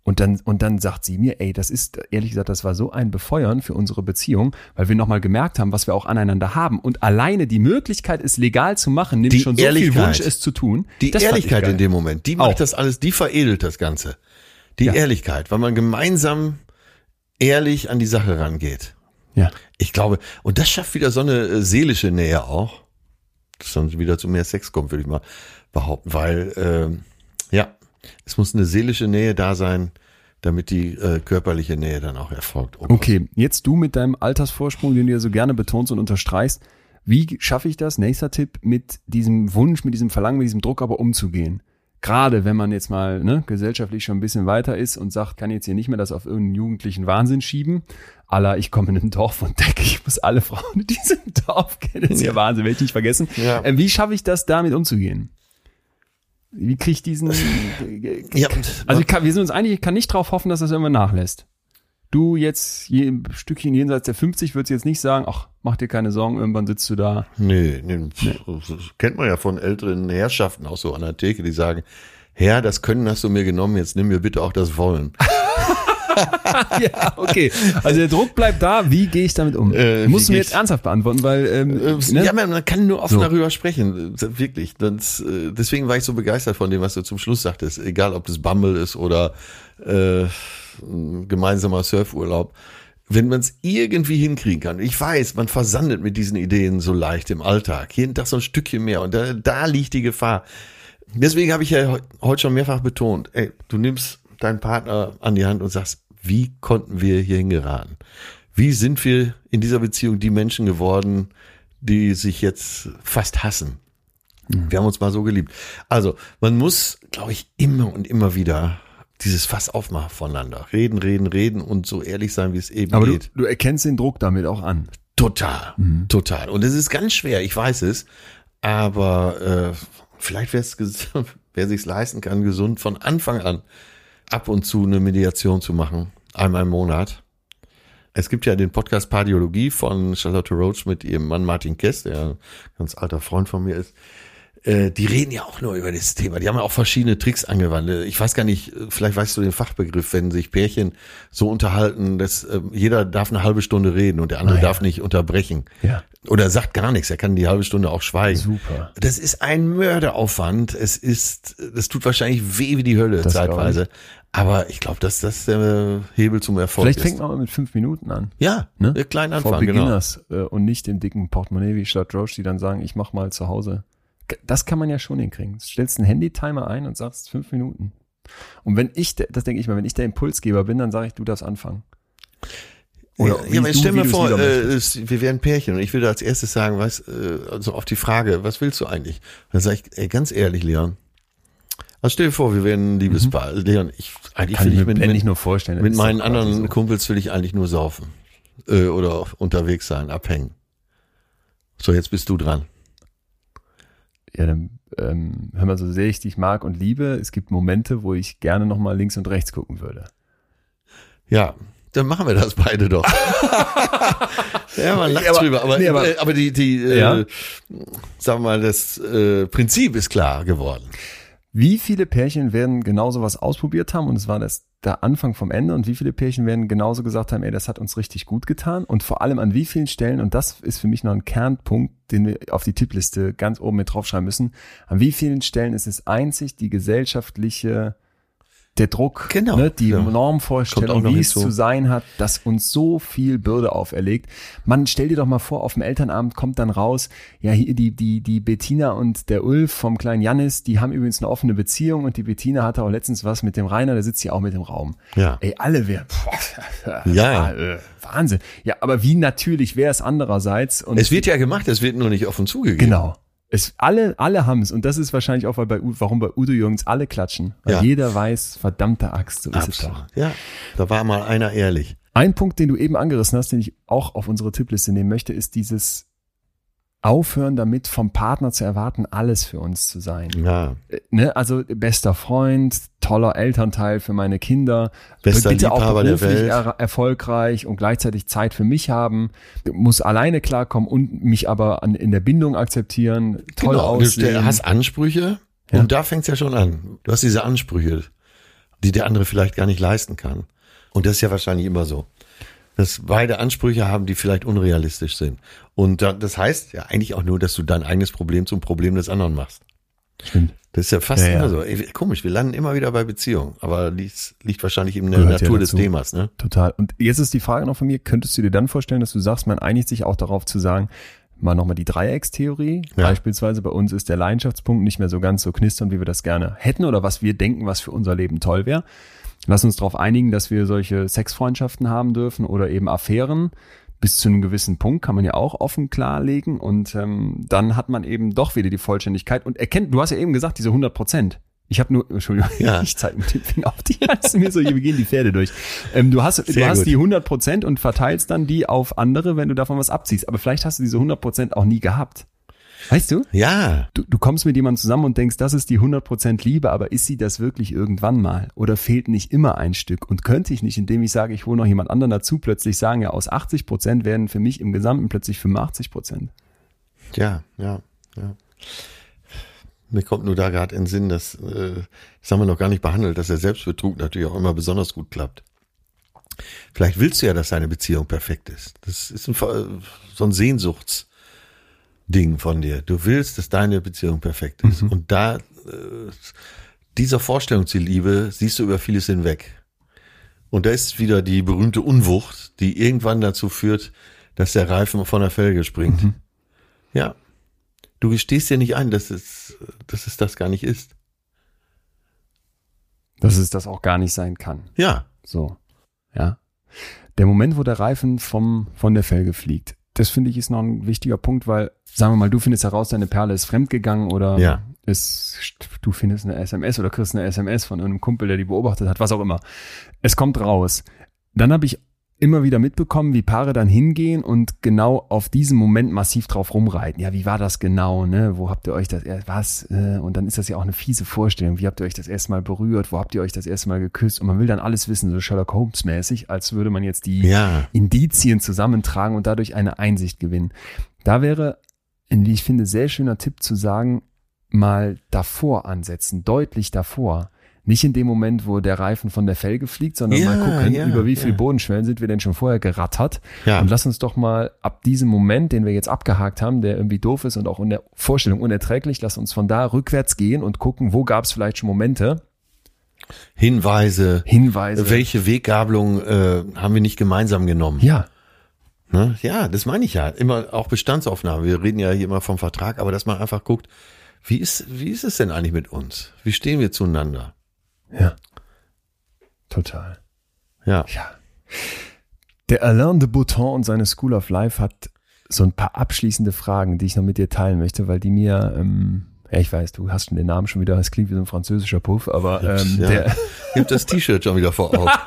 Und dann, und dann sagt sie mir, ey, das ist, ehrlich gesagt, das war so ein Befeuern für unsere Beziehung, weil wir nochmal gemerkt haben, was wir auch aneinander haben. Und alleine die Möglichkeit, es legal zu machen, nimmt Die schon so viel Ehrlichkeit. Wunsch, es zu tun. Die Das Ehrlichkeit in dem Moment, die macht Auch. das alles, die veredelt das Ganze. Die Ja. Ehrlichkeit, weil man gemeinsam ehrlich an die Sache rangeht. Ja. Ich glaube, und das schafft wieder so eine äh, seelische Nähe auch, dass dann wieder zu mehr Sex kommt, würde ich mal behaupten, weil ähm, ja, es muss eine seelische Nähe da sein, damit die äh, körperliche Nähe dann auch erfolgt. Oh. Okay, jetzt du mit deinem Altersvorsprung, den du ja so gerne betonst und unterstreichst. Wie schaffe ich das, nächster Tipp, mit diesem Wunsch, mit diesem Verlangen, mit diesem Druck aber umzugehen? Gerade wenn man jetzt mal ne, gesellschaftlich schon ein bisschen weiter ist und sagt, kann jetzt hier nicht mehr das auf irgendeinen jugendlichen Wahnsinn schieben. Aller, ich komme in ein Dorf und denke, ich muss alle Frauen in diesem Dorf kennen. Das ist ja Wahnsinn, werde ich nicht vergessen. Ja. Ähm, wie schaffe ich das, damit umzugehen? Wie kriege ich diesen... Ja, Also ich kann, wir sind uns einig, ich kann nicht darauf hoffen, dass das irgendwann nachlässt. Du jetzt je, ein Stückchen jenseits der 50 würdest jetzt nicht sagen, ach, mach dir keine Sorgen, irgendwann sitzt du da. Nee, nee, das kennt man ja von älteren Herrschaften auch so an der Theke, die sagen, Herr, das Können hast du mir genommen, jetzt nimm mir bitte auch das Wollen. ja, okay. Also der Druck bleibt da, wie gehe ich damit um? Äh, du mir jetzt ernsthaft beantworten, weil ähm, Äh, ne? Ja, man man kann nur offen So. darüber sprechen, äh, wirklich. Das, äh, deswegen war ich so begeistert von dem, was du zum Schluss sagtest. Egal, ob das Bumble ist oder äh, ein gemeinsamer Surfurlaub. Wenn man es irgendwie hinkriegen kann. Ich weiß, man versandet mit diesen Ideen so leicht im Alltag. Jeden Tag so ein Stückchen mehr. Und da, da liegt die Gefahr. Deswegen habe ich ja heu- heute schon mehrfach betont, ey, du nimmst deinen Partner an die Hand und sagst, wie konnten wir hier hingeraten? Wie sind wir in dieser Beziehung die Menschen geworden, die sich jetzt fast hassen? Wir haben uns mal so geliebt. Also, man muss, glaube ich, immer und immer wieder dieses Fass aufmachen voneinander. Reden, reden, reden und so ehrlich sein, wie es eben aber du, geht. du erkennst den Druck damit auch an. Total, total. Und es ist ganz schwer, ich weiß es. Aber äh, vielleicht wäre es, wer sich's leisten kann, gesund von Anfang an ab und zu eine Mediation zu machen, einmal im Monat. Es gibt ja den Podcast Pardiologie von Charlotte Roach mit ihrem Mann Martin Kess, der ein ganz alter Freund von mir ist. Äh, die reden ja auch nur über das Thema. Die haben ja auch verschiedene Tricks angewandt. Ich weiß gar nicht, vielleicht weißt du den Fachbegriff, wenn sich Pärchen so unterhalten, dass äh, jeder darf eine halbe Stunde reden und der andere Ah, ja. darf nicht unterbrechen. Ja. Oder sagt gar nichts, er kann die halbe Stunde auch schweigen. Super. Das ist ein Mörderaufwand. Es ist, das tut wahrscheinlich weh wie die Hölle Das zeitweise. Aber ich glaube, dass das der Hebel zum Erfolg Vielleicht ist. fängt man mal mit fünf Minuten an. ja, Ne? ne? klein Vor genau. Beginners äh, und nicht im dicken Portemonnaie wie Stadt Roche, die dann sagen, ich mach mal zu Hause. Das kann man ja schon hinkriegen. Du stellst einen Handy-Timer ein und sagst fünf Minuten. Und wenn ich, der- das denke ich mal, wenn ich der Impulsgeber bin, dann sage ich, du darfst anfangen. Oder ja, aber jetzt stell mir vor, äh, wir wären Pärchen und ich würde als erstes sagen, was, äh, also auf die Frage, was willst du eigentlich? Dann sage ich, ey, ganz ehrlich, Leon. Also stell dir vor, wir wären ein Liebespaar. Leon, ich, eigentlich Mhm. Kann will ich ich mir mit, mit, nicht nur vorstellen. mit meinen anderen so. Kumpels will ich eigentlich nur saufen. Äh, oder unterwegs sein, abhängen. So, jetzt bist du dran. Ja, dann, ähm, hör mal, so sehr ich dich mag und liebe, es gibt Momente, wo ich gerne nochmal links und rechts gucken würde. Ja, dann machen wir das beide doch. ja, man lacht Aber- drüber, aber, nee, aber- äh, aber die, die, äh, Ja. sagen wir mal, das äh, Prinzip ist klar geworden. Wie viele Pärchen werden genauso was ausprobiert haben und es war das der Anfang vom Ende und wie viele Pärchen werden genauso gesagt haben, ey, das hat uns richtig gut getan. Und vor allem an wie vielen Stellen, und das ist für mich noch ein Kernpunkt, den wir auf die Tippliste ganz oben mit draufschreiben müssen, an wie vielen Stellen ist es einzig die gesellschaftliche der Druck, Genau, ne, die ja. Normvorstellung, wie es zu sein hat, das uns so viel Bürde auferlegt. Man stell dir doch mal vor, auf dem Elternabend kommt dann raus, ja, hier die, die, die Bettina und der Ulf vom kleinen Jannis, die haben übrigens eine offene Beziehung und die Bettina hatte auch letztens was mit dem Rainer, der sitzt hier auch mit im Raum. Ja. Ey, alle wären, Ja. Wahnsinn. Ja, aber wie natürlich wäre es andererseits und Es wird ja gemacht, es wird nur nicht offen zugegeben. Genau. Es, alle, alle haben es. Und das ist wahrscheinlich auch, weil bei, warum bei Udo Jürgens alle klatschen. Weil Ja. jeder weiß, verdammte Axt, so ist es doch. Ja, da war mal einer ehrlich. Ein Punkt, den du eben angerissen hast, den ich auch auf unsere Tippliste nehmen möchte, ist dieses Aufhören damit, vom Partner zu erwarten, alles für uns zu sein. Ja, Äh, Ne? Also bester Freund, toller Elternteil für meine Kinder, Bester bitte auch Liebhaber der beruflich Welt. er erfolgreich und gleichzeitig Zeit für mich haben, muss alleine klarkommen und mich aber an, in der Bindung akzeptieren, toll genau. Du aussehen. hast Ansprüche Ja. und da fängt's ja schon an. Du hast diese Ansprüche, die der andere vielleicht gar nicht leisten kann. Und das ist ja wahrscheinlich immer so. Dass beide Ansprüche haben, die vielleicht unrealistisch sind. Und da, das heißt ja eigentlich auch nur, dass du dein eigenes Problem zum Problem des anderen machst. Stimmt. Das ist ja fast Ja, ja. immer so. Ey, komisch, wir landen immer wieder bei Beziehungen. Aber liegt, liegt wahrscheinlich in der Gehört ja Natur des dazu. Themas, ne? Total. Und jetzt ist die Frage noch von mir, könntest du dir dann vorstellen, dass du sagst, man einigt sich auch darauf zu sagen, mal nochmal die Dreieckstheorie. Ja. Beispielsweise bei uns ist der Leidenschaftspunkt nicht mehr so ganz so knistern, wie wir das gerne hätten oder was wir denken, was für unser Leben toll wäre. Lass uns darauf einigen, dass wir solche Sexfreundschaften haben dürfen oder eben Affären. Bis zu einem gewissen Punkt kann man ja auch offen klarlegen und ähm, dann hat man eben doch wieder die Vollständigkeit und erkennt, du hast ja eben gesagt, diese 100 Prozent. Ich habe nur, Entschuldigung, Ja. ich zeige mit dem Finger auf die, ist mir so, wir gehen die Pferde durch. Ähm, du hast, du hast gut. die 100 Prozent und verteilst dann die auf andere, wenn du davon was abziehst. Aber vielleicht hast du diese 100 Prozent auch nie gehabt. Weißt du? Ja, du? Du kommst mit jemandem zusammen und denkst, das ist die 100 Prozent Liebe, aber ist sie das wirklich irgendwann mal? Oder fehlt nicht immer ein Stück? Und könnte ich nicht, indem ich sage, ich hole noch jemand anderen dazu, plötzlich sagen, ja, aus 80 Prozent werden für mich im Gesamten plötzlich 85 Prozent. Ja, ja, ja. Mir kommt nur da gerade in den Sinn, dass, äh, das haben wir noch gar nicht behandelt, dass der Selbstbetrug natürlich auch immer besonders gut klappt. Vielleicht willst du ja, dass deine Beziehung perfekt ist. Das ist ein, so ein Sehnsuchtsding von dir. Du willst, dass deine Beziehung perfekt ist. Und da, äh, dieser Vorstellung zur Liebe siehst du über vieles hinweg. Und da ist wieder die berühmte Unwucht, die irgendwann dazu führt, dass der Reifen von der Felge springt. Ja. Du gestehst dir nicht ein, dass es, dass es das gar nicht ist. Dass es das auch gar nicht sein kann. Ja. So, ja. Der Moment, wo der Reifen vom, von der Felge fliegt, das finde ich ist noch ein wichtiger Punkt, weil, sagen wir mal, du findest heraus, deine Perle ist fremdgegangen oder Ja. ist, du findest eine SMS oder kriegst eine SMS von einem Kumpel, der die beobachtet hat, was auch immer. Es kommt raus. Dann habe ich immer wieder mitbekommen, wie Paare dann hingehen und genau auf diesen Moment massiv drauf rumreiten. Ja, wie war das genau, ne? Wo habt ihr euch das erst, was? Äh, Und dann ist das ja auch eine fiese Vorstellung. Wie habt ihr euch das erste Mal berührt? Wo habt ihr euch das erste Mal geküsst? Und man will dann alles wissen, so Sherlock Holmes mäßig, als würde man jetzt die Ja. Indizien zusammentragen und dadurch eine Einsicht gewinnen. Da wäre wie ich finde, sehr schöner Tipp zu sagen, mal davor ansetzen, deutlich davor. Nicht in dem Moment, wo der Reifen von der Felge fliegt, sondern Ja, mal gucken, ja, über wie viel ja. Bodenschwellen sind wir denn schon vorher gerattert. Ja. Und lass uns doch mal ab diesem Moment, den wir jetzt abgehakt haben, der irgendwie doof ist und auch in der Vorstellung unerträglich, lass uns von da rückwärts gehen und gucken, wo gab es vielleicht schon Momente, Hinweise, Hinweise. welche Weggabelung äh, haben wir nicht gemeinsam genommen? Ja, Ne? Ja, das meine ich ja. Immer auch Bestandsaufnahme. Wir reden ja hier immer vom Vertrag, aber dass man einfach guckt, wie ist, wie ist es denn eigentlich mit uns? Wie stehen wir zueinander? Ja. Total. Ja. Ja. Der Alain de Botton und seine School of Life hat so ein paar abschließende Fragen, die ich noch mit dir teilen möchte, weil die mir, ähm, ja, ich weiß, du hast schon den Namen schon wieder, es klingt wie so ein französischer Puff, aber ähm, ja. der, hab das T-Shirt schon wieder vor Augen.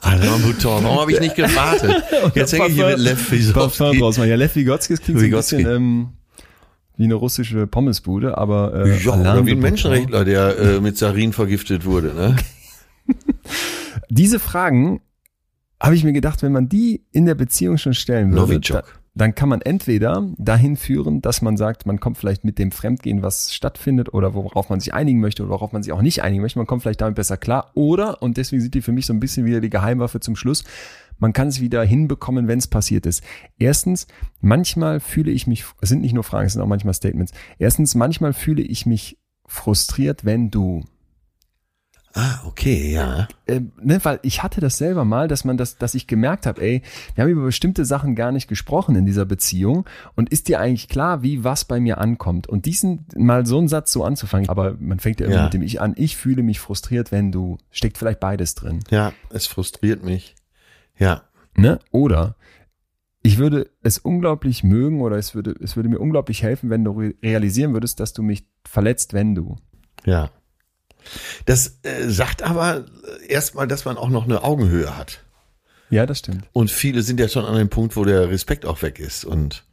Alain Bouton, warum habe ich nicht gewartet? Jetzt hänge ich hier mit Lev Parfum Wysowski. draus machen. Ja, Lev Vygotsky, das klingt so ein Vygotsky. bisschen ähm, wie eine russische Pommesbude, aber äh, Ja, oder wie ein Menschenrechtler, der äh, mit Sarin vergiftet wurde. Ne? Diese Fragen habe ich mir gedacht, wenn man die in der Beziehung schon stellen würde, da, dann kann man entweder dahin führen, dass man sagt, man kommt vielleicht mit dem Fremdgehen, was stattfindet oder worauf man sich einigen möchte oder worauf man sich auch nicht einigen möchte, man kommt vielleicht damit besser klar oder, und deswegen sind die für mich so ein bisschen wieder die Geheimwaffe zum Schluss, man kann es wieder hinbekommen, wenn es passiert ist. Erstens, manchmal fühle ich mich, es sind nicht nur Fragen, es sind auch manchmal Statements. Erstens, manchmal fühle ich mich frustriert, wenn du Ah, okay, ja. äh, ne, weil ich hatte das selber mal, dass man das, dass ich gemerkt habe, ey, wir haben über bestimmte Sachen gar nicht gesprochen in dieser Beziehung und ist dir eigentlich klar, wie was bei mir ankommt und diesen mal so einen Satz so anzufangen, aber man fängt ja immer Ja. mit dem Ich an, ich fühle mich frustriert, wenn du, steckt vielleicht beides drin, Ja, es frustriert mich. Ja, ne, oder ich würde es unglaublich mögen oder es würde, es würde mir unglaublich helfen, wenn du re realisieren würdest, dass du mich verletzt, wenn du. ja. Das äh, sagt aber erstmal, dass man auch noch eine Augenhöhe hat. Ja, das stimmt. Und viele sind ja schon an dem Punkt, wo der Respekt auch weg ist. Und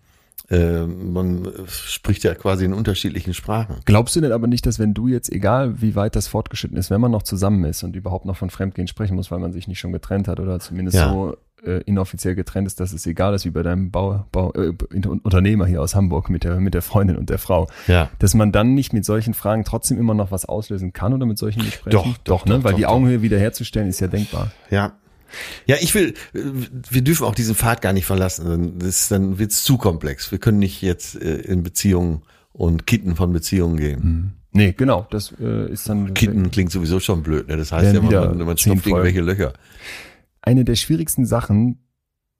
man spricht ja quasi in unterschiedlichen Sprachen. Glaubst du denn aber nicht, dass wenn du jetzt, egal wie weit das fortgeschritten ist, wenn man noch zusammen ist und überhaupt noch von Fremdgehen sprechen muss, weil man sich nicht schon getrennt hat oder zumindest Ja. so äh, inoffiziell getrennt ist, dass es egal ist wie bei deinem Bau, Bau, äh, Unternehmer hier aus Hamburg mit der, mit der Freundin und der Frau, Ja. dass man dann nicht mit solchen Fragen trotzdem immer noch was auslösen kann oder mit solchen Gesprächen? Doch, doch, ne? doch, weil doch, die doch. Augenhöhe wiederherzustellen ist ja denkbar. Ja. Ja, ich will, wir dürfen auch diesen Pfad gar nicht verlassen. Dann- Das, dann wird's zu komplex. Wir können nicht jetzt äh, in Beziehungen und Kitten von Beziehungen gehen. Nee, genau, das äh, ist dann Kitten klingt sowieso schon blöd. Ne? Das heißt ja, man, man stopft irgendwelche. Löcher. Eine der schwierigsten Sachen,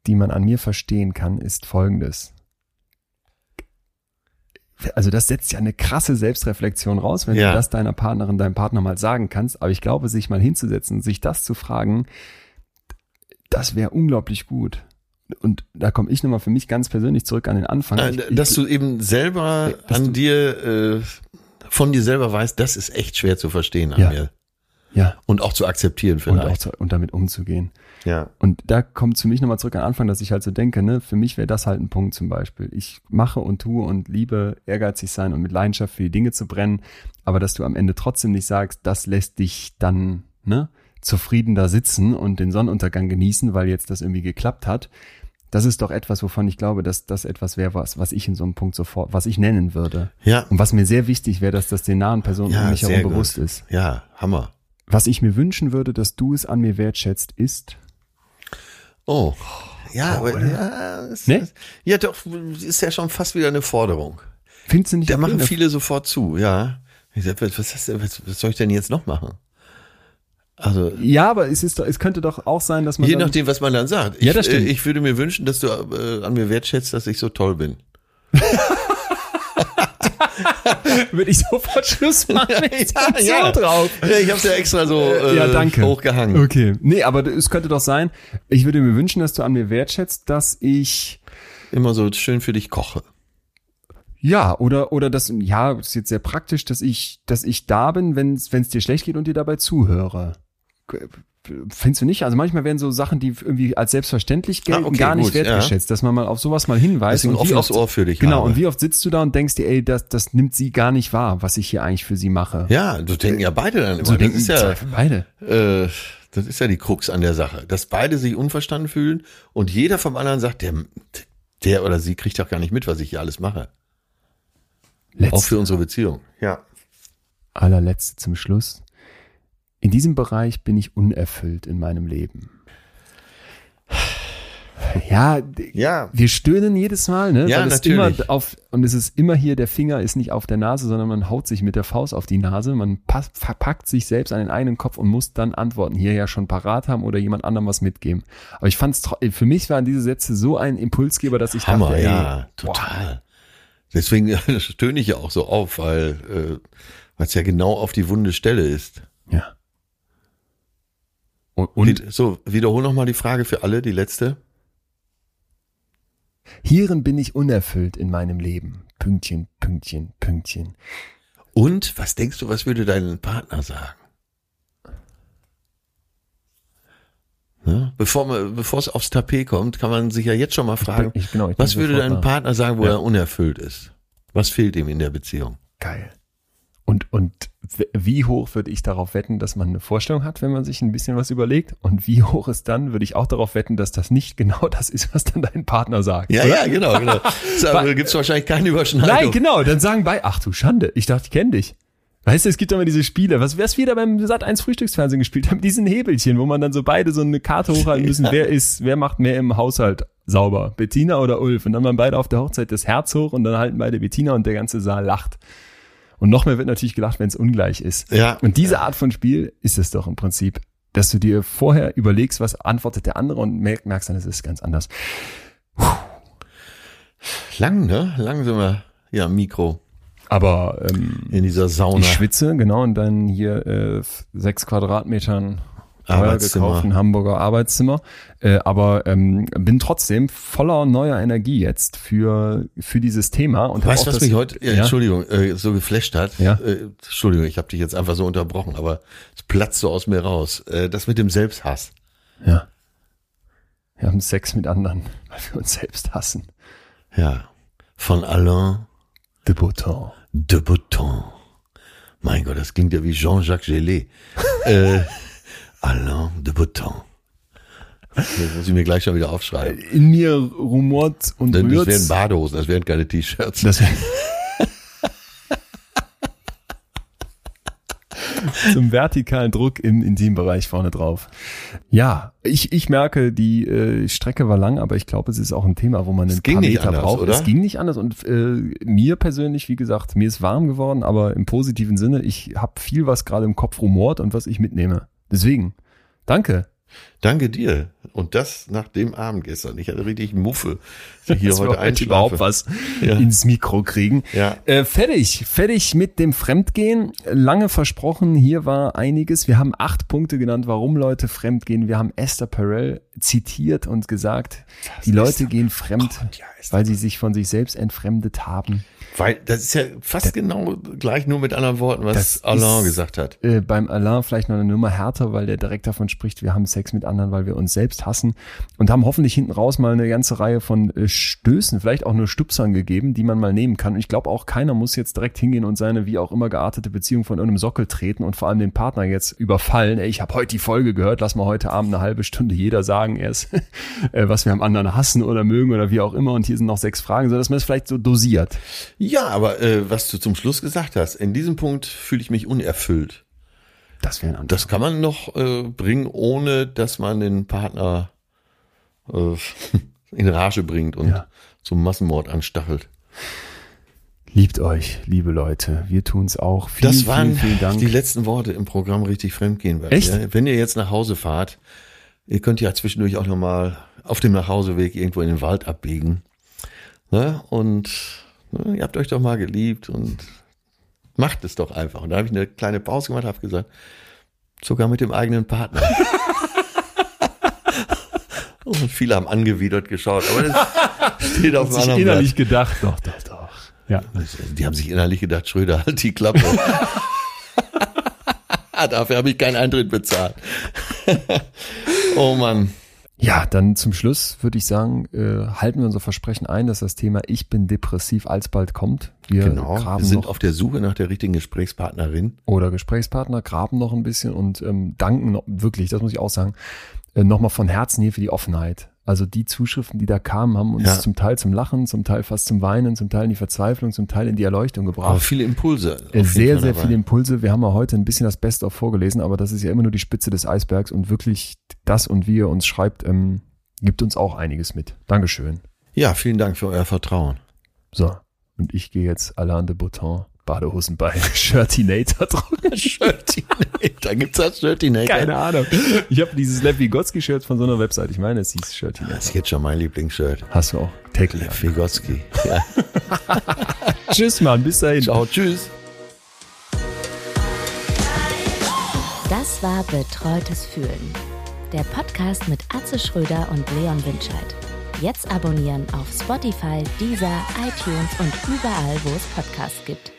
die man an mir verstehen kann, ist folgendes. Also das setzt ja eine krasse Selbstreflexion raus, wenn Ja. du das deiner Partnerin, deinem Partner mal sagen kannst. Aber ich glaube, sich mal hinzusetzen, sich das zu fragen, das wäre unglaublich gut. Und da komme ich nochmal für mich ganz persönlich zurück an den Anfang. Ich, ich, dass du eben selber an du- dir, äh, von dir selber weißt, das ist echt schwer zu verstehen an Ja. mir. ja, Und auch zu akzeptieren und, vielleicht. auch zu, und damit umzugehen. ja. Und da kommt für mich nochmal zurück an den Anfang, dass ich halt so denke, ne, für mich wäre das halt ein Punkt zum Beispiel. Ich mache und tue und liebe, ehrgeizig sein und mit Leidenschaft für die Dinge zu brennen, aber dass du am Ende trotzdem nicht sagst, das lässt dich dann, ne, zufrieden da sitzen und den Sonnenuntergang genießen, weil jetzt das irgendwie geklappt hat. Das ist doch etwas, wovon ich glaube, dass das etwas wäre, was, was ich in so einem Punkt sofort, was ich nennen würde. Ja. Und was mir sehr wichtig wäre, dass das den nahen Personen um mich herum gut. bewusst ist. Ja, Hammer. Was ich mir wünschen würde, dass du es an mir wertschätzt, ist, Oh. Ja, aber, ja, es, Ne? ja, doch, ist ja schon fast wieder eine Forderung. findest du nicht Da machen viele sofort zu, ja. Ich sag, was, was, was soll ich denn jetzt noch machen? Also, Ja, aber es ist es könnte doch auch sein, dass man je dann, nachdem, was man dann sagt. Ich, Ja, das stimmt. äh, ich würde mir wünschen, dass du äh, an mir wertschätzt, dass ich so toll bin. würde ich sofort Schluss machen. Ich Ja, ja. so drauf. Ja, ich hab's ja extra so äh, ja, danke. hochgehangen. Okay. Nee, aber es könnte doch sein, ich würde mir wünschen, dass du an mir wertschätzt, dass ich Immer so schön für dich koche. Ja, oder oder das ja, ist jetzt sehr praktisch, dass ich dass ich da bin, wenn es dir schlecht geht und dir dabei zuhöre. Findest du nicht? Also manchmal werden so Sachen, die irgendwie als selbstverständlich gelten, Ah, okay, gar nicht gut, ja. wertgeschätzt, dass man mal auf sowas mal hinweist. Ein und wie offenes oft- Ohr für dich Genau, habe. und wie oft sitzt du da und denkst dir, ey, das, das nimmt sie gar nicht wahr, was ich hier eigentlich für sie mache. Ja, so denken ja beide dann immer. so denken das ist ja, beide. äh, das ist ja die Krux an der Sache, dass beide sich unverstanden fühlen und jeder vom anderen sagt, der, der oder sie kriegt doch gar nicht mit, was ich hier alles mache. Auch Letzte, für unsere Beziehung. Ja. allerletzte zum Schluss. In diesem Bereich bin ich unerfüllt in meinem Leben. Ja, Ja. wir stöhnen jedes Mal, ne? Ja, Weil es natürlich. Immer auf, und es ist immer hier, der Finger ist nicht auf der Nase, sondern man haut sich mit der Faust auf die Nase. Man pass, verpackt sich selbst an den eigenen Kopf und muss dann Antworten hier ja schon parat haben oder jemand anderem was mitgeben. Aber ich fand's, tro- für mich waren diese Sätze so ein Impulsgeber, dass ich Hammer, dachte, ey, ja, total. Deswegen stöhne ich ja auch so auf, weil äh, es ja genau auf die wunde Stelle ist. Ja. Und, und so, wiederhol noch mal die Frage für alle, die letzte. hierin bin ich unerfüllt in meinem Leben. Pünktchen, Pünktchen, Pünktchen. Und was denkst du, was würde dein Partner sagen? Ne? Bevor, man- bevor es aufs Tapet kommt, kann man sich ja jetzt schon mal fragen, Ich- genau, ich bin was würde dein. Partner sagen, wo Ja. er unerfüllt ist? Was fehlt ihm in der Beziehung? Geil. Und, und wie hoch würde ich darauf wetten, dass man eine Vorstellung hat, wenn man sich ein bisschen was überlegt? Und wie hoch ist dann, würde ich auch darauf wetten, dass das nicht genau das ist, was dann dein Partner sagt. Ja, oder? ja, genau, genau. Da gibt es wahrscheinlich keine Überschneidung. Nein, genau. Dann sagen bei, ach du Schande, ich dachte, ich kenne dich. Weißt du, es gibt immer diese Spiele, was, wir da beim Sat 1 Frühstücksfernsehen gespielt haben, diesen Hebelchen, wo man dann so beide so eine Karte hochhalten müssen, wer ist, wer macht mehr im Haushalt sauber, Bettina oder Ulf? Und dann waren beide auf der Hochzeit das Herz hoch und dann halten beide Bettina und der ganze Saal lacht. Und noch mehr wird natürlich gelacht, wenn es ungleich ist. Ja. Und diese Art von Spiel ist es doch im Prinzip, dass du dir vorher überlegst, was antwortet der andere und merk- merkst dann, es ist ganz anders. Lang, ne? Lang sind wir am Mikro Aber ähm, in dieser Sauna. Ich schwitze, genau, und dann hier äh, sechs Quadratmetern Arbeitszimmer. gekauften Hamburger Arbeitszimmer. Äh, aber ähm, bin trotzdem voller neuer Energie jetzt für, für dieses Thema. Und Weißt du, was das- mich heute, ja, ja, Entschuldigung, äh, so geflasht hat? Ja. Äh, Entschuldigung, ich habe dich jetzt einfach so unterbrochen, aber es platzt so aus mir raus. Äh, das mit dem Selbsthass. ja. Wir haben Sex mit anderen, weil wir uns selbst hassen. Ja. Von Alain De Botton. De Botton. Mein Gott, das klingt ja wie Jean-Jacques Gelé. äh, Alain de Botton. Das muss ich mir gleich schon wieder aufschreiben. In mir rumort und Denn das wären rührt. Badehosen, das wären keine T-Shirts. Das zum vertikalen Druck im Intimbereich vorne drauf. Ja, ich, ich merke, die äh, Strecke war lang, aber ich glaube, es ist auch ein Thema, wo man ein ging paar nicht Meter anders, braucht. oder? Es ging nicht anders und äh, mir persönlich, wie gesagt, mir ist warm geworden, aber im positiven Sinne, ich habe viel, was gerade im Kopf rumort und was ich mitnehme. Deswegen, danke. Danke dir. Und das nach dem Abend gestern. Ich hatte richtig Muffe, hier dass wir heute heute überhaupt einschlafe. was Ja. ins Mikro kriegen. Ja. Äh, fertig, fertig mit dem Fremdgehen. Lange versprochen, hier war einiges. Wir haben acht Punkte genannt, warum Leute fremdgehen. Wir haben Esther Perel zitiert und gesagt, die Leute gehen fremd, ja, weil sie sich von sich selbst entfremdet haben. Weil das ist ja fast genau gleich nur mit anderen Worten, was Das Alain ist- gesagt hat. Äh, beim Alain vielleicht noch eine Nummer härter, weil der direkt davon spricht, wir haben Sex mit anderen, weil wir uns selbst hassen und haben hoffentlich hinten raus mal eine ganze Reihe von äh, Stößen, vielleicht auch nur Stupsern gegeben, die man mal nehmen kann. Und ich glaube auch, keiner muss jetzt direkt hingehen und seine wie auch immer geartete Beziehung von irgendeinem Sockel treten und vor allem den Partner jetzt überfallen. Ey, ich habe heute die Folge gehört, lass mal heute Abend eine halbe Stunde jeder sagen, erst äh, was wir am anderen hassen oder mögen oder wie auch immer. Und hier sind noch sechs Fragen, so dass man es vielleicht so dosiert. Ja, aber äh, was du zum Schluss gesagt hast, in diesem Punkt fühle ich mich unerfüllt. Das wäre ein. Das kann man noch äh, bringen, ohne dass man den Partner äh, in Rage bringt und Ja. zum Massenmord anstachelt. Liebt euch, liebe Leute. Wir tun's auch. Vielen, Das waren vielen, vielen Dank. die letzten Worte im Programm richtig fremdgehen. Weil Echt? Ihr, wenn ihr jetzt nach Hause fahrt, ihr könnt ja zwischendurch auch nochmal auf dem Nachhauseweg irgendwo in den Wald abbiegen. Ne? Und ne, ihr habt euch doch mal geliebt und macht es doch einfach. Und da habe ich eine kleine Pause gemacht, habe gesagt, sogar mit dem eigenen Partner. und viele haben angewidert geschaut, aber das steht auf sich innerlich gedacht, doch, doch, doch. Ja. Blatt. Die haben sich innerlich gedacht, Schröder, halt die Klappe. Dafür habe ich keinen Eintritt bezahlt. oh Mann. Ja, dann zum Schluss würde ich sagen, äh, halten wir unser Versprechen ein, dass das Thema Ich bin depressiv alsbald kommt. Wir Genau. graben Wir sind noch auf der Suche nach der richtigen Gesprächspartnerin. oder Gesprächspartner, graben noch ein bisschen und ähm, danken noch, wirklich, das muss ich auch sagen, äh, nochmal von Herzen hier für die Offenheit. Also die Zuschriften, die da kamen, haben uns Ja. zum Teil zum Lachen, zum Teil fast zum Weinen, zum Teil in die Verzweiflung, zum Teil in die Erleuchtung gebracht. Aber viele Impulse. Äh, Sehr, sehr viele Impulse. Wir haben ja heute ein bisschen das Beste auch vorgelesen, aber das ist ja immer nur die Spitze des Eisbergs und wirklich das und wie ihr uns schreibt, ähm, gibt uns auch einiges mit. Dankeschön. Ja, vielen Dank für euer Vertrauen. So, und ich gehe jetzt Alain de Botton Badehosen bei Shirtinator drucken. Shirtinator, gibt's das Shirtinator? Keine Ahnung. Ich habe dieses Lev Vygotsky-Shirt von so einer Website. Ich meine, es hieß Shirtinator. Das ist jetzt schon mein Lieblingsshirt. Hast du auch. Täglich. Lev Vygotsky. Ja. Tschüss, Mann. Bis dahin. Ciao, tschüss. Das war Betreutes Fühlen. Der Podcast mit Atze Schröder und Leon Winscheid. Jetzt abonnieren auf Spotify, Deezer, iTunes und überall, wo es Podcasts gibt.